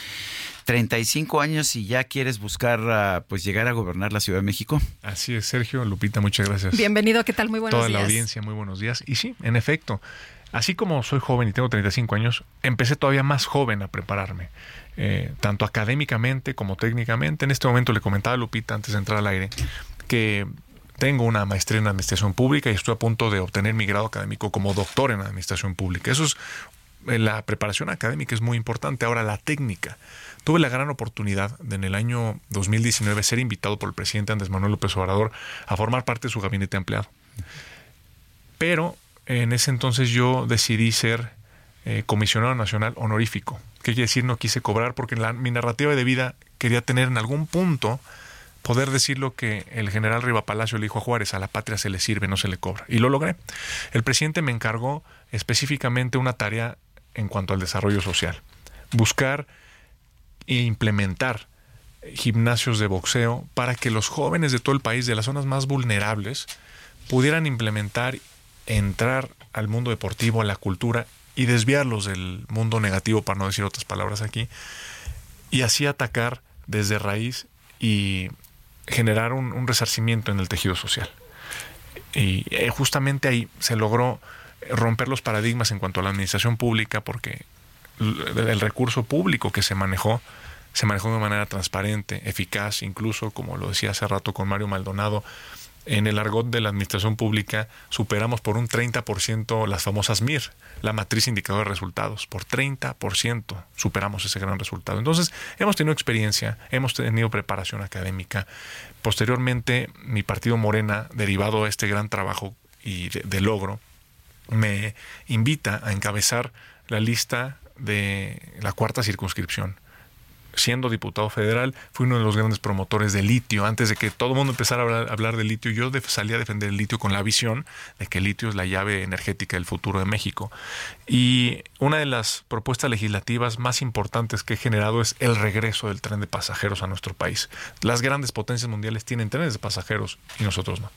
35 años y ya quieres buscar ah, pues llegar a gobernar la Ciudad de México. Así es, Sergio, Lupita, muchas gracias. Bienvenido, ¿qué tal? Muy buenos días. Toda la audiencia, muy buenos días. Y sí, en efecto, así como soy joven y tengo 35 años, empecé todavía más joven a prepararme. Eh, tanto académicamente como técnicamente. En este momento le comentaba a Lupita antes de entrar al aire que tengo una maestría en administración pública y estoy a punto de obtener mi grado académico como doctor en administración pública. Eso es eh, la preparación académica es muy importante. Ahora la técnica. Tuve la gran oportunidad de en el año 2019 ser invitado por el presidente Andrés Manuel López Obrador a formar parte de su gabinete empleado. Pero en ese entonces yo decidí ser eh, comisionado nacional honorífico. ¿Qué quiere decir? No quise cobrar porque en mi narrativa de vida quería tener en algún punto poder decir lo que el general Riva Palacio le dijo a Juárez, a la patria se le sirve, no se le cobra. Y lo logré. El presidente me encargó específicamente una tarea en cuanto al desarrollo social. Buscar e implementar gimnasios de boxeo para que los jóvenes de todo el país, de las zonas más vulnerables, pudieran implementar, entrar al mundo deportivo, a la cultura y desviarlos del mundo negativo, para no decir otras palabras aquí, y así atacar desde raíz y generar un, resarcimiento en el tejido social. Y eh, justamente ahí se logró romper los paradigmas en cuanto a la administración pública porque el recurso público que se manejó se manejó de manera transparente, eficaz, incluso, como lo decía hace rato con Mario Maldonado, en el argot de la administración pública superamos por un 30% las famosas MIR, la matriz indicador de resultados. Por 30% superamos ese gran resultado. Entonces, hemos tenido experiencia, hemos tenido preparación académica. Posteriormente, mi partido Morena, derivado de este gran trabajo y de logro, me invita a encabezar la lista de la cuarta circunscripción siendo diputado federal, fui uno de los grandes promotores del litio. Antes de que todo el mundo empezara a hablar, de litio, yo salí a defender el litio con la visión de que el litio es la llave energética del futuro de México. Y una de las propuestas legislativas más importantes que he generado es el regreso del tren de pasajeros a nuestro país. Las grandes potencias mundiales tienen trenes de pasajeros y nosotros no.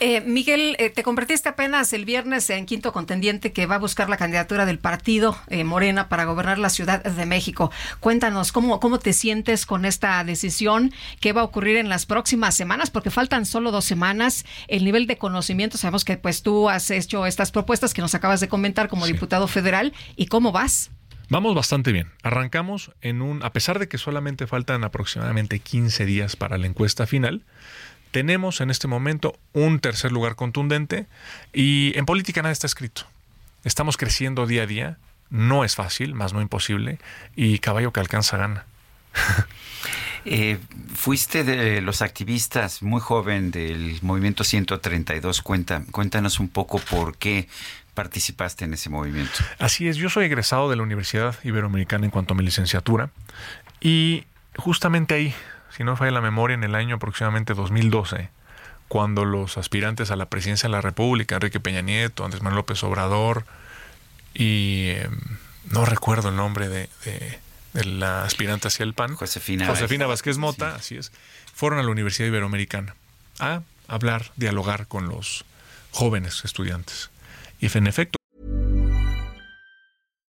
Eh, Miguel, eh, te convertiste apenas el viernes en quinto contendiente que va a buscar la candidatura del partido eh, Morena para gobernar la Ciudad de México. Cuéntanos cómo, cómo te sientes con esta decisión, qué va a ocurrir en las próximas semanas, porque faltan solo dos semanas. El nivel de conocimiento, sabemos que pues tú has hecho estas propuestas que nos acabas de comentar como diputado federal. ¿Y cómo vas? Vamos bastante bien. Arrancamos en un, a pesar de que solamente faltan aproximadamente 15 días para la encuesta final, tenemos en este momento un tercer lugar contundente y en política nada está escrito. Estamos creciendo día a día, no es fácil, más no imposible, y caballo que alcanza gana. Eh, fuiste de los activistas muy joven del movimiento 132. Cuenta, cuéntanos un poco por qué participaste en ese movimiento. Así es, yo soy egresado de la Universidad Iberoamericana en cuanto a mi licenciatura y justamente ahí si no falla la memoria, en el año aproximadamente 2012, cuando los aspirantes a la presidencia de la República, Enrique Peña Nieto, Andrés Manuel López Obrador y em, no recuerdo el nombre de, la aspirante hacia el PAN, Josefina, Josefina Vázquez Mota, así es, fueron a la Universidad Iberoamericana a hablar, dialogar con los jóvenes estudiantes. Y en efecto,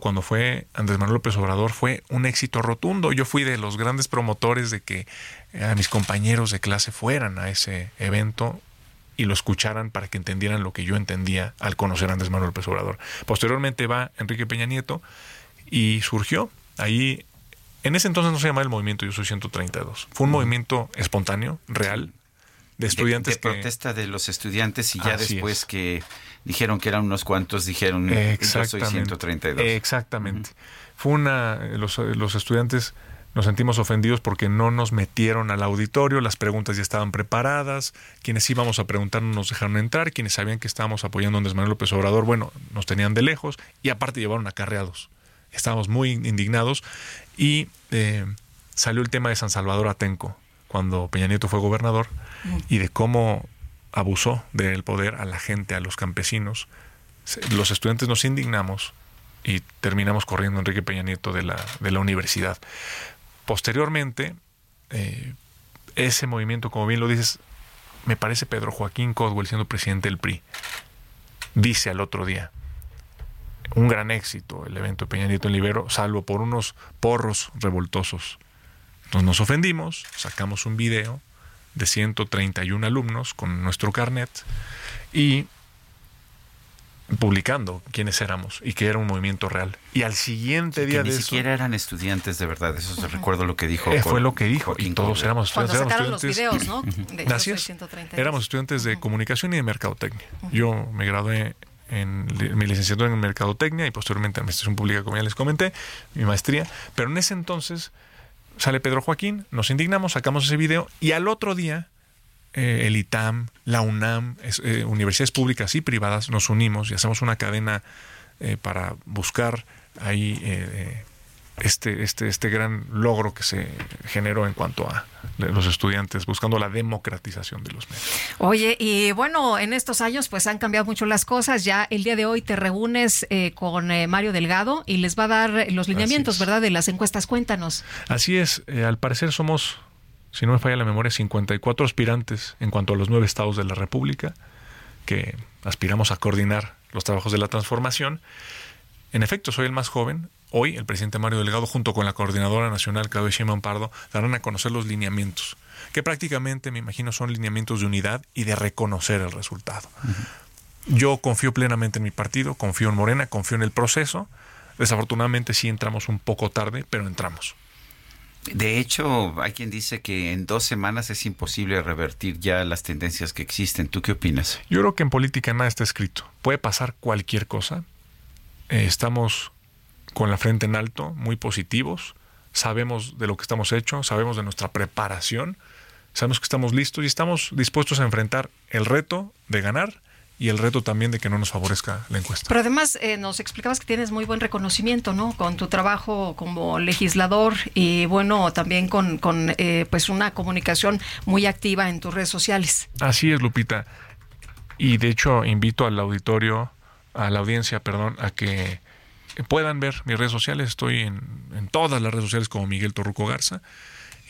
Cuando fue Andrés Manuel López Obrador fue un éxito rotundo. Yo fui de los grandes promotores de que eh, a mis compañeros de clase fueran a ese evento y lo escucharan para que entendieran lo que yo entendía al conocer a Andrés Manuel López Obrador. Posteriormente va Enrique Peña Nieto y surgió ahí, en ese entonces no se llamaba el movimiento Yo Soy 132, fue un movimiento espontáneo, real, de estudiantes. De, protesta de los estudiantes y ya después que dijeron que eran unos cuantos, dijeron yo soy 132. Exactamente. Fue una, los, los estudiantes nos sentimos ofendidos porque no nos metieron al auditorio, las preguntas ya estaban preparadas, quienes íbamos a preguntar no nos dejaron entrar, quienes sabían que estábamos apoyando a Andrés Manuel López Obrador, bueno, nos tenían de lejos y aparte llevaron acarreados. Estábamos muy indignados y eh, salió el tema de San Salvador Atenco, cuando Peña Nieto fue gobernador, y de cómo abusó del poder a la gente, a los campesinos. Los estudiantes nos indignamos y terminamos corriendo Enrique Peña Nieto de la, de la universidad. Posteriormente, eh, ese movimiento, como bien lo dices, me parece Pedro Joaquín Codwell siendo presidente del PRI, dice al otro día, un gran éxito el evento de Peña Nieto en Libero, salvo por unos porros revoltosos. Nos ofendimos, sacamos un video de 131 alumnos con nuestro carnet y publicando quiénes éramos y que era un movimiento real. Y al siguiente día que de ni siquiera eran estudiantes de verdad, eso se recuerdo lo que dijo. Eh, fue lo que dijo, y todos éramos Cuando estudiantes. sacaron los videos, ¿no? De. 130. Éramos estudiantes de comunicación y de mercadotecnia. Yo me gradué en mi licenciatura en mercadotecnia y posteriormente en administración pública, como ya les comenté, mi maestría. Pero en ese entonces sale Pedro Joaquín, nos indignamos, sacamos ese video y al otro día eh, el ITAM, la UNAM, eh, universidades públicas y privadas nos unimos y hacemos una cadena eh, para buscar ahí eh, este, este, este gran logro que se generó en cuanto a los estudiantes, buscando la democratización de los medios. Oye, y bueno, en estos años pues han cambiado mucho las cosas. Ya el día de hoy te reúnes eh, con eh, Mario Delgado y les va a dar los lineamientos, ¿verdad? De las encuestas. Cuéntanos. Así es, eh, al parecer somos, si no me falla la memoria, 54 aspirantes en cuanto a los nueve estados de la República, que aspiramos a coordinar los trabajos de la transformación. En efecto, soy el más joven. Hoy el presidente Mario Delgado, junto con la coordinadora nacional Claudia Sheinbaum Pardo, darán a conocer los lineamientos, que prácticamente, me imagino, son lineamientos de unidad y de reconocer el resultado. Yo confío plenamente en mi partido, confío en Morena, confío en el proceso. Desafortunadamente sí entramos un poco tarde, pero entramos. De hecho, hay quien dice que en dos semanas es imposible revertir ya las tendencias que existen. ¿Tú qué opinas? Yo creo que en política nada está escrito. Puede pasar cualquier cosa. Eh, estamos con la frente en alto, muy positivos. Sabemos de lo que estamos hechos, sabemos de nuestra preparación, sabemos que estamos listos y estamos dispuestos a enfrentar el reto de ganar y el reto también de que no nos favorezca la encuesta. Pero además eh, nos explicabas que tienes muy buen reconocimiento, ¿no? Con tu trabajo como legislador y bueno, también con, con eh, pues una comunicación muy activa en tus redes sociales. Así es, Lupita. Y de hecho invito al auditorio, a la audiencia, perdón, a que puedan ver mis redes sociales. Estoy en, todas las redes sociales como Miguel Torruco Garza.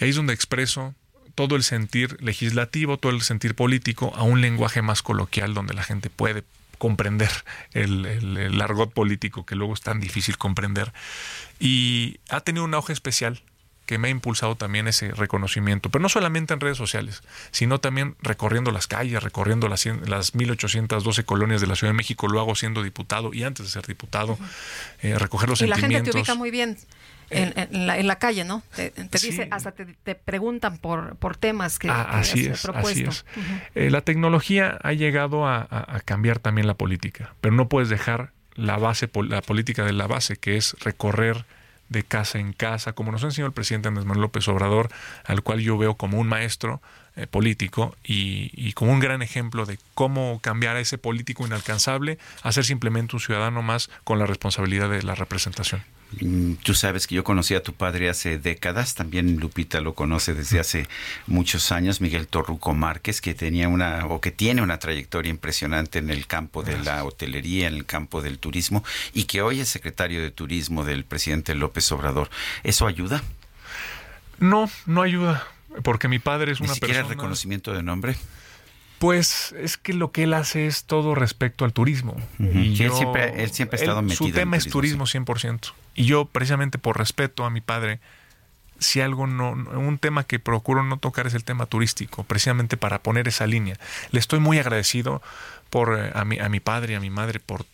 Y ahí es donde expreso todo el sentir legislativo, todo el sentir político a un lenguaje más coloquial donde la gente puede comprender el, el- el argot político que luego es tan difícil comprender. Y ha tenido un auge especial que me ha impulsado también ese reconocimiento, pero no solamente en redes sociales, sino también recorriendo las calles, recorriendo las, las 1812 colonias de la Ciudad de México, lo hago siendo diputado y antes de ser diputado, eh, recoger los y la gente sentimientos. te ubica muy bien. En, en la, en la calle, ¿no? Te, te Sí. dice, hasta te, te preguntan por, por temas que, Ah, que así has es, propuesto. así es. Eh, la tecnología ha llegado a, a- a cambiar también la política, pero no puedes dejar la base, la política de la base, que es recorrer de casa en casa, como nos ha enseñado el presidente Andrés Manuel López Obrador, al cual yo veo como un maestro eh, político y, y como un gran ejemplo de cómo cambiar a ese político inalcanzable a ser simplemente un ciudadano más con la responsabilidad de la representación. Mm, Tú sabes que yo conocí a tu padre hace décadas, también Lupita lo conoce desde hace muchos años, Miguel Torruco Márquez, que tenía una o que tiene una trayectoria impresionante en el campo de la hotelería, en el campo del turismo y que hoy es secretario de turismo del presidente López Obrador. ¿Eso ayuda? No, no ayuda, porque mi padre es Ni una siquiera persona... reconocimiento de nombre. Pues es que lo que él hace es todo respecto al turismo. Y Sí, él yo- siempre- él siempre ha estado metido Su en tema es turismo, turismo 100%. Y yo, precisamente por respeto a mi padre, si algo no, no- un tema que procuro no tocar es el tema turístico, precisamente para poner esa línea. Le estoy muy agradecido por eh, a mi, a mi padre y a mi madre por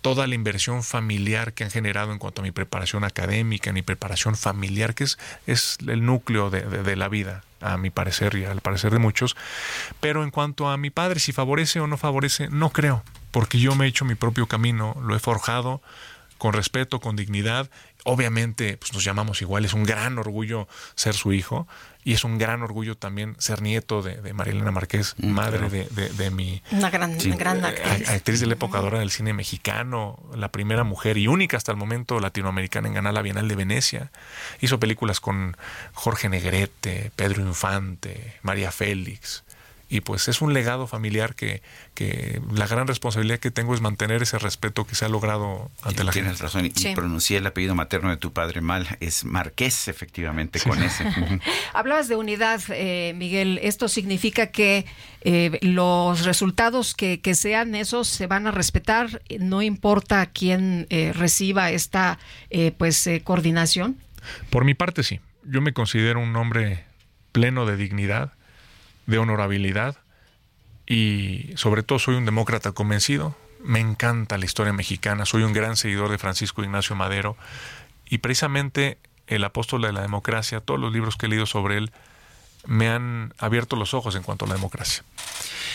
toda la inversión familiar que han generado en cuanto a mi preparación académica, mi preparación familiar, que es, es el núcleo de, de- la vida, a mi parecer y al parecer de muchos. Pero en cuanto a mi padre, si favorece o no favorece, no creo, porque yo me he hecho mi propio camino, lo he forjado con respeto, con dignidad. Obviamente, pues nos llamamos igual, es un gran orgullo ser su hijo y es un gran orgullo también ser nieto de, de María Elena Márquez, madre claro. de, de- de mi, Una gran, Sí, una gran eh, actriz. actriz de la época dorada del cine mexicano, la primera mujer y única hasta el momento latinoamericana en ganar la Bienal de Venecia. Hizo películas con Jorge Negrete, Pedro Infante, María Félix. Y pues es un legado familiar que, que la gran responsabilidad que tengo es mantener ese respeto que se ha logrado ante la Tienes gente. razón, y Sí. pronuncié el apellido materno de tu padre mal, es Marqués, efectivamente, con ese. Hablabas de unidad, eh, Miguel. Esto significa que eh, los resultados que, que sean esos se van a respetar, no importa quién eh, reciba esta eh, pues eh, coordinación. Por mi parte, sí. Yo me considero un hombre pleno de dignidad, de honorabilidad y sobre todo soy un demócrata convencido. Me encanta la historia mexicana, soy un gran seguidor de Francisco Ignacio Madero y precisamente el apóstol de la democracia, todos los libros que he leído sobre él, me han abierto los ojos en cuanto a la democracia.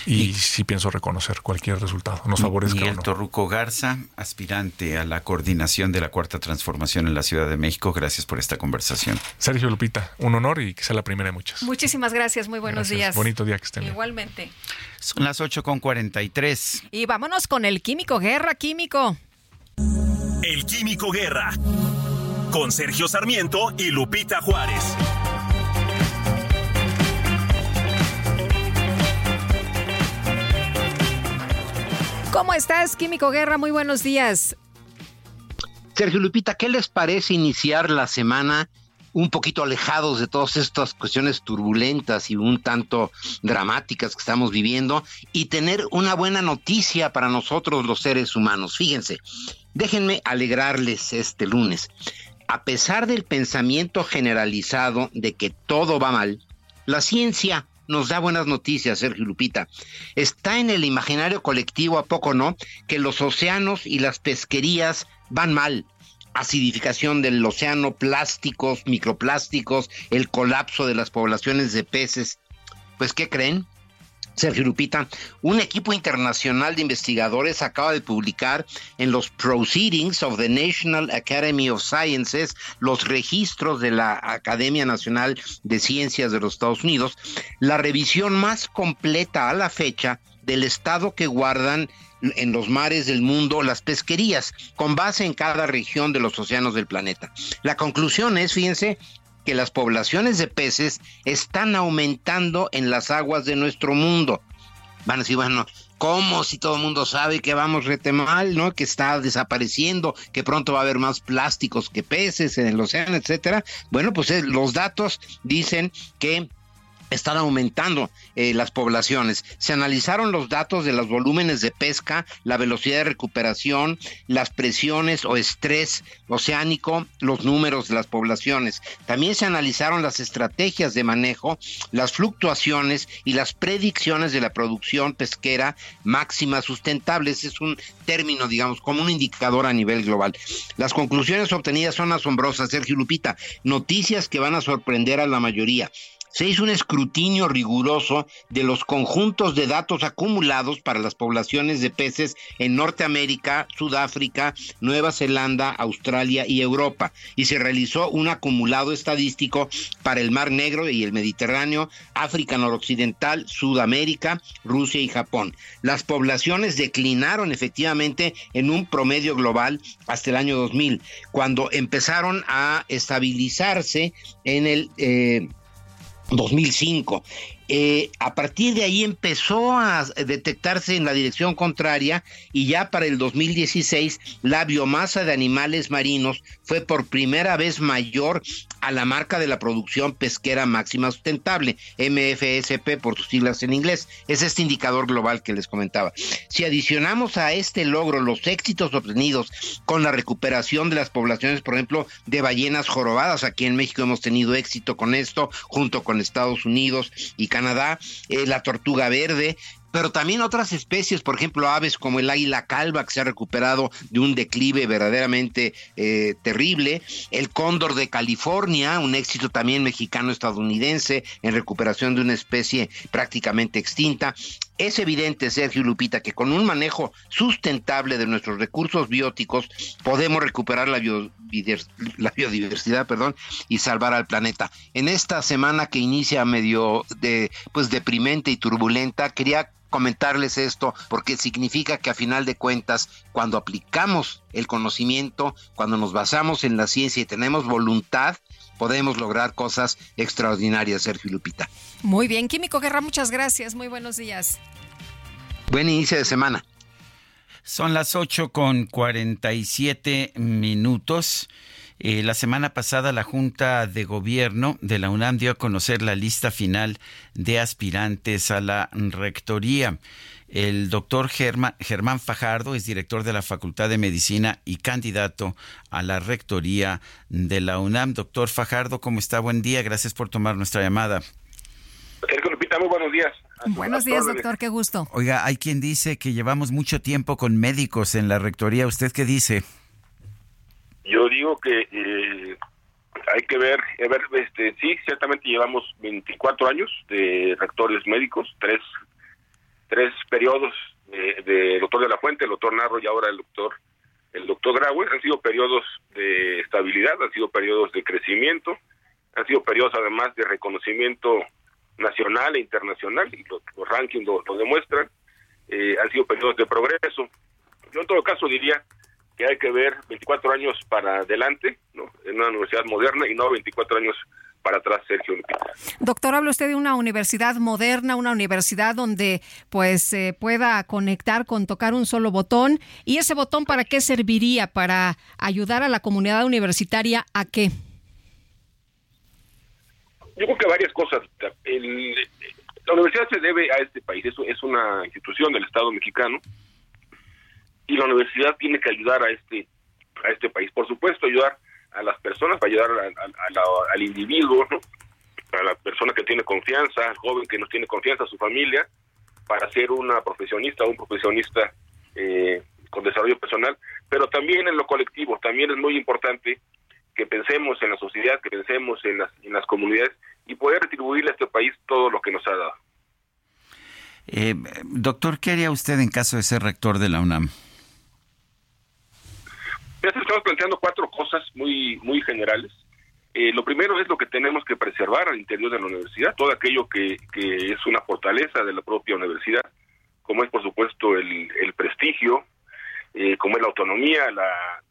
Y, sí pienso reconocer cualquier resultado, nos favorezca Miguel Torruco Garza, aspirante a la coordinación de la Cuarta Transformación en la Ciudad de México, gracias por esta conversación. Sergio Lupita, un honor y que sea la primera de muchas. Muchísimas gracias, muy buenos días. Bonito día que estén. Igualmente. Son las 8 con 43. Y vámonos con el Químico Guerra, Químico. El Químico Guerra, con Sergio Sarmiento y Lupita Juárez. ¿Cómo estás, Químico Guerra? Muy buenos días. Sergio Lupita, ¿qué les parece iniciar la semana un poquito alejados de todas estas cuestiones turbulentas y un tanto dramáticas que estamos viviendo y tener una buena noticia para nosotros los seres humanos? Fíjense, déjenme alegrarles este lunes. A pesar del pensamiento generalizado de que todo va mal, la ciencia nos da buenas noticias, Sergio Lupita. Está en el imaginario colectivo, ¿a poco no? Que los océanos y las pesquerías van mal. Acidificación del océano, plásticos, microplásticos, el colapso de las poblaciones de peces. Pues, ¿qué creen? Sergio Lupita, un equipo internacional de investigadores acaba de publicar en los Proceedings of the National Academy of Sciences, los registros de la Academia Nacional de Ciencias de los Estados Unidos, la revisión más completa a la fecha del estado que guardan en los mares del mundo las pesquerías, con base en cada región de los océanos del planeta. La conclusión es, fíjense, que las poblaciones de peces están aumentando en las aguas de nuestro mundo. Van a decir, bueno, ¿cómo si todo el mundo sabe que vamos rete mal, ¿no? Que está desapareciendo, que pronto va a haber más plásticos que peces en el océano, etcétera? Bueno, pues eh, los datos dicen que están aumentando eh, las poblaciones. Se analizaron los datos de los volúmenes de pesca, la velocidad de recuperación, las presiones o estrés oceánico, los números de las poblaciones. También se analizaron las estrategias de manejo, las fluctuaciones y las predicciones de la producción pesquera máxima sustentable. Ese es un término, digamos, como un indicador a nivel global. Las conclusiones obtenidas son asombrosas, Sergio Lupita. Noticias que van a sorprender a la mayoría se hizo un escrutinio riguroso de los conjuntos de datos acumulados para las poblaciones de peces en Norteamérica, Sudáfrica, Nueva Zelanda, Australia y Europa, y se realizó un acumulado estadístico para el Mar Negro y el Mediterráneo, África Noroccidental, Sudamérica, Rusia y Japón. Las poblaciones declinaron efectivamente en un promedio global hasta el año 2000, cuando empezaron a estabilizarse en el... Eh, 2005. Eh, a partir de ahí empezó a detectarse en la dirección contraria y ya para el 2016 la biomasa de animales marinos fue por primera vez mayor a la marca de la producción pesquera máxima sustentable, MFSP por sus siglas en inglés. Es este indicador global que les comentaba. Si adicionamos a este logro los éxitos obtenidos con la recuperación de las poblaciones, por ejemplo, de ballenas jorobadas, aquí en México hemos tenido éxito con esto, junto con Estados Unidos y Canadá, eh, la tortuga verde, pero también otras especies, por ejemplo, aves como el águila calva, que se ha recuperado de un declive verdaderamente eh, terrible, el cóndor de California, un éxito también mexicano-estadounidense en recuperación de una especie prácticamente extinta. Es evidente, Sergio Lupita, que con un manejo sustentable de nuestros recursos bióticos podemos recuperar la, biodiversidad perdón, y salvar al planeta. En esta semana que inicia medio de, pues, deprimente y turbulenta, quería comentarles esto porque significa que a final de cuentas, cuando aplicamos el conocimiento, cuando nos basamos en la ciencia y tenemos voluntad, podemos lograr cosas extraordinarias, Sergio Lupita. Muy bien, Químico Guerra, muchas gracias. Muy buenos días. Buen inicio de semana. Son las 8 con 47 minutos. Eh, la semana pasada la Junta de Gobierno de la UNAM dio a conocer la lista final de aspirantes a la rectoría. El doctor Germán Fajardo es director de la Facultad de Medicina y candidato a la rectoría de la UNAM. Doctor Fajardo, ¿cómo está? Buen día. Gracias por tomar nuestra llamada. Lupita, muy buenos días. Buenos días, doctor, qué gusto. Oiga, hay quien dice que llevamos mucho tiempo con médicos en la rectoría. ¿Usted qué dice? Yo digo que eh, hay que ver, a ver, este, sí, ciertamente llevamos 24 años de rectores médicos, tres, tres periodos de, doctor de la Fuente, el doctor Narro y ahora el doctor el doctor Grauer, han sido periodos de estabilidad, han sido periodos de crecimiento, han sido periodos además de reconocimiento nacional e internacional, y los, rankings lo, demuestran, eh, han sido periodos de progreso. Yo en todo caso diría que hay que ver 24 años para adelante, ¿no? en una universidad moderna y no 24 años para atrás, Sergio Doctor, habla usted de una universidad moderna, una universidad donde pues se pueda conectar con tocar un solo botón. ¿Y ese botón para qué serviría? ¿Para ayudar a la comunidad universitaria a qué? Yo creo que varias cosas. la universidad se debe a este país, es, es una institución del Estado mexicano y la universidad tiene que ayudar a este a este país. Por supuesto, ayudar a las personas, para ayudar al individuo, a la persona que tiene confianza, al joven que no tiene confianza, a su familia, para ser una profesionista o un profesionista eh, con desarrollo personal, pero también en lo colectivo, también es muy importante que pensemos en la sociedad, que pensemos en las, en las comunidades y poder retribuirle a este país todo lo que nos ha dado. Eh, doctor, ¿qué haría usted en caso de ser rector de la UNAM? Estamos planteando cuatro cosas muy, muy generales. Eh, lo primero es lo que tenemos que preservar al interior de la universidad, todo aquello que, que es una fortaleza de la propia universidad, como es por supuesto el, el prestigio, eh, como es la autonomía, la,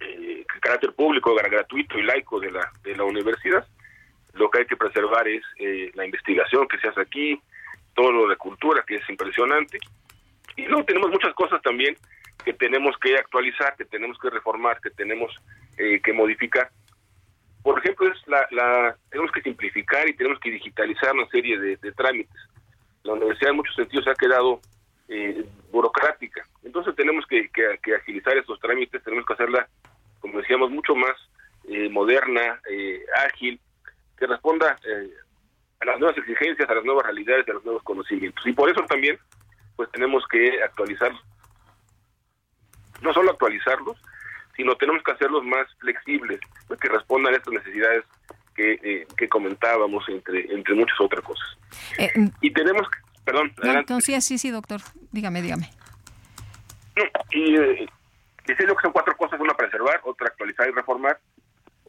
eh, el carácter público, gratuito y laico de la, de la universidad. Lo que hay que preservar es la investigación que se hace aquí, todo lo de cultura que es impresionante. Y luego tenemos muchas cosas también que tenemos que actualizar, que tenemos que reformar, que tenemos eh, que modificar. Por ejemplo, es la, la, tenemos que simplificar y tenemos que digitalizar una serie de, trámites. La universidad en muchos sentidos ha quedado eh, burocrática. Entonces tenemos que, que, agilizar estos trámites, tenemos que hacerla, como decíamos, mucho más eh, moderna, ágil, que responda a las nuevas exigencias, a las nuevas realidades, a los nuevos conocimientos. Y por eso también, pues tenemos que actualizar no solo actualizarlos, sino tenemos que hacerlos más flexibles, pues, que respondan a estas necesidades que, eh, que comentábamos, entre, entre muchas otras cosas. Eh, y tenemos, perdón, entonces sí, sí, doctor, dígame, dígame. y eh, decirlo que son cuatro cosas, una preservar, otra actualizar y reformar,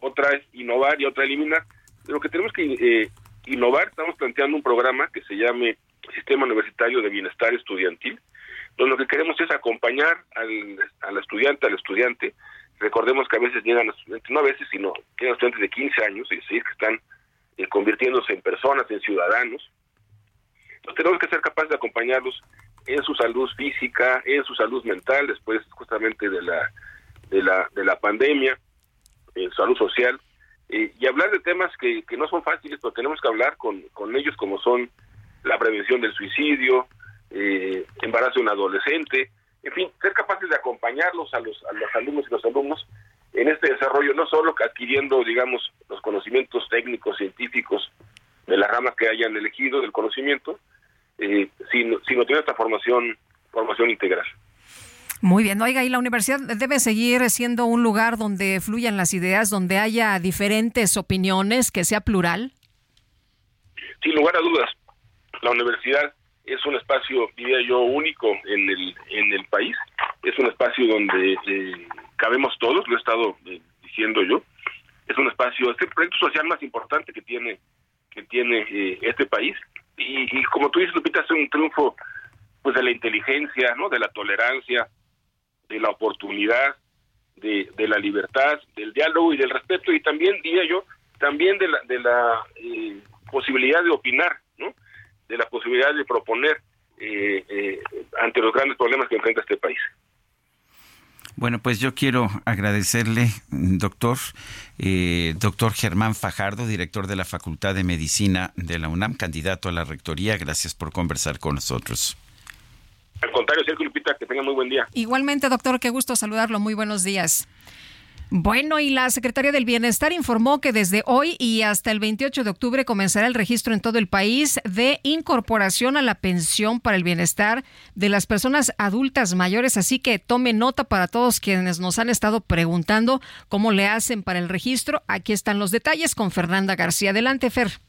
otra es innovar y otra eliminar. lo que tenemos que eh, innovar, estamos planteando un programa que se llame Sistema Universitario de Bienestar Estudiantil, entonces, lo que queremos es acompañar al, estudiante, al estudiante. Recordemos que a veces llegan estudiantes, no a veces, sino llegan estudiantes de 15 años, y decir, que están eh, convirtiéndose en personas, en ciudadanos. Entonces, tenemos que ser capaces de acompañarlos en su salud física, en su salud mental, después justamente de la, de la, de la pandemia, en salud social, eh, y hablar de temas que, que no son fáciles, pero tenemos que hablar con, con ellos como son la prevención del suicidio, eh, embarazo de un adolescente, en fin, ser capaces de acompañarlos a los, a los alumnos y los alumnos en este desarrollo, no solo adquiriendo, digamos, los conocimientos técnicos, científicos de la rama que hayan elegido del conocimiento, eh, sino, sino tener esta formación, formación integral. Muy bien, oiga, y la universidad debe seguir siendo un lugar donde fluyan las ideas, donde haya diferentes opiniones, que sea plural. Sin lugar a dudas, la universidad es un espacio, diría yo, único en el, en el país. Es un espacio donde eh, cabemos todos, lo he estado eh, diciendo yo. Es un espacio, este proyecto social más importante que tiene que tiene eh, este país. Y, como tú dices, Lupita, es un triunfo pues de la inteligencia, no, de la tolerancia, de la oportunidad, de, de la libertad, del diálogo y del respeto y también diría yo, también de la de la posibilidad de opinar. De la posibilidad de proponer eh, eh, ante los grandes problemas que enfrenta este país. Bueno, pues yo quiero agradecerle, doctor, eh, doctor Germán Fajardo, director de la Facultad de Medicina de la UNAM, candidato a la rectoría. Gracias por conversar con nosotros. Al contrario, Sergio Lupita, que tenga muy buen día. Igualmente, doctor, qué gusto saludarlo. Muy buenos días. Bueno, y la Secretaría del Bienestar informó que desde hoy y hasta el 28 de octubre comenzará el registro en todo el país de incorporación a la pensión para el bienestar de las personas adultas mayores. Así que tome nota para todos quienes nos han estado preguntando cómo le hacen para el registro. Aquí están los detalles con Fernanda García. Adelante, Fer.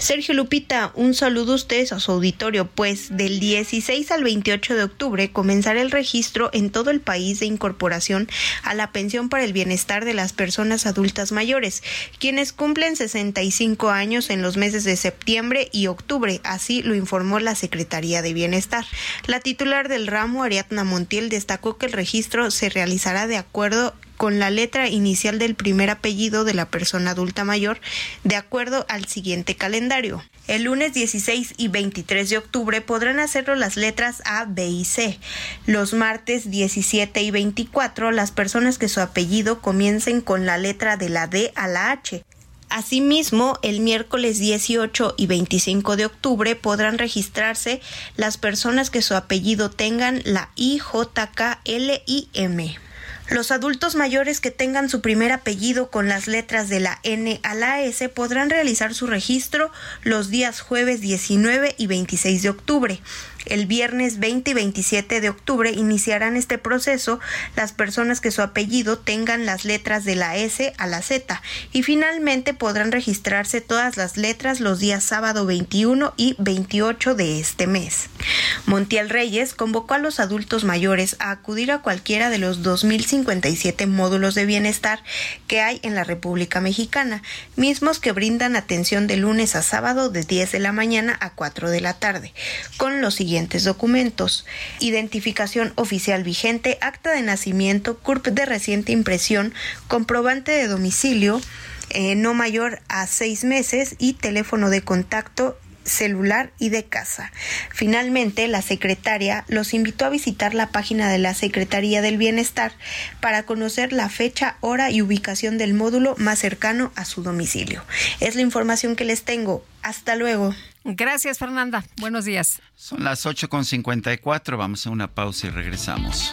Sergio Lupita, un saludo a ustedes a su auditorio, pues del 16 al 28 de octubre comenzará el registro en todo el país de incorporación a la pensión para el bienestar de las personas adultas mayores, quienes cumplen 65 años en los meses de septiembre y octubre, así lo informó la Secretaría de Bienestar. La titular del ramo, Ariadna Montiel, destacó que el registro se realizará de acuerdo con la letra inicial del primer apellido de la persona adulta mayor de acuerdo al siguiente calendario. El lunes 16 y 23 de octubre podrán hacerlo las letras A, B y C. Los martes 17 y 24 las personas que su apellido comiencen con la letra de la D a la H. Asimismo, el miércoles 18 y 25 de octubre podrán registrarse las personas que su apellido tengan la I, J, K, L y M. Los adultos mayores que tengan su primer apellido con las letras de la N a la S podrán realizar su registro los días jueves 19 y 26 de octubre. El viernes 20 y 27 de octubre iniciarán este proceso las personas que su apellido tengan las letras de la S a la Z y finalmente podrán registrarse todas las letras los días sábado 21 y 28 de este mes. Montiel Reyes convocó a los adultos mayores a acudir a cualquiera de los 2.057 módulos de bienestar que hay en la República Mexicana, mismos que brindan atención de lunes a sábado de 10 de la mañana a 4 de la tarde, con los siguientes documentos. Identificación oficial vigente, acta de nacimiento, CURP de reciente impresión, comprobante de domicilio, eh, no mayor a seis meses y teléfono de contacto celular y de casa. Finalmente, la secretaria los invitó a visitar la página de la Secretaría del Bienestar para conocer la fecha, hora y ubicación del módulo más cercano a su domicilio. Es la información que les tengo. Hasta luego. Gracias, Fernanda. Buenos días. Son las 8.54. Vamos a una pausa y regresamos.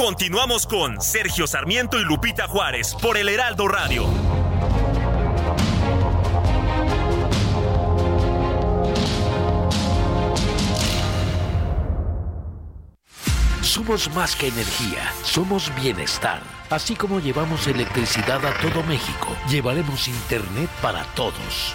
Continuamos con Sergio Sarmiento y Lupita Juárez por el Heraldo Radio. Somos más que energía, somos bienestar. Así como llevamos electricidad a todo México, llevaremos Internet para todos.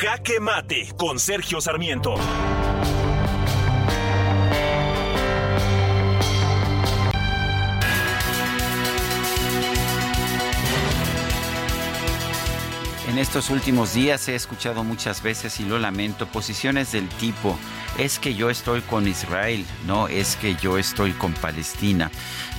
Jaque Mate con Sergio Sarmiento. En estos últimos días he escuchado muchas veces y lo lamento posiciones del tipo es que yo estoy con Israel, no es que yo estoy con Palestina.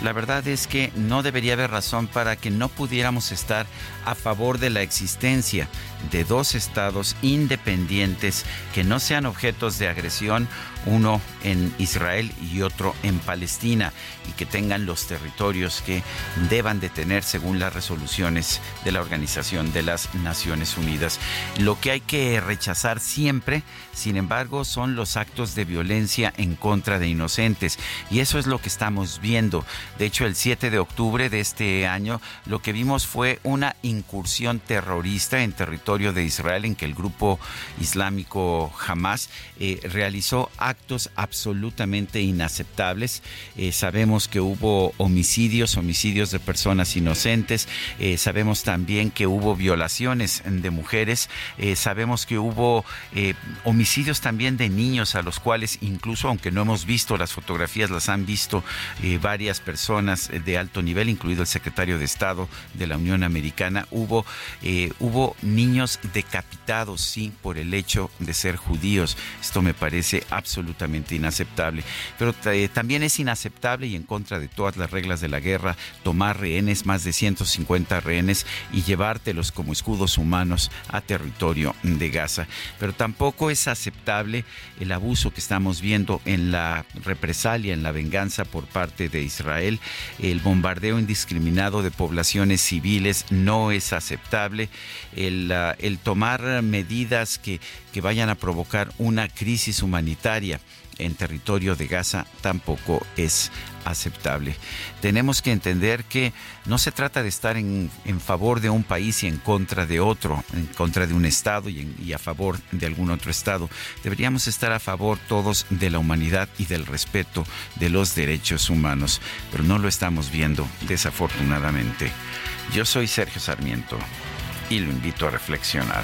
La verdad es que no debería haber razón para que no pudiéramos estar a favor de la existencia de dos estados independientes que no sean objetos de agresión, uno en Israel y otro en Palestina, y que tengan los territorios que deban de tener según las resoluciones de la Organización de las Naciones Unidas. Lo que hay que rechazar siempre, sin embargo, son los actos de violencia en contra de inocentes, y eso es lo que estamos viendo. De hecho, el 7 de octubre de este año, lo que vimos fue una incursión terrorista en territorio de Israel en que el grupo islámico Hamas eh, realizó actos absolutamente inaceptables. Eh, sabemos que hubo homicidios, homicidios de personas inocentes. Eh, sabemos también que hubo violaciones de mujeres. sabemos que hubo homicidios también de niños a los cuales incluso, aunque no hemos visto las fotografías, las han visto varias personas de alto nivel, incluido el secretario de Estado de la Unión Americana. Hubo, hubo niños decapitados, sí, por el hecho de ser judíos. Esto me parece absolutamente inaceptable. Pero eh, también es inaceptable y en contra de todas las reglas de la guerra tomar rehenes, más de 150 rehenes, y llevártelos como escudos humanos a territorio de Gaza. Pero tampoco es aceptable el abuso que estamos viendo en la represalia, en la venganza por parte de Israel. El bombardeo indiscriminado de poblaciones civiles no es aceptable. El, el tomar medidas que, que vayan a provocar una crisis humanitaria en territorio de Gaza tampoco es aceptable. Tenemos que entender que no se trata de estar en, favor de un país y en contra de otro, en contra de un Estado y, y, a favor de algún otro Estado. Deberíamos estar a favor todos de la humanidad y del respeto de los derechos humanos, pero no lo estamos viendo desafortunadamente. Yo soy Sergio Sarmiento y lo invito a reflexionar.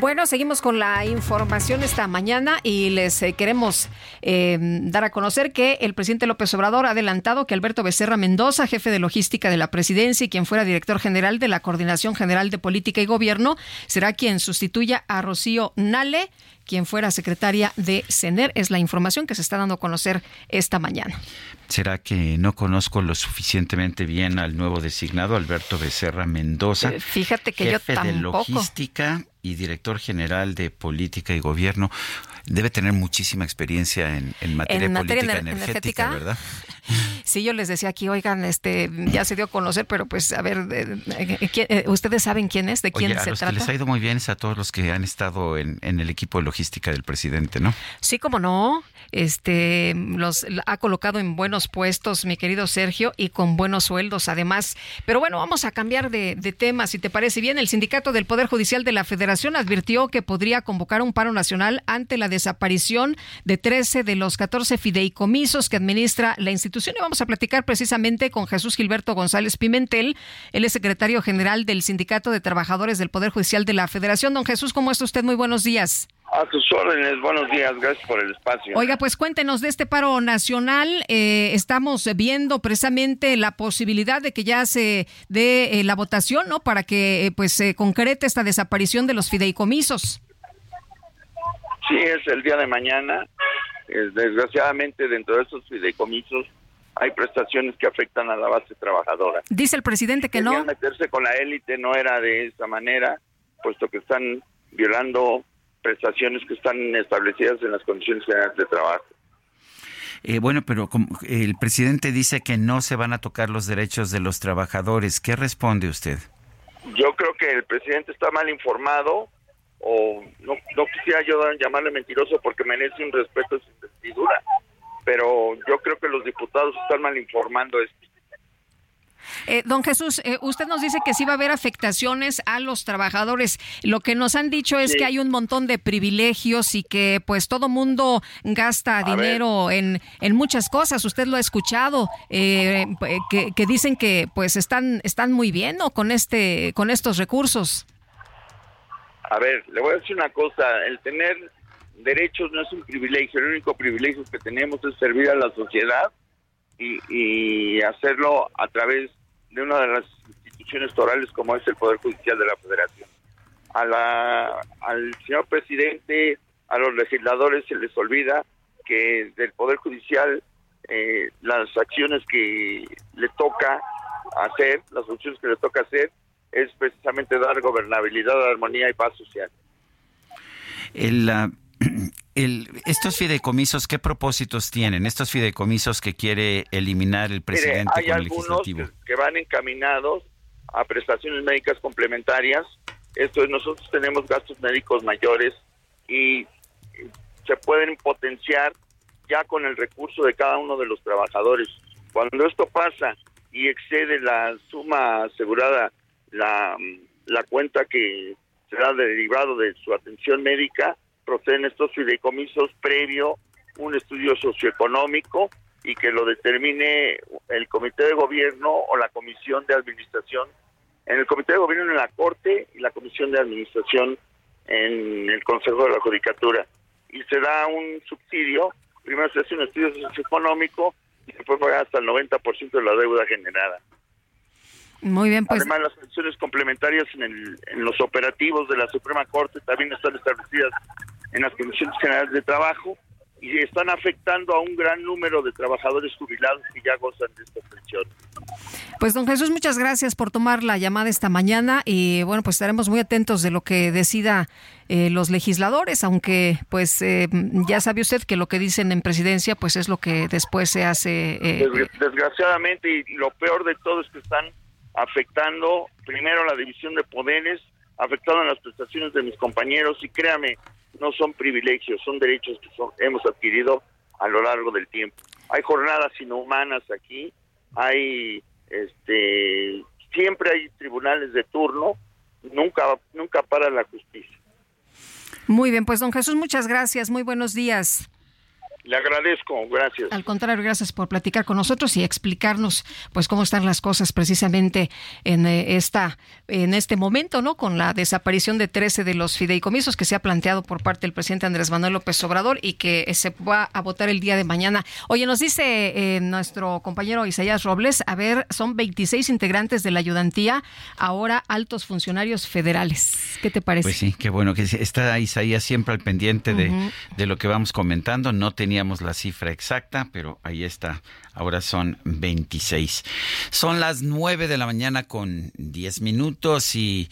Bueno, seguimos con la información esta mañana y les eh, queremos eh, dar a conocer que el presidente López Obrador ha adelantado que Alberto Becerra Mendoza, jefe de logística de la presidencia y quien fuera director general de la Coordinación General de Política y Gobierno, será quien sustituya a Rocío Nale, quien fuera secretaria de CENER. Es la información que se está dando a conocer esta mañana. ¿Será que no conozco lo suficientemente bien al nuevo designado, Alberto Becerra Mendoza? Eh, fíjate que jefe yo de logística y director general de política y gobierno. Debe tener muchísima experiencia en, materia en de materia política ener- energética, energética. ¿verdad? Sí, yo les decía aquí, oigan, este, ya se dio a conocer, pero pues a ver, eh, eh, ¿quién- eh, ustedes saben quién es, de quién Oye, a se los trata. que les ha ido muy bien es a todos los que han estado en, en el equipo de logística del presidente, ¿no? Sí, como no, este, los ha colocado en buenos puestos, mi querido Sergio, y con buenos sueldos además. Pero bueno, vamos a cambiar de, de tema, si te parece bien. El sindicato del Poder Judicial de la Federación advirtió que podría convocar un paro nacional ante la desaparición de 13 de los 14 fideicomisos que administra la institución. Y vamos a platicar precisamente con Jesús Gilberto González Pimentel, él es secretario general del Sindicato de Trabajadores del Poder Judicial de la Federación. Don Jesús, ¿cómo está usted? Muy buenos días. A tus órdenes, buenos días, gracias por el espacio. Oiga, pues cuéntenos de este paro nacional. Eh, estamos viendo precisamente la posibilidad de que ya se dé eh, la votación, ¿no? Para que eh, pues se concrete esta desaparición de los fideicomisos. Sí, es el día de mañana. Desgraciadamente, dentro de esos fideicomisos hay prestaciones que afectan a la base trabajadora. Dice el presidente que Querían no. meterse con la élite no era de esa manera, puesto que están violando prestaciones que están establecidas en las condiciones generales de trabajo. Eh, bueno, pero como el presidente dice que no se van a tocar los derechos de los trabajadores. ¿Qué responde usted? Yo creo que el presidente está mal informado o no, no quisiera yo llamarle mentiroso porque merece un respeto a su investidura, pero yo creo que los diputados están mal informando esto. Eh, don Jesús, eh, usted nos dice que sí va a haber afectaciones a los trabajadores. Lo que nos han dicho es que hay un montón de privilegios y que pues todo mundo gasta dinero en, en muchas cosas. Usted lo ha escuchado, eh, que, que, dicen que pues están, están muy bien ¿no? con, este, con estos recursos. A ver, le voy a decir una cosa, el tener derechos no es un privilegio, el único privilegio que tenemos es servir a la sociedad y, hacerlo a través de una de las instituciones torales como es el Poder Judicial de la Federación. A la, al señor presidente, a los legisladores se les olvida que del Poder Judicial eh, las acciones que le toca hacer, las funciones que le toca hacer, es precisamente dar gobernabilidad, armonía y paz social. El, el, estos fideicomisos, ¿qué propósitos tienen? Estos fideicomisos que quiere eliminar el presidente hay algunos que, van encaminados a prestaciones médicas complementarias. Esto es, nosotros tenemos gastos médicos mayores y se pueden potenciar ya con el recurso de cada uno de los trabajadores. Cuando esto pasa y excede la suma asegurada, la, la cuenta que será derivado de su atención médica, proceden estos fideicomisos previo un estudio socioeconómico y que lo determine el comité de gobierno o la comisión de administración. En el comité de gobierno en la Corte y la comisión de administración en el Consejo de la Judicatura. Y se da un subsidio, primero se hace un estudio socioeconómico y después paga hasta el 90% de la deuda generada. Muy bien, pues. Además, las pensiones complementarias en, el, en los operativos de la Suprema Corte también están establecidas en las condiciones generales de trabajo y están afectando a un gran número de trabajadores jubilados que ya gozan de esta pensión. Pues don Jesús, muchas gracias por tomar la llamada esta mañana y bueno, pues estaremos muy atentos de lo que decida eh, los legisladores, aunque pues eh, ya sabe usted que lo que dicen en presidencia pues es lo que después se hace. Eh, desgraciadamente y lo peor de todo es que están afectando primero la división de poderes, afectando las prestaciones de mis compañeros y créame, no son privilegios, son derechos que hemos adquirido a lo largo del tiempo. Hay jornadas inhumanas aquí, hay este siempre hay tribunales de turno, nunca nunca para la justicia. Muy bien, pues don Jesús, muchas gracias, muy buenos días. Le agradezco, gracias. Al contrario, gracias por platicar con nosotros y explicarnos pues cómo están las cosas precisamente en eh, esta en este momento, ¿no? Con la desaparición de 13 de los fideicomisos que se ha planteado por parte del presidente Andrés Manuel López Obrador y que se va a votar el día de mañana. Oye, nos dice eh, nuestro compañero Isaías Robles, a ver, son 26 integrantes de la ayudantía, ahora altos funcionarios federales. ¿Qué te parece? Pues sí, qué bueno que está Isaías siempre al pendiente de, de lo que vamos comentando. No tenía la cifra exacta, pero ahí está. Ahora son 26. Son las 9 de la mañana con 10 minutos y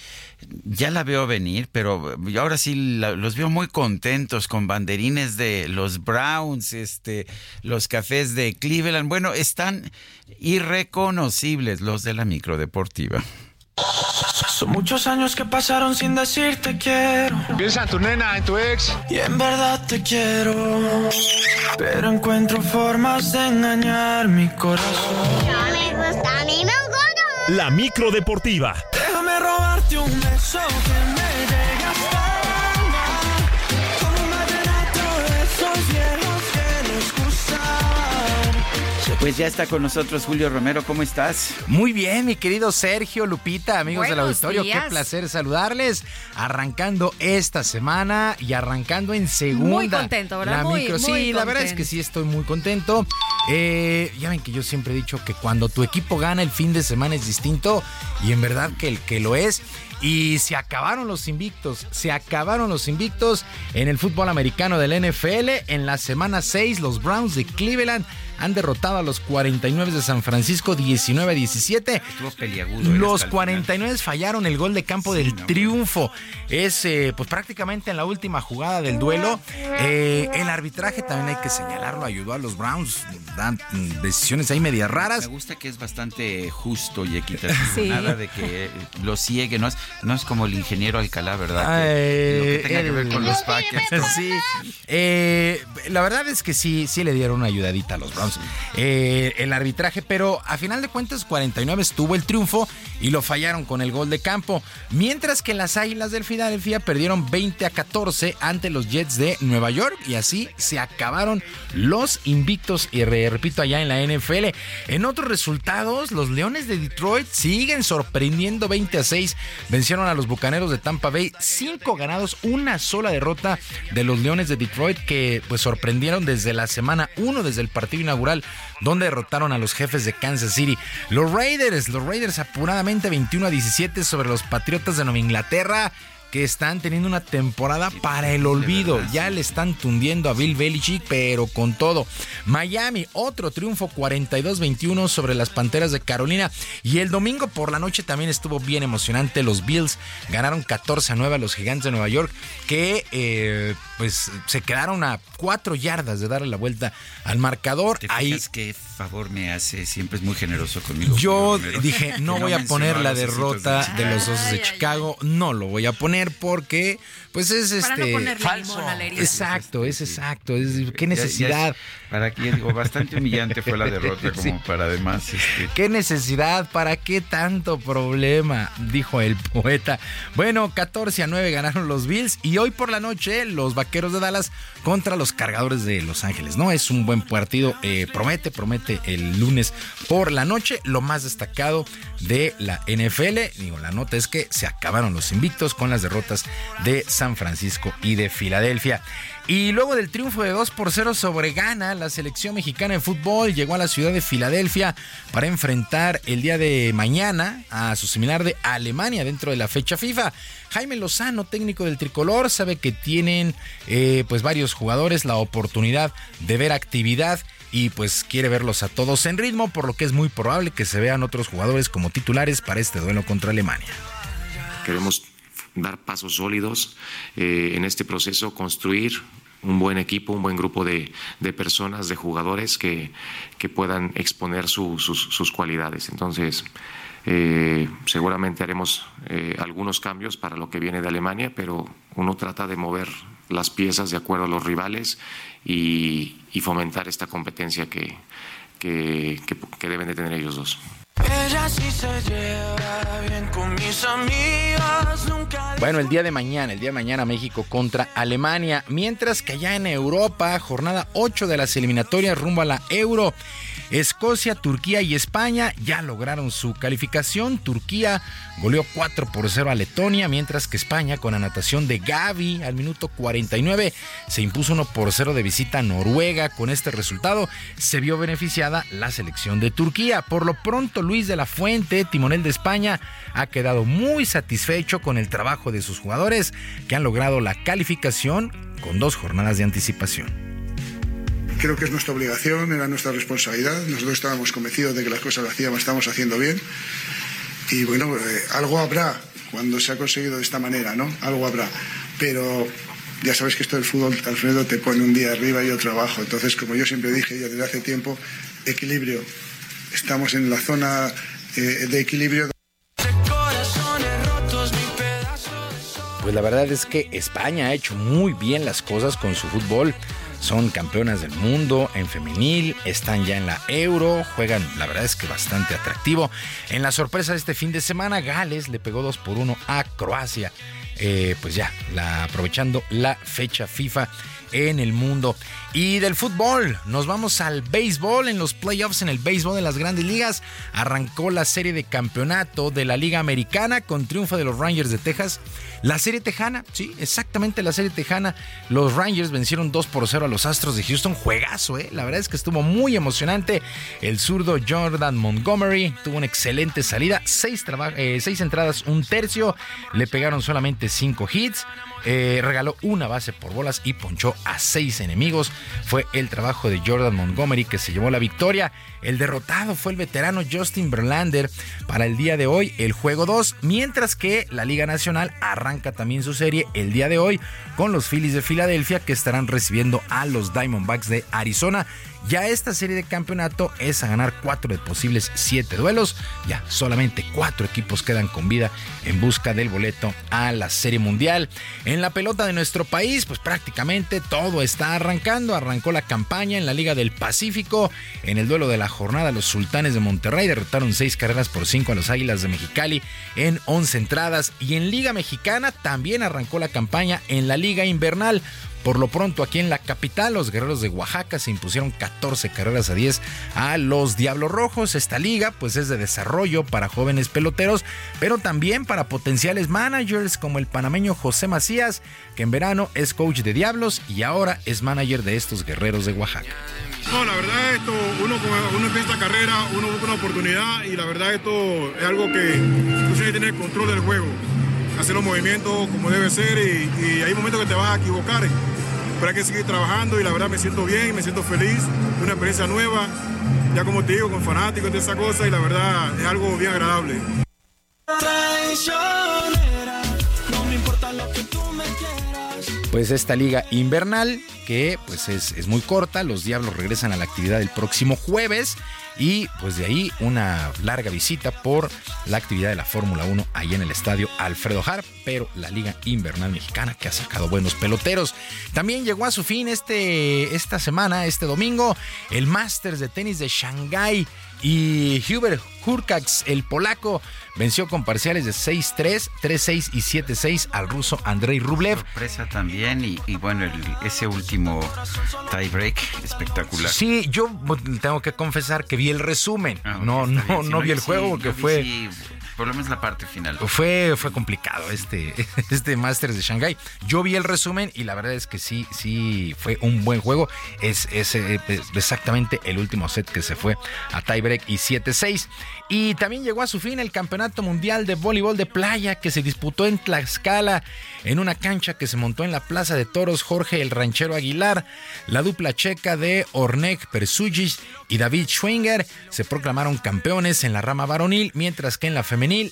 ya la veo venir, pero ahora sí los veo muy contentos con banderines de los Browns, este, los cafés de Cleveland. Bueno, están irreconocibles los de la microdeportiva. Son muchos años que pasaron sin decirte quiero. Piensa en tu nena, en tu ex. Y en verdad te quiero. Pero encuentro formas de engañar mi corazón. No me gusta, a mí me La micro deportiva. Déjame robarte un beso que Pues ya está con nosotros Julio Romero, ¿cómo estás? Muy bien, mi querido Sergio Lupita, amigos del auditorio, qué placer saludarles. Arrancando esta semana y arrancando en segunda. Muy contento, ¿verdad? La muy, micro. sí, la verdad es que sí estoy muy contento. Eh, ya ven que yo siempre he dicho que cuando tu equipo gana el fin de semana es distinto y en verdad que el que lo es. Y se acabaron los invictos, se acabaron los invictos en el fútbol americano del NFL. En la semana 6, los Browns de Cleveland han derrotado a los 49 de San Francisco 19 a 17. Estuvo peliagudo. Los 49 fallaron el gol de campo del triunfo. Es eh, pues prácticamente en la última jugada del duelo. Eh, el arbitraje también hay que señalarlo, ayudó a los Browns. Dan decisiones ahí medias raras. Me gusta que es bastante justo y equitativo. Nada de que lo ciegue. No es, no es como el ingeniero Alcalá, ¿verdad? Que, lo que tenga que ver con los Packers. Sí. Eh, la verdad es que sí, sí le dieron una ayudadita a los Browns. Eh, el arbitraje, pero a final de cuentas 49 estuvo el triunfo y lo fallaron con el gol de campo, mientras que las Águilas del Filadelfia perdieron 20 a 14 ante los Jets de Nueva York y así se acabaron los invictos. Y re- repito allá en la NFL. En otros resultados, los Leones de Detroit siguen sorprendiendo 20 a 6, vencieron a los Bucaneros de Tampa Bay, 5 ganados, una sola derrota de los Leones de Detroit que pues sorprendieron desde la semana 1 desde el partido inaugural donde derrotaron a los jefes de Kansas City. Los Raiders, los Raiders apuradamente 21 a 17 sobre los Patriotas de Nueva Inglaterra que están teniendo una temporada para el olvido. Ya le están tundiendo a Bill Belichick, pero con todo. Miami, otro triunfo 42-21 sobre las Panteras de Carolina. Y el domingo por la noche también estuvo bien emocionante. Los Bills ganaron 14 a 9 a los Gigantes de Nueva York, que eh, pues se quedaron a cuatro yardas de darle la vuelta al marcador. ¿Te Ahí favor me hace? Siempre es muy generoso conmigo. yo dije, no voy a poner la derrota de los Osos de Chicago, no lo voy a poner porque pues es Para no este ponerle limón a la herida. Exacto, es exacto, es qué Ya- ya necesidad. es- para que digo, bastante humillante fue la derrota como Sí. para además este, ¿Qué necesidad? ¿Para qué tanto problema? Dijo el poeta. Bueno, 14 a 9 ganaron los Bills y hoy por la noche los Vaqueros de Dallas contra los Cargadores de Los Ángeles. No es un buen partido, eh, promete, promete el lunes por la noche. Lo más destacado de la NFL, digo, la nota es que se acabaron los invictos con las derrotas de San Francisco y de Filadelfia. Y luego del triunfo de 2 por 0 sobre Ghana, la selección mexicana de fútbol llegó a la ciudad de Filadelfia para enfrentar el día de mañana a su similar de Alemania dentro de la fecha FIFA. Jaime Lozano, técnico del tricolor, sabe que tienen eh, pues varios jugadores la oportunidad de ver actividad y pues quiere verlos a todos en ritmo, por lo que es muy probable que se vean otros jugadores como titulares para este duelo contra Alemania. Queremos dar pasos sólidos eh, en este proceso, construir un buen equipo, un buen grupo de, de personas, de jugadores que, que puedan exponer su- sus, sus cualidades. Entonces, eh, seguramente haremos eh, algunos cambios para lo que viene de Alemania, pero uno trata de mover las piezas de acuerdo a los rivales y, y fomentar esta competencia que, que- deben de tener ellos dos. Ella sí se con mis amigas, Bueno, el día de mañana, el día de mañana México contra Alemania, mientras que allá en Europa, jornada 8 de las eliminatorias rumbo a la Euro. Escocia, Turquía y España ya lograron su calificación. Turquía goleó 4 por 0 a Letonia, mientras que España, con anotación de Gaby al minuto 49, se impuso 1 por 0 de visita a Noruega. Con este resultado se vio beneficiada la selección de Turquía. Por lo pronto, Luis de la Fuente, timonel de España, ha quedado muy satisfecho con el trabajo de sus jugadores que han logrado la calificación con dos jornadas de anticipación. Creo que es nuestra obligación, era nuestra responsabilidad. Nosotros estábamos convencidos de que las cosas las hacíamos, estamos haciendo bien. Y bueno, eh, algo habrá cuando se ha conseguido de esta manera, ¿no? Algo habrá. Pero ya sabes que esto del fútbol, Alfredo, te pone un día arriba y otro abajo. Entonces, como yo siempre dije ya desde hace tiempo, equilibrio. Estamos en la zona eh, de equilibrio. Pues la verdad es que España ha hecho muy bien las cosas con su fútbol. Son campeonas del mundo en femenil, están ya en la Euro, juegan, la verdad es que bastante atractivo. En la sorpresa de este fin de semana, Gales le pegó 2 por 1 a Croacia. Eh, pues ya, aprovechando la fecha FIFA en el mundo. Y del fútbol, nos vamos al béisbol. En los playoffs en el béisbol de las grandes ligas, arrancó la serie de campeonato de la Liga Americana con triunfo de los Rangers de Texas. La serie tejana, sí, exactamente la serie tejana. Los Rangers vencieron 2 por 0 a los Astros de Houston. Juegazo, ¿eh? La verdad es que estuvo muy emocionante. El zurdo Jordan Montgomery tuvo una excelente salida. Seis, eh, entradas, un tercio. Le pegaron solamente cinco hits. Eh, regaló una base por bolas y ponchó a seis enemigos. Fue el trabajo de Jordan Montgomery que se llevó la victoria. El derrotado fue el veterano Justin Verlander para el día de hoy, el juego 2, mientras que la Liga Nacional arranca también su serie el día de hoy con los Phillies de Filadelfia que estarán recibiendo a los Diamondbacks de Arizona. Ya esta serie de campeonato es a ganar cuatro de posibles siete duelos. Ya solamente cuatro equipos quedan con vida en busca del boleto a las Serie Mundial. En la pelota de nuestro país, pues prácticamente todo está arrancando. Arrancó la campaña en la Liga del Pacífico. En el duelo de la jornada, los Sultanes de Monterrey derrotaron seis carreras por cinco a los Águilas de Mexicali en 11 entradas. Y en Liga Mexicana también arrancó la campaña en la Liga Invernal. Por lo pronto, aquí en la capital, los guerreros de Oaxaca se impusieron 14 carreras a 10 a los Diablos Rojos. Esta liga, pues, es de desarrollo para jóvenes peloteros, pero también para potenciales managers como el panameño José Macías, que en verano es coach de Diablos y ahora es manager de estos guerreros de Oaxaca. No, la verdad esto, uno, uno empieza esta carrera, uno busca una oportunidad y la verdad esto es algo que tú tienes que tener control del juego, hacer los movimientos como debe ser y, y hay momentos que te vas a equivocar, pero hay que seguir trabajando y la verdad me siento bien, me siento feliz, una experiencia nueva, ya como te digo, con fanáticos de esa cosa y la verdad es algo bien agradable. Pues esta liga invernal, que pues es, es muy corta, los Diablos regresan a la actividad el próximo jueves y pues de ahí una larga visita por la actividad de la Fórmula 1 ahí en el estadio Alfredo Har, pero la Liga Invernal Mexicana que ha sacado buenos peloteros. También llegó a su fin este, esta semana, este domingo, el Masters de tenis de Shanghái y Hubert Hurkacz, el polaco, venció con parciales de 6-3, 3-6 y 7-6 al ruso Andrei Rublev. Sorpresa también y, y bueno, el- ese último tiebreak espectacular. Sí, yo tengo que confesar que vi el resumen. Ah, no, no, no vi el juego porque vi, fue. Lo menos la parte final. Fue, fue complicado este, este Masters de Shanghai. Yo vi el resumen y la verdad es que sí, sí fue un buen juego. Es, es, eh, es exactamente el último set que se fue a tiebreak y 7-6. Y también llegó a su fin el Campeonato Mundial de Voleibol de Playa que se disputó en Tlaxcala en una cancha que se montó en la Plaza de Toros Jorge el Ranchero Aguilar. La dupla checa de Ornek Persugic y David Schwinger se proclamaron campeones en la rama varonil, mientras que en la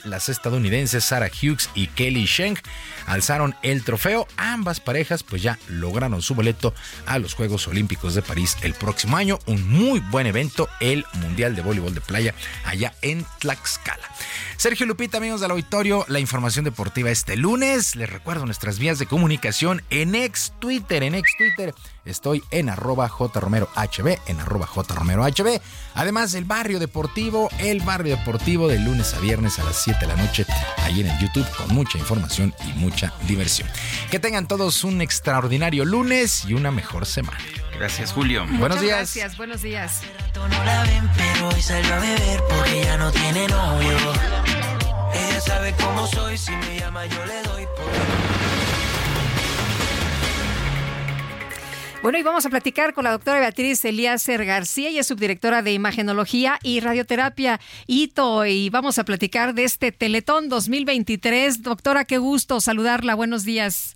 las estadounidenses Sarah Hughes y Kelly Schenk alzaron el trofeo. Ambas parejas pues ya lograron su boleto a los Juegos Olímpicos de París el próximo año. Un muy buen evento, el Mundial de Voleibol de Playa allá en Tlaxcala. Sergio Lupita, amigos del auditorio, la información deportiva este lunes. Les recuerdo nuestras vías de comunicación en ex Twitter, en ex Twitter. Estoy en arroba jromerohb, en arroba jromerohb. Además, el barrio deportivo, el barrio deportivo de lunes a viernes a las 7 de la noche, ahí en el YouTube, con mucha información y mucha diversión. Que tengan todos un extraordinario lunes y una mejor semana. Gracias, Julio. Buenos días. Gracias, buenos días. No la ven, pero hoy salió a beber porque ya no tiene novio. Ella sabe cómo soy, si me llama yo le doy por... Bueno, y vamos a platicar con la doctora Beatriz Elíacer García, ella es subdirectora de Imagenología y Radioterapia ITO, y vamos a platicar de este Teletón 2023. Doctora, qué gusto saludarla, buenos días.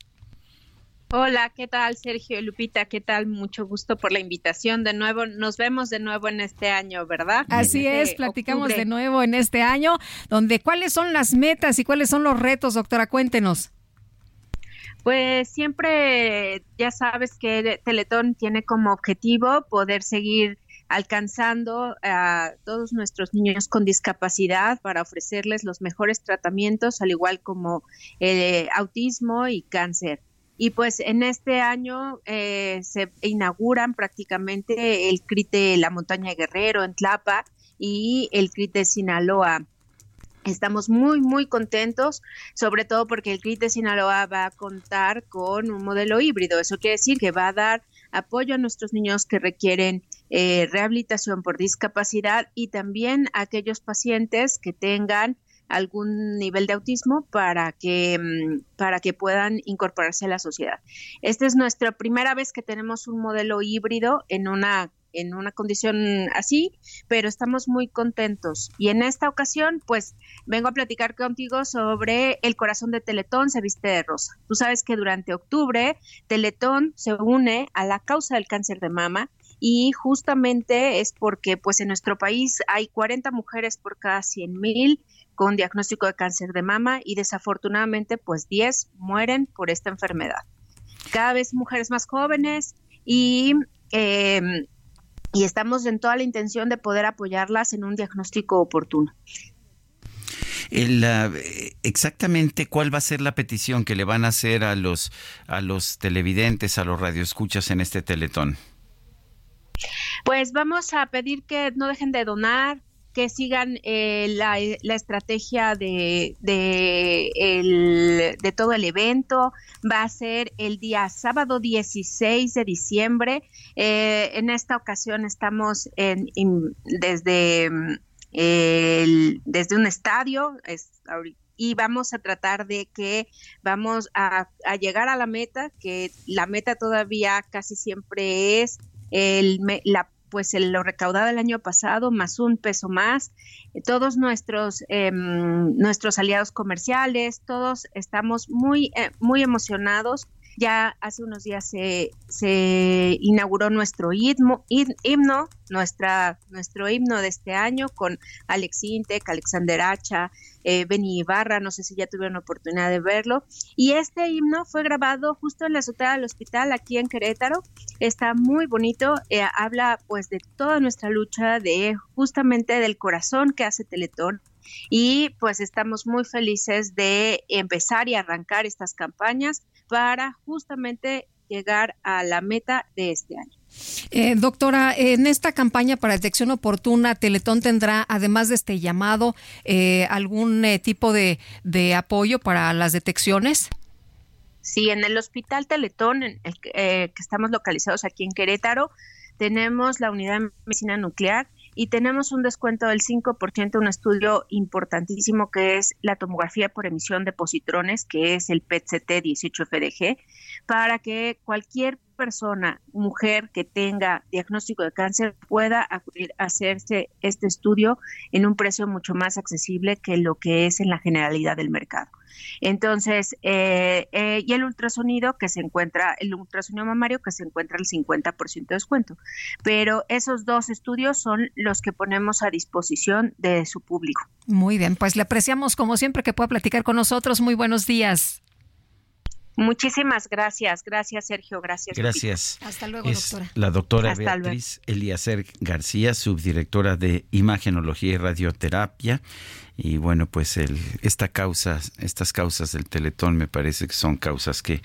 Hola, ¿qué tal Sergio Lupita? ¿Qué tal? Mucho gusto por la invitación de nuevo. Nos vemos de nuevo en este año, ¿verdad? Así En es, este platicamos octubre. de nuevo en este año, donde cuáles son las metas y cuáles son los retos, doctora, cuéntenos. Pues siempre, ya sabes que Teletón tiene como objetivo poder seguir alcanzando a todos nuestros niños con discapacidad para ofrecerles los mejores tratamientos, al igual como eh, autismo y cáncer. Y pues en este año eh, se inauguran prácticamente el CRIT de la Montaña Guerrero en Tlapa y el CRIT de Sinaloa. Estamos muy, muy contentos, sobre todo porque el CRIT de Sinaloa va a contar con un modelo híbrido. Eso quiere decir que va a dar apoyo a nuestros niños que requieren eh, rehabilitación por discapacidad y también a aquellos pacientes que tengan algún nivel de autismo para que, mm, para que puedan incorporarse a la sociedad. Esta es nuestra primera vez que tenemos un modelo híbrido en una en una condición así, pero estamos muy contentos. Y en esta ocasión, pues vengo a platicar contigo sobre el corazón de Teletón se viste de rosa. Tú sabes que durante octubre Teletón se une a la causa del cáncer de mama y justamente es porque pues en nuestro país hay 40 mujeres por cada 100 mil con diagnóstico de cáncer de mama y desafortunadamente pues 10 mueren por esta enfermedad. Cada vez mujeres más jóvenes y eh, y estamos en toda la intención de poder apoyarlas en un diagnóstico oportuno. El, exactamente cuál va a ser la petición que le van a hacer a los, a los televidentes, a los radioescuchas en este teletón. Pues vamos a pedir que no dejen de donar, que sigan eh, la, la, estrategia de, de, el, de, todo el evento. Va a ser el día sábado 16 de diciembre. Eh, en esta ocasión estamos en, en desde, el, desde un estadio. Es, y vamos a tratar de que vamos a, a, llegar a la meta, que la meta todavía casi siempre es el, la pues lo recaudado el año pasado más un peso más. Todos nuestros eh, nuestros aliados comerciales, todos estamos muy eh, muy emocionados. Ya hace unos días se, inauguró nuestro himno, nuestra, nuestro himno de este año con Alex Intec, Alexander Hacha, eh, Beni Ibarra, no sé si ya tuvieron oportunidad de verlo. Y este himno fue grabado justo en la azotea del hospital aquí en Querétaro. Está muy bonito, eh, habla pues de toda nuestra lucha, de justamente del corazón que hace Teletón. Y pues estamos muy felices de empezar y arrancar estas campañas para justamente llegar a la meta de este año. Eh, doctora, en esta campaña para detección oportuna, Teletón tendrá, además de este llamado, eh, algún eh, tipo de, de, apoyo para las detecciones. Sí, en el Hospital Teletón, en el, eh, que estamos localizados aquí en Querétaro, tenemos la unidad de medicina nuclear y tenemos un descuento del 5%, un estudio importantísimo que es la tomografía por emisión de positrones, que es el PET-CT 18-FDG, para que cualquier persona, mujer que tenga diagnóstico de cáncer pueda acudir hacerse este estudio en un precio mucho más accesible que lo que es en la generalidad del mercado. Entonces, eh, eh, y el ultrasonido que se encuentra, el ultrasonido mamario que se encuentra al 50% de descuento. Pero esos dos estudios son los que ponemos a disposición de su público. Muy bien, pues le apreciamos como siempre que pueda platicar con nosotros. Muy buenos días. Muchísimas gracias, gracias Sergio, gracias. Gracias. Hasta luego, es doctora. La doctora Hasta Beatriz Eliacer García, subdirectora de Imagenología y Radioterapia. Y bueno, pues el, esta causa, estas causas del Teletón me parece que son causas que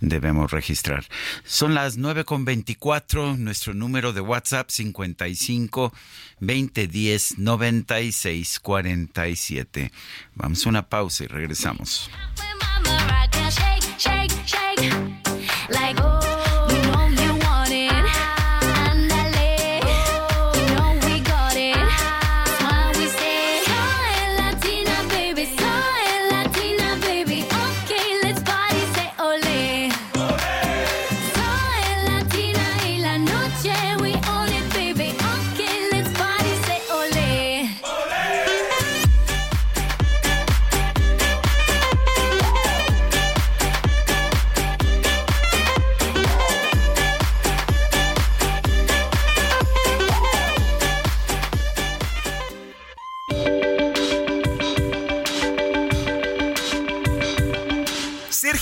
debemos registrar. Son las 9 con 24, nuestro número de WhatsApp 55 2010 96 47. Vamos a una pausa y regresamos. Shake, shake, like oh,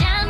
Ya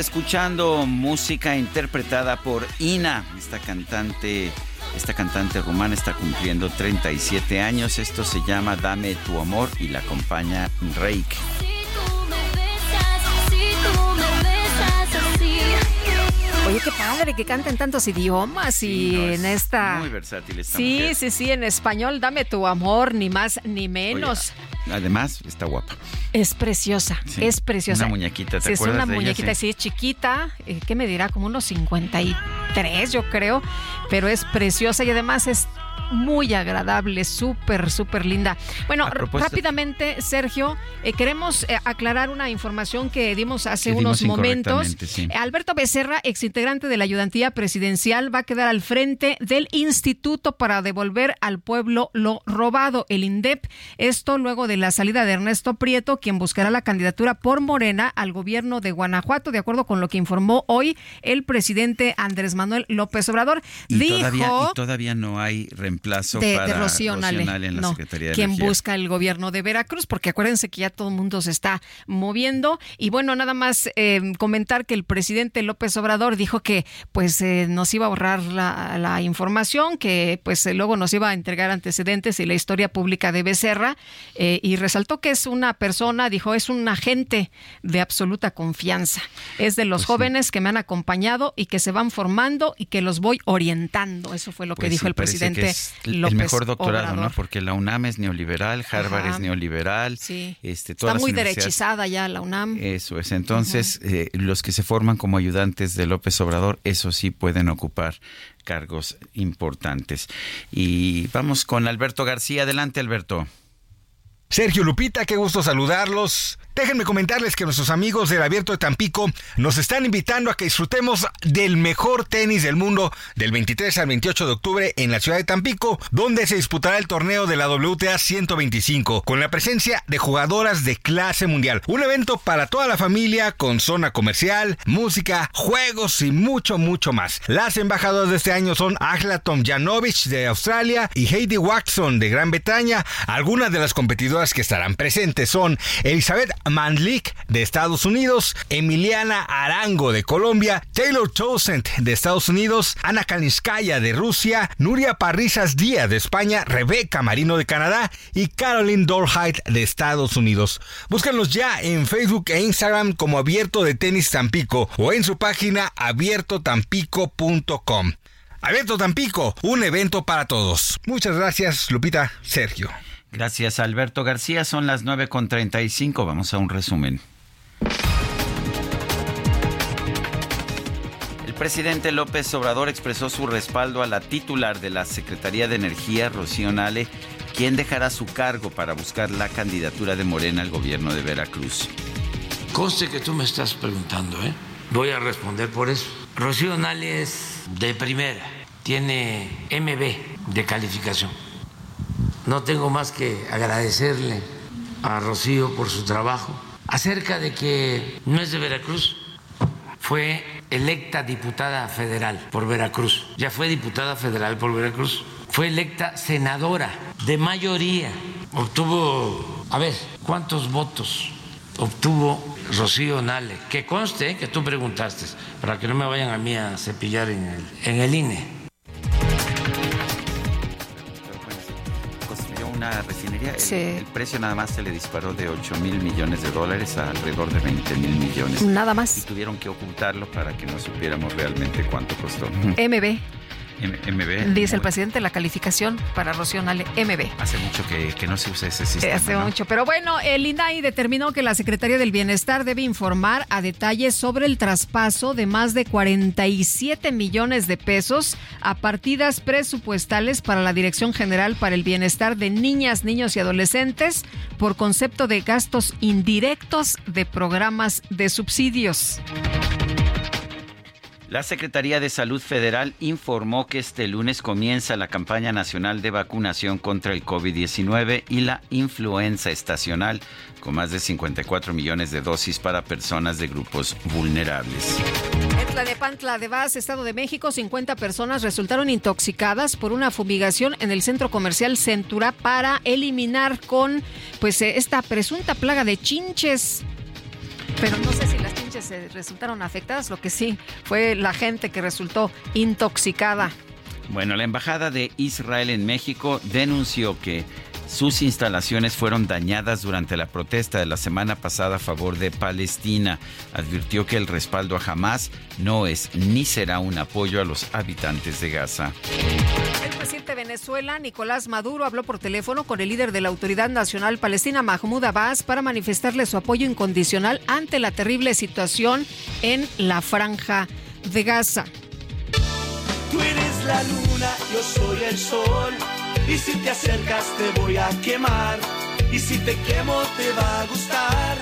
escuchando música interpretada por Ina, esta cantante, esta cantante rumana está cumpliendo 37 años. Esto se llama Dame tu amor y la acompaña Reik. Oye, qué padre que canten tantos idiomas y en esta... Muy versátil esta Sí, mujer. sí, sí, en español, dame tu amor, ni más ni menos. Además, está guapa. Es preciosa, Sí, es preciosa. una muñequita, ¿te Sí, es acuerdas una de muñequita, Sí. sí. es chiquita, eh, ¿qué me dirá? Como unos 53, yo creo, pero es preciosa y además es muy agradable, súper, súper linda. Bueno, rápidamente, Sergio, eh, queremos eh, aclarar una información que dimos hace Que dimos unos momentos. sí. Alberto Becerra, exintegrante de la ayudantía presidencial, va a quedar al frente del Instituto para devolver al pueblo lo robado, el INDEP. Esto luego de la salida de Ernesto Prieto, quien buscará la candidatura por Morena al gobierno de Guanajuato, de acuerdo con lo que informó hoy el presidente Andrés Manuel López Obrador. Y, Dijo todavía, y todavía no hay reemplazo de, para de Rocío Nale, en la no, Secretaría de quien Energía. busca el gobierno de Veracruz, porque acuérdense que ya todo el mundo se está moviendo. Y bueno, nada más eh, comentar que el presidente López Obrador dijo que pues eh, nos iba a ahorrar la, la información, que pues eh, luego nos iba a entregar antecedentes y la historia pública de Becerra, eh, y resaltó que es una persona, dijo, es un agente de absoluta confianza. Es de Pues los jóvenes que me han acompañado y que se van formando y que los voy orientando. Eso fue lo que Pues dijo sí, el presidente el mejor doctorado, ¿no? Porque la UNAM es neoliberal, Harvard Ajá. es neoliberal. Sí. Este, Está todas las muy derechizada ya la UNAM. Eso es. Entonces, eh, los que se forman como ayudantes de López Obrador, eso sí pueden ocupar cargos importantes. Y vamos con Alberto García. Adelante, Alberto. Sergio Lupita, qué gusto saludarlos. Déjenme comentarles que nuestros amigos del Abierto de Tampico nos están invitando a que disfrutemos del mejor tenis del mundo del 23 al 28 de octubre en la ciudad de Tampico, donde se disputará el torneo de la WTA 125 con la presencia de jugadoras de clase mundial. Un evento para toda la familia con zona comercial, música, juegos y mucho, mucho más. Las embajadoras de este año son Agla Tomjanovic de Australia y Heidi Watson de Gran Bretaña. Algunas de las competidoras que estarán presentes son Elizabeth Mandlik de Estados Unidos, Emiliana Arango de Colombia, Taylor Townsend de Estados Unidos, Ana Kalinskaya de Rusia, Nuria Parrizas Díaz de España, Rebeca Marino de Canadá y Caroline Dorheit de Estados Unidos. Búsquenlos ya en Facebook e Instagram como Abierto de Tenis Tampico o en su página abiertotampico.com. Abierto Tampico, un evento para todos. Muchas gracias, Lupita, Sergio. Gracias, Alberto García. Son las 9.35. Vamos a un resumen. El presidente López Obrador expresó su respaldo a la titular de la Secretaría de Energía, Rocío Nale, quien dejará su cargo para buscar la candidatura de Morena al gobierno de Veracruz. Conste que tú me estás preguntando, ¿eh? Voy a responder por eso. Rocío Nale es de primera, tiene MB de calificación. No tengo más que agradecerle a Rocío por su trabajo. Acerca de que no es de Veracruz, fue electa diputada federal por Veracruz. Ya fue diputada federal por Veracruz. Fue electa senadora de mayoría. Obtuvo, a ver, ¿cuántos votos obtuvo Rocío Nale? Que conste que tú preguntaste, para que no me vayan a mí a cepillar en el, en el INE. Una refinería. El, Sí. el precio nada más se le disparó de 8 mil millones de dólares a alrededor de 20 mil millones. Nada más. Y tuvieron que ocultarlo para que no supiéramos realmente cuánto costó. MB, M- MB. dice el presidente, la calificación para Rocío Nale, MB. Hace mucho que, que no se usa ese Eh, sistema. Hace ¿no? mucho. Pero bueno, el INAI determinó que la Secretaría del Bienestar debe informar a detalle sobre el traspaso de más de 47 millones de pesos a partidas presupuestales para la Dirección General para el Bienestar de Niñas, Niños y Adolescentes por concepto de gastos indirectos de programas de subsidios. La Secretaría de Salud Federal informó que este lunes comienza la campaña nacional de vacunación contra el COVID-19 y la influenza estacional, con más de 54 millones de dosis para personas de grupos vulnerables. En Tlanepantla de Vaz, Estado de México, 50 personas resultaron intoxicadas por una fumigación en el centro comercial Centura para eliminar con pues eh, esta presunta plaga de chinches. Pero no sé si las eh, resultaron afectadas, lo que sí fue la gente que resultó intoxicada. Bueno, la Embajada de Israel en México denunció que sus instalaciones fueron dañadas durante la protesta de la semana pasada a favor de Palestina. Advirtió que el respaldo a Hamas no es ni será un apoyo a los habitantes de Gaza. El presidente de Venezuela, Nicolás Maduro, habló por teléfono con el líder de la Autoridad Nacional Palestina, Mahmoud Abbas, para manifestarle su apoyo incondicional ante la terrible situación en la franja de Gaza. Tú eres la luna, yo soy el sol. Y si te acercas te voy a quemar. Y si te quemo te va a gustar.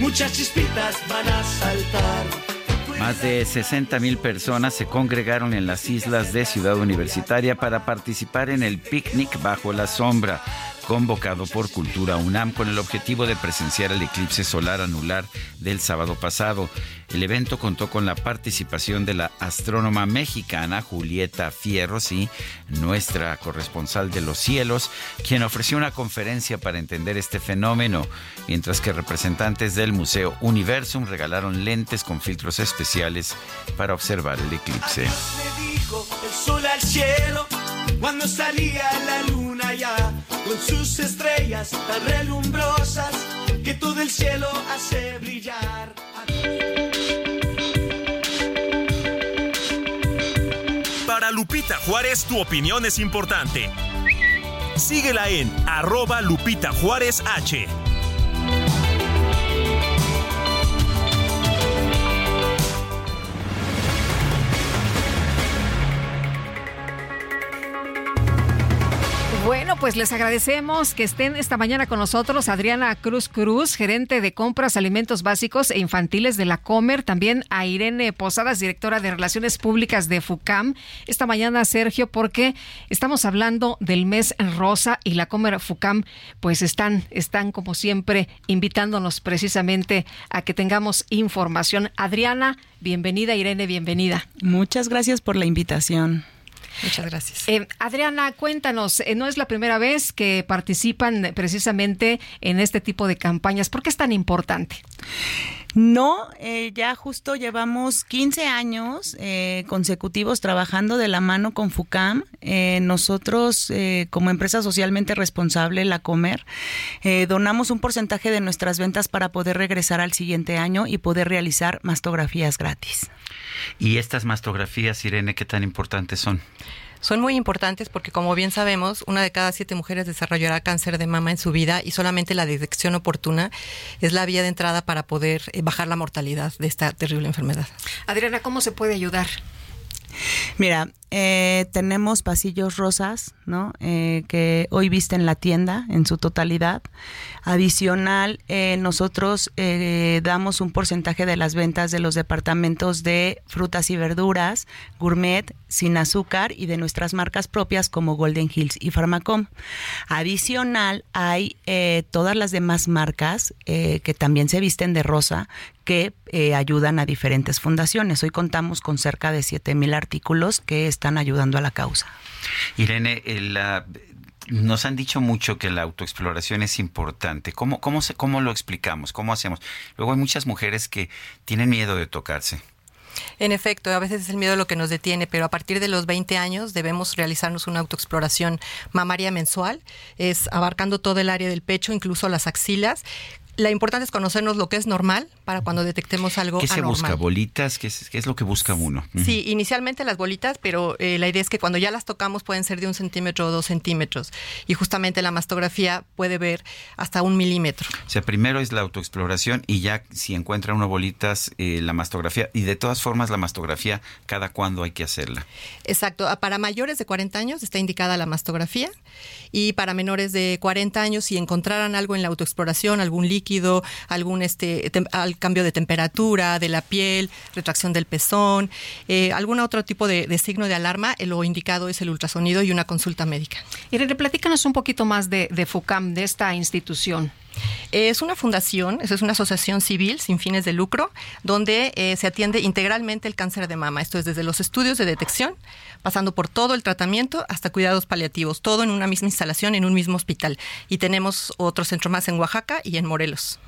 Muchas chispitas van a saltar. Más de 60 mil personas se congregaron en las islas de Ciudad Universitaria para participar en el picnic bajo la sombra, convocado por Cultura UNAM con el objetivo de presenciar el eclipse solar anular del sábado pasado. El evento contó con la participación de la astrónoma mexicana Julieta Fierros y nuestra corresponsal de los cielos, quien ofreció una conferencia para entender este fenómeno, mientras que representantes del Museo Universum regalaron lentes con filtros especiales para observar el eclipse. Cuando salía la con estrellas tan relumbrosas que todo el cielo hace brillar. Para Lupita Juárez, tu opinión es importante. Síguela en arroba Lupita Juárez H. Bueno, pues les agradecemos que estén esta mañana con nosotros Adriana Cruz Cruz, gerente de compras, alimentos básicos e infantiles de la Comer, también a Irene Posadas, directora de Relaciones Públicas de FUCAM. Esta mañana, Sergio, porque estamos hablando del mes rosa y la Comer FUCAM, pues están, están como siempre invitándonos precisamente a que tengamos información. Adriana, bienvenida, Irene, bienvenida. Muchas gracias por la invitación. Muchas gracias. Eh, Adriana, cuéntanos, eh, no es la primera vez que participan precisamente en este tipo de campañas. ¿Por qué es tan importante? No, eh, ya justo llevamos 15 años eh, consecutivos trabajando de la mano con FUCAM. Eh, nosotros, eh, como empresa socialmente responsable, la Comer, eh, donamos un porcentaje de nuestras ventas para poder regresar al siguiente año y poder realizar mastografías gratis. ¿Y estas mastografías, Irene, qué tan importantes son? Son muy importantes porque, como bien sabemos, una de cada siete mujeres desarrollará cáncer de mama en su vida y solamente la detección oportuna es la vía de entrada para poder eh, bajar la mortalidad de esta terrible enfermedad. Adriana, ¿cómo se puede ayudar? Mira, eh, tenemos pasillos rosas, ¿no? Eh, que hoy visten la tienda en su totalidad. Adicional, eh, nosotros eh, damos un porcentaje de las ventas de los departamentos de frutas y verduras, gourmet, sin azúcar y de nuestras marcas propias como Golden Hills y Pharmacom. Adicional, hay eh, todas las demás marcas que también se visten de rosa que eh, ayudan a diferentes fundaciones. Hoy contamos con cerca de 7 mil artículos que están ayudando a la causa. Irene, eh, la- nos han dicho mucho que la autoexploración es importante. ¿Cómo, cómo, se, ¿Cómo lo explicamos? ¿Cómo hacemos? Luego hay muchas mujeres que tienen miedo de tocarse. En efecto, a veces es el miedo lo que nos detiene, pero a partir de los 20 años debemos realizarnos una autoexploración mamaria mensual, es abarcando todo el área del pecho, incluso las axilas. La importante es conocernos lo que es normal para cuando detectemos algo ¿Qué se anormal. busca? ¿Bolitas? ¿Qué es, qué es lo que busca uno? Sí, inicialmente las bolitas, pero eh, la idea es que cuando ya las tocamos pueden ser de un centímetro o dos centímetros. Y justamente la mastografía puede ver hasta un milímetro. O sea, primero es la autoexploración y ya si encuentra uno bolitas, eh, la mastografía. Y de todas formas, la mastografía, ¿cada cuándo hay que hacerla? Exacto. Ah, Para mayores de 40 años está indicada la mastografía y para menores de 40 años si encontraran algo en la autoexploración, algún líquido, algún este al cambio de temperatura de la piel, retracción del pezón, eh, algún otro tipo de, de signo de alarma, eh, lo indicado es el ultrasonido y una consulta médica. Irene, platícanos un poquito más de, de FUCAM, de esta institución. Es una fundación, es una asociación civil sin fines de lucro, donde eh, se atiende integralmente el cáncer de mama. Esto es desde los estudios de detección, pasando por todo el tratamiento hasta cuidados paliativos, todo en una misma instalación, en un mismo hospital. Y tenemos otro centro más en Oaxaca y en Morelos.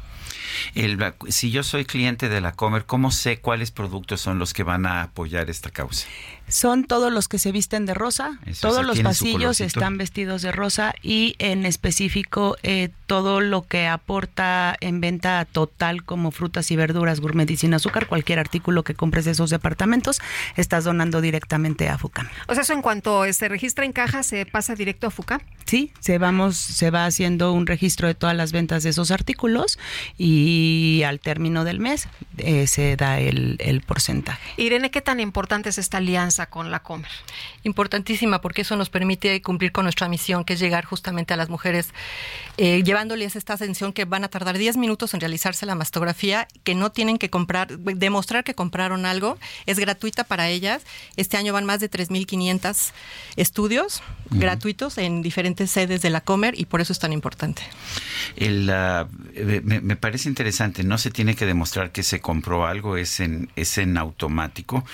El, si yo soy cliente de la Comer, ¿cómo sé cuáles productos son los que van a apoyar esta causa? Son todos los que se visten de rosa, Eso, todos o sea, los pasillos están vestidos de rosa y en específico eh, todo lo que aporta en venta total como frutas y verduras, gourmet y sin azúcar, cualquier artículo que compres de esos departamentos, estás donando directamente a FUCAM. O sea, eso en cuanto se registra en caja, se pasa directo a FUCAM. Sí, se vamos, se va haciendo un registro de todas las ventas de esos artículos y al término del mes eh, se da el, el porcentaje. Irene, ¿qué tan importante es esta alianza con la Comer? Importantísima, porque eso nos permite cumplir con nuestra misión, que es llegar justamente a las mujeres, eh, llevándoles esta atención que van a tardar 10 minutos en realizarse la mastografía, que no tienen que comprar, demostrar que compraron algo, es gratuita para ellas. Este año van más de 3.500 estudios gratuitos en diferentes sedes de la Comer y por eso es tan importante. El, eh, me, me parece interesante, no se tiene que demostrar que se compró algo, es en, es en automático.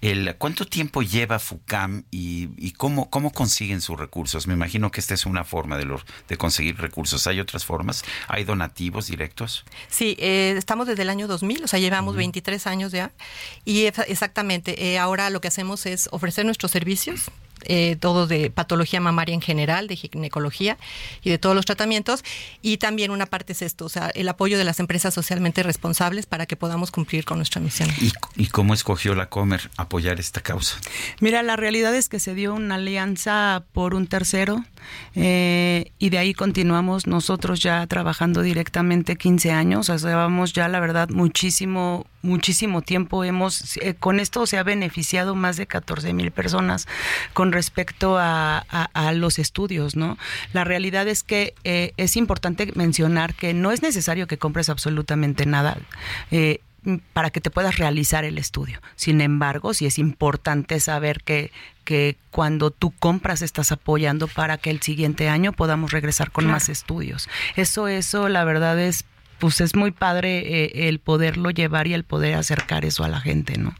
El, ¿Cuánto tiempo lleva FUCAM y, y cómo, cómo consiguen sus recursos? Me imagino que esta es una forma de, los, de conseguir recursos. ¿Hay otras formas? ¿Hay donativos directos? Sí, eh, estamos desde el año 2000, o sea, llevamos 23 años ya. Y exactamente, eh, ahora lo que hacemos es ofrecer nuestros servicios. Eh, todo de patología mamaria en general, de ginecología y de todos los tratamientos. Y también una parte es esto, o sea, el apoyo de las empresas socialmente responsables para que podamos cumplir con nuestra misión. ¿Y, y cómo escogió la Comer apoyar esta causa? Mira, la realidad es que se dio una alianza por un tercero eh, y de ahí continuamos nosotros ya trabajando directamente 15 años, o sea, llevamos ya la verdad muchísimo, muchísimo tiempo. Hemos, eh, con esto se ha beneficiado más de 14 mil personas con respecto a, los estudios, ¿no? La realidad es que eh, es importante mencionar que no es necesario que compres absolutamente nada. Eh, para que te puedas realizar el estudio. Sin embargo, sí es importante saber que, que cuando tú compras estás apoyando para que el siguiente año podamos regresar con Claro. más estudios. Eso, eso, la verdad es, pues es muy padre eh, el poderlo llevar y el poder acercar eso a la gente, ¿no?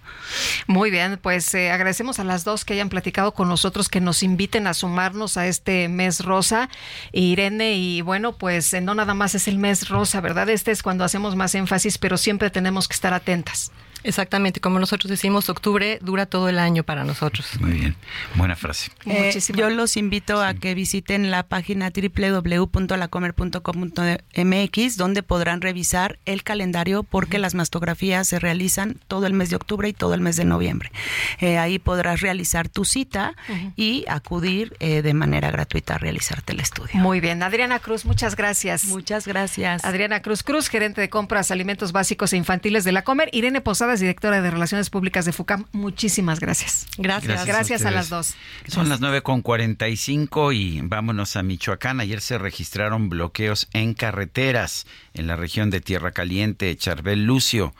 Muy bien, pues eh, agradecemos a las dos que hayan platicado con nosotros, que nos inviten a sumarnos a este mes rosa. Irene, y bueno, pues eh, no nada más es el mes rosa, ¿verdad? Este es cuando hacemos más énfasis, pero siempre tenemos que estar atentas. Exactamente, como nosotros decimos, octubre dura todo el año para nosotros. Muy bien, buena frase. Eh, yo los invito a que visiten la página www.lacomer.com.mx donde podrán revisar el calendario porque las mastografías se realizan todo el mes de octubre y todo el mes de noviembre. Eh, ahí podrás realizar tu cita y acudir eh, de manera gratuita a realizarte el estudio. Muy bien, Adriana Cruz, muchas gracias. Muchas gracias. Adriana Cruz Cruz, gerente de compras, alimentos básicos e infantiles de la Comer. Irene Directora de Relaciones Públicas de FUCAM. Muchísimas gracias. Gracias. Gracias, a, las dos. Son las 9 con 45 y vámonos a Michoacán. Ayer se registraron bloqueos en carreteras en la región de Tierra Caliente. Charbel Lucio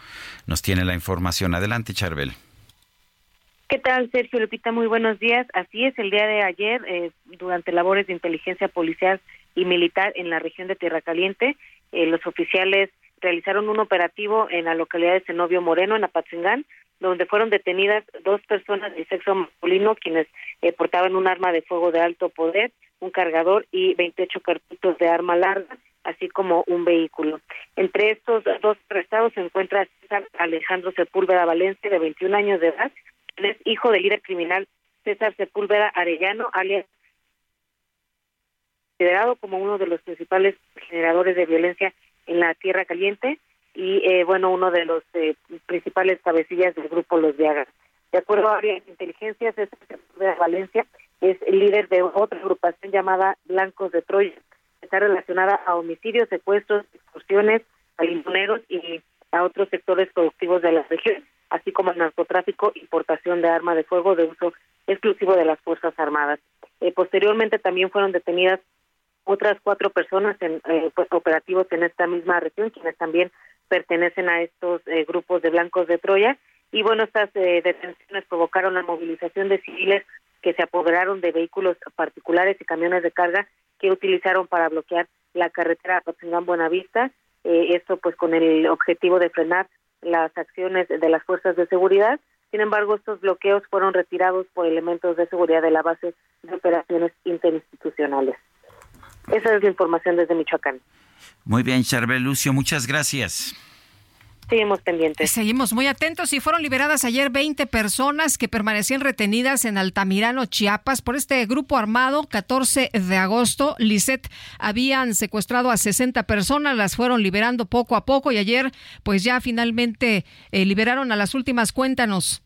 nos tiene la información. Adelante, Charbel. ¿Qué tal, Sergio Lupita? Muy buenos días. Así es, el día de ayer, eh, durante labores de inteligencia policial y militar en la región de Tierra Caliente, eh, los oficiales realizaron un operativo en la localidad de Zenobio Moreno, en Apatzingán, donde fueron detenidas dos personas de sexo masculino quienes eh, portaban un arma de fuego de alto poder, un cargador y 28 cartuchos de arma larga, así como un vehículo. Entre estos dos arrestados se encuentra César Alejandro Sepúlveda Valencia, de 21 años de edad, quien es hijo del líder criminal César Sepúlveda Arellano, alias considerado como uno de los principales generadores de violencia en la Tierra Caliente y, eh, bueno, uno de los eh, principales cabecillas del grupo Los Viagas. De acuerdo a varias inteligencias, César Sepúlveda Valencia es el líder de otra agrupación llamada Blancos de Troya, está relacionada a homicidios, secuestros, extorsiones, a limponeros y a otros sectores productivos de la región, así como al narcotráfico, importación de arma de fuego de uso exclusivo de las Fuerzas Armadas. Eh, posteriormente también fueron detenidas otras cuatro personas en eh, pues, operativos en esta misma región, quienes también pertenecen a estos eh, grupos de blancos de Troya. Y bueno, estas eh, detenciones provocaron la movilización de civiles que se apoderaron de vehículos particulares y camiones de carga que utilizaron para bloquear la carretera Apatzingán Buenavista. Eh, esto pues con el objetivo de frenar las acciones de las fuerzas de seguridad. Sin embargo, estos bloqueos fueron retirados por elementos de seguridad de la base de operaciones interinstitucionales. Esa es la información desde Michoacán. Muy bien, Charbel Lucio, muchas gracias. Seguimos pendientes. Seguimos muy atentos y fueron liberadas ayer 20 personas que permanecían retenidas en Altamirano, Chiapas, por este grupo armado. 14 de agosto, Lisset habían secuestrado a 60 personas, las fueron liberando poco a poco y ayer, pues ya finalmente eh, liberaron a las últimas. Cuéntanos.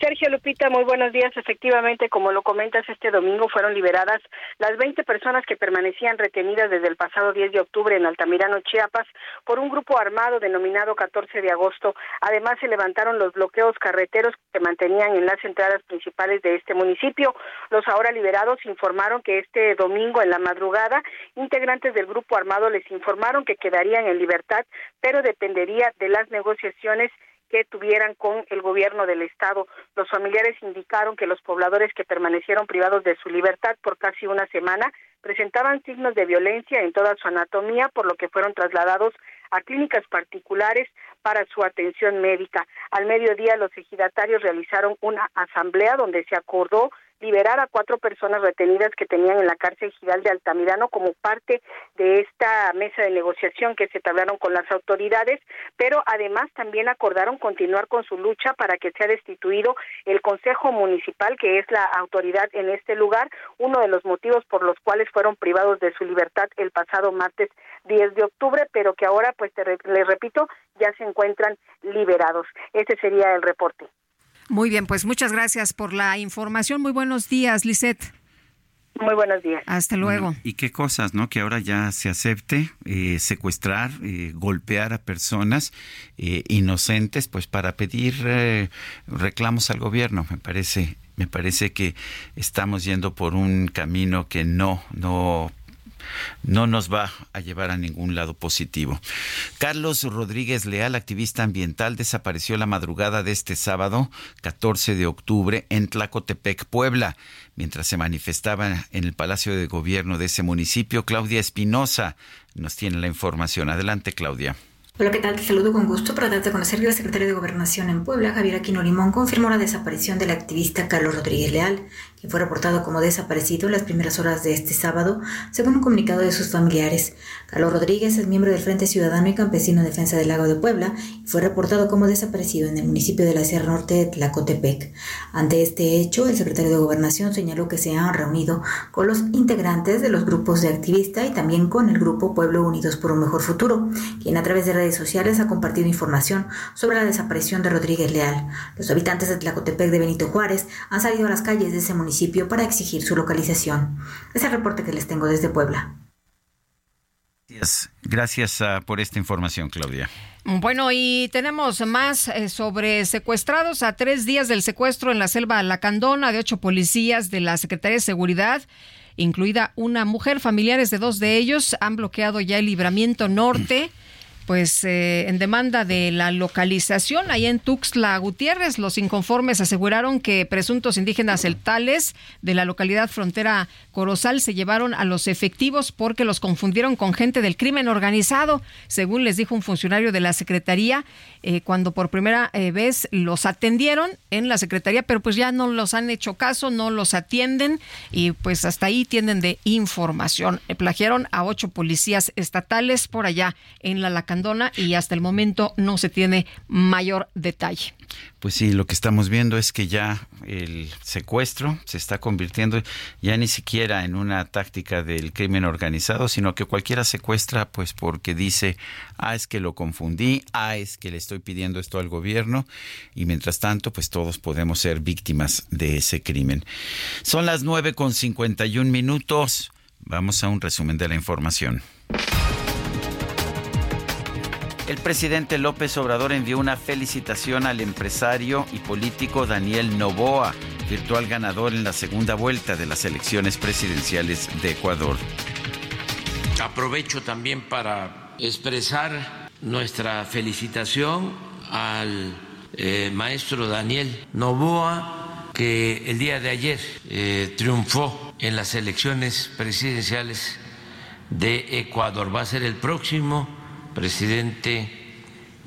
Sergio Lupita, muy buenos días. Efectivamente, como lo comentas, este domingo fueron liberadas las 20 personas que permanecían retenidas desde el pasado 10 de octubre en Altamirano, Chiapas, por un grupo armado denominado 14 de agosto. Además, se levantaron los bloqueos carreteros que mantenían en las entradas principales de este municipio. Los ahora liberados informaron que este domingo en la madrugada, integrantes del grupo armado les informaron que quedarían en libertad, pero dependería de las negociaciones que tuvieran con el gobierno del estado. Los familiares indicaron que los pobladores que permanecieron privados de su libertad por casi una semana presentaban signos de violencia en toda su anatomía, por lo que fueron trasladados a clínicas particulares para su atención médica. Al mediodía los ejidatarios realizaron una asamblea donde se acordó liberar a cuatro personas retenidas que tenían en la cárcel Giral de Altamirano como parte de esta mesa de negociación que se tablaron con las autoridades, pero además también acordaron continuar con su lucha para que sea destituido el Consejo Municipal, que es la autoridad en este lugar, uno de los motivos por los cuales fueron privados de su libertad el pasado martes 10 de octubre, pero que ahora, pues te re- les repito, ya se encuentran liberados. Ese sería el reporte. Muy bien, pues muchas gracias por la información. Muy buenos días, Lisette. Muy buenos días. Hasta luego. Y qué cosas, ¿no? Que ahora ya se acepte eh, secuestrar, eh, golpear a personas eh, inocentes, pues para pedir eh, reclamos al gobierno. Me parece, me parece que estamos yendo por un camino que no, no no nos va a llevar a ningún lado positivo. Carlos Rodríguez Leal, activista ambiental, desapareció la madrugada de este sábado, 14 de octubre, en Tlacotepec, Puebla, mientras se manifestaba en el Palacio de Gobierno de ese municipio. Claudia Espinosa nos tiene la información. Adelante, Claudia. Hola, ¿qué tal? Te saludo con gusto para darte a conocer que el secretario de Gobernación en Puebla, Javier Aquino Limón, confirmó la desaparición del activista Carlos Rodríguez Leal, quien fue reportado como desaparecido en las primeras horas de este sábado, según un comunicado de sus familiares. Carlos Rodríguez es miembro del Frente Ciudadano y Campesino en Defensa del Lago de Puebla y fue reportado como desaparecido en el municipio de la Sierra Norte de Tlacotepec. Ante este hecho, el secretario de Gobernación señaló que se han reunido con los integrantes de los grupos de activista y también con el grupo Pueblo Unidos por un Mejor Futuro, quien a través de redes sociales ha compartido información sobre la desaparición de Rodríguez Leal. Los habitantes de Tlacotepec de Benito Juárez han salido a las calles de ese municipio para exigir su localización. Es el reporte que les tengo desde Puebla. Gracias, gracias ah, por esta información, Claudia. Bueno, y tenemos más eh, sobre secuestrados a tres días del secuestro en la selva Lacandona de ocho policías de la Secretaría de Seguridad, incluida una mujer. Familiares de dos de ellos han bloqueado ya el libramiento norte. Pues eh, en demanda de la localización, ahí en Tuxtla Gutiérrez, los inconformes aseguraron que presuntos indígenas celtales de la localidad frontera Corozal se llevaron a los efectivos porque los confundieron con gente del crimen organizado, según les dijo un funcionario de la Secretaría, eh, cuando por primera eh, vez los atendieron en la Secretaría, pero pues ya no los han hecho caso, no los atienden y pues hasta ahí tienen de información. Eh, plagiaron a ocho policías estatales por allá en la Y hasta el momento no se tiene mayor detalle. Pues sí, lo que estamos viendo es que ya el secuestro se está convirtiendo ya ni siquiera en una táctica del crimen organizado, sino que cualquiera secuestra pues porque dice, ah, es que lo confundí, ah, es que le estoy pidiendo esto al gobierno y mientras tanto pues todos podemos ser víctimas de ese crimen. Son las 9 con 51 minutos. Vamos a un resumen de la información. El presidente López Obrador envió una felicitación al empresario y político Daniel Novoa, virtual ganador en la segunda vuelta de las elecciones presidenciales de Ecuador. Aprovecho también para expresar nuestra felicitación al eh, maestro Daniel Novoa, que el día de ayer eh, triunfó en las elecciones presidenciales de Ecuador. Va a ser el próximo presidente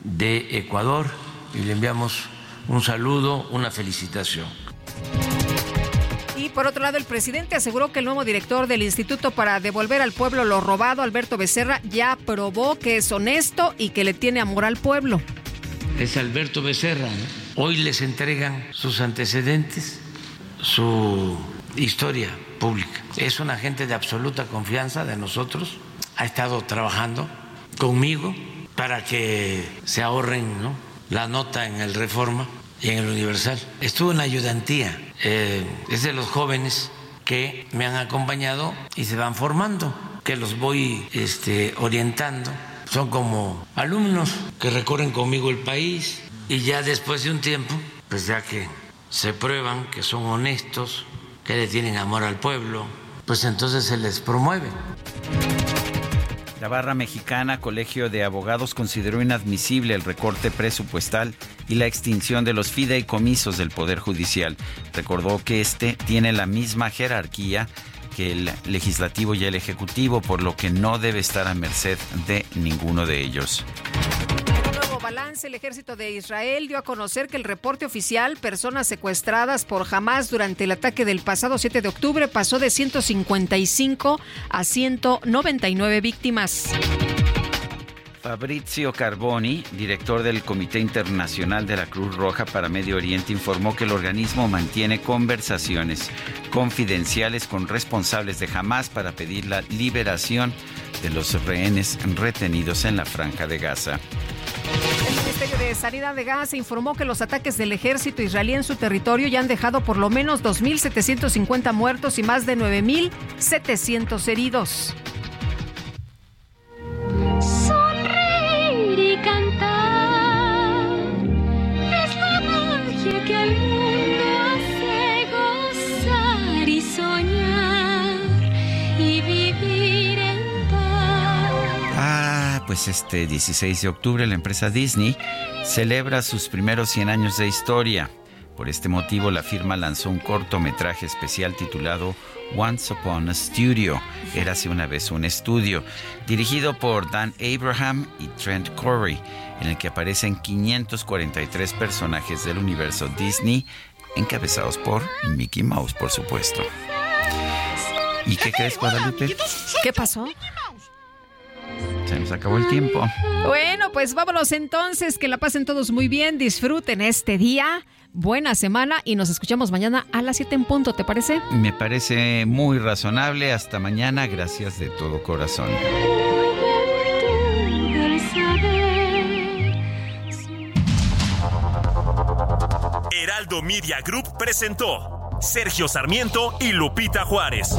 de Ecuador y le enviamos un saludo, una felicitación. Y por otro lado, el presidente aseguró que el nuevo director del Instituto para devolver al pueblo lo robado, Alberto Becerra, ya probó que es honesto y que le tiene amor al pueblo. Es Alberto Becerra. ¿no? Hoy les entregan sus antecedentes, su historia pública. Es un agente de absoluta confianza de nosotros. Ha estado trabajando conmigo para que se ahorren la nota en el Reforma y en el Universal. Estuvo en la ayudantía. Eh, es de los jóvenes que me han acompañado y se van formando, que los voy este, orientando. Son como alumnos que recorren conmigo el país y ya después de un tiempo, pues ya que se prueban que son honestos, que le tienen amor al pueblo, pues entonces se les promueve. La barra mexicana Colegio de Abogados consideró inadmisible el recorte presupuestal y la extinción de los fideicomisos del Poder Judicial. Recordó que este tiene la misma jerarquía que el legislativo y el ejecutivo, por lo que no debe estar a merced de ninguno de ellos. Balance, el ejército de Israel dio a conocer que el reporte oficial, personas secuestradas por Hamas durante el ataque del pasado 7 de octubre, pasó de 155 a 199 víctimas. Fabrizio Carboni, director del Comité Internacional de la Cruz Roja para Medio Oriente, informó que el organismo mantiene conversaciones confidenciales con responsables de Hamas para pedir la liberación de los rehenes retenidos en la franja de Gaza. El Ministerio de Sanidad de Gaza informó que los ataques del ejército israelí en su territorio ya han dejado por lo menos 2.750 muertos y más de 9.700 heridos. Y cantar pues este 16 de octubre la empresa Disney celebra sus primeros 100 años de historia. Por este motivo, la firma lanzó un cortometraje especial titulado Once Upon a Studio, Érase una vez un estudio, dirigido por Dan Abraham y Trent Corey, en el que aparecen 543 personajes del universo Disney, encabezados por Mickey Mouse, por supuesto. ¿Y qué crees, Guadalupe? ¿Qué pasó? Se nos acabó el tiempo. Bueno, pues vámonos entonces, que la pasen todos muy bien, disfruten este día, buena semana y nos escuchamos mañana a las 7 en punto, ¿te parece? Me parece muy razonable. Hasta mañana. Gracias de todo corazón. Heraldo Media Group presentó Sergio Sarmiento y Lupita Juárez.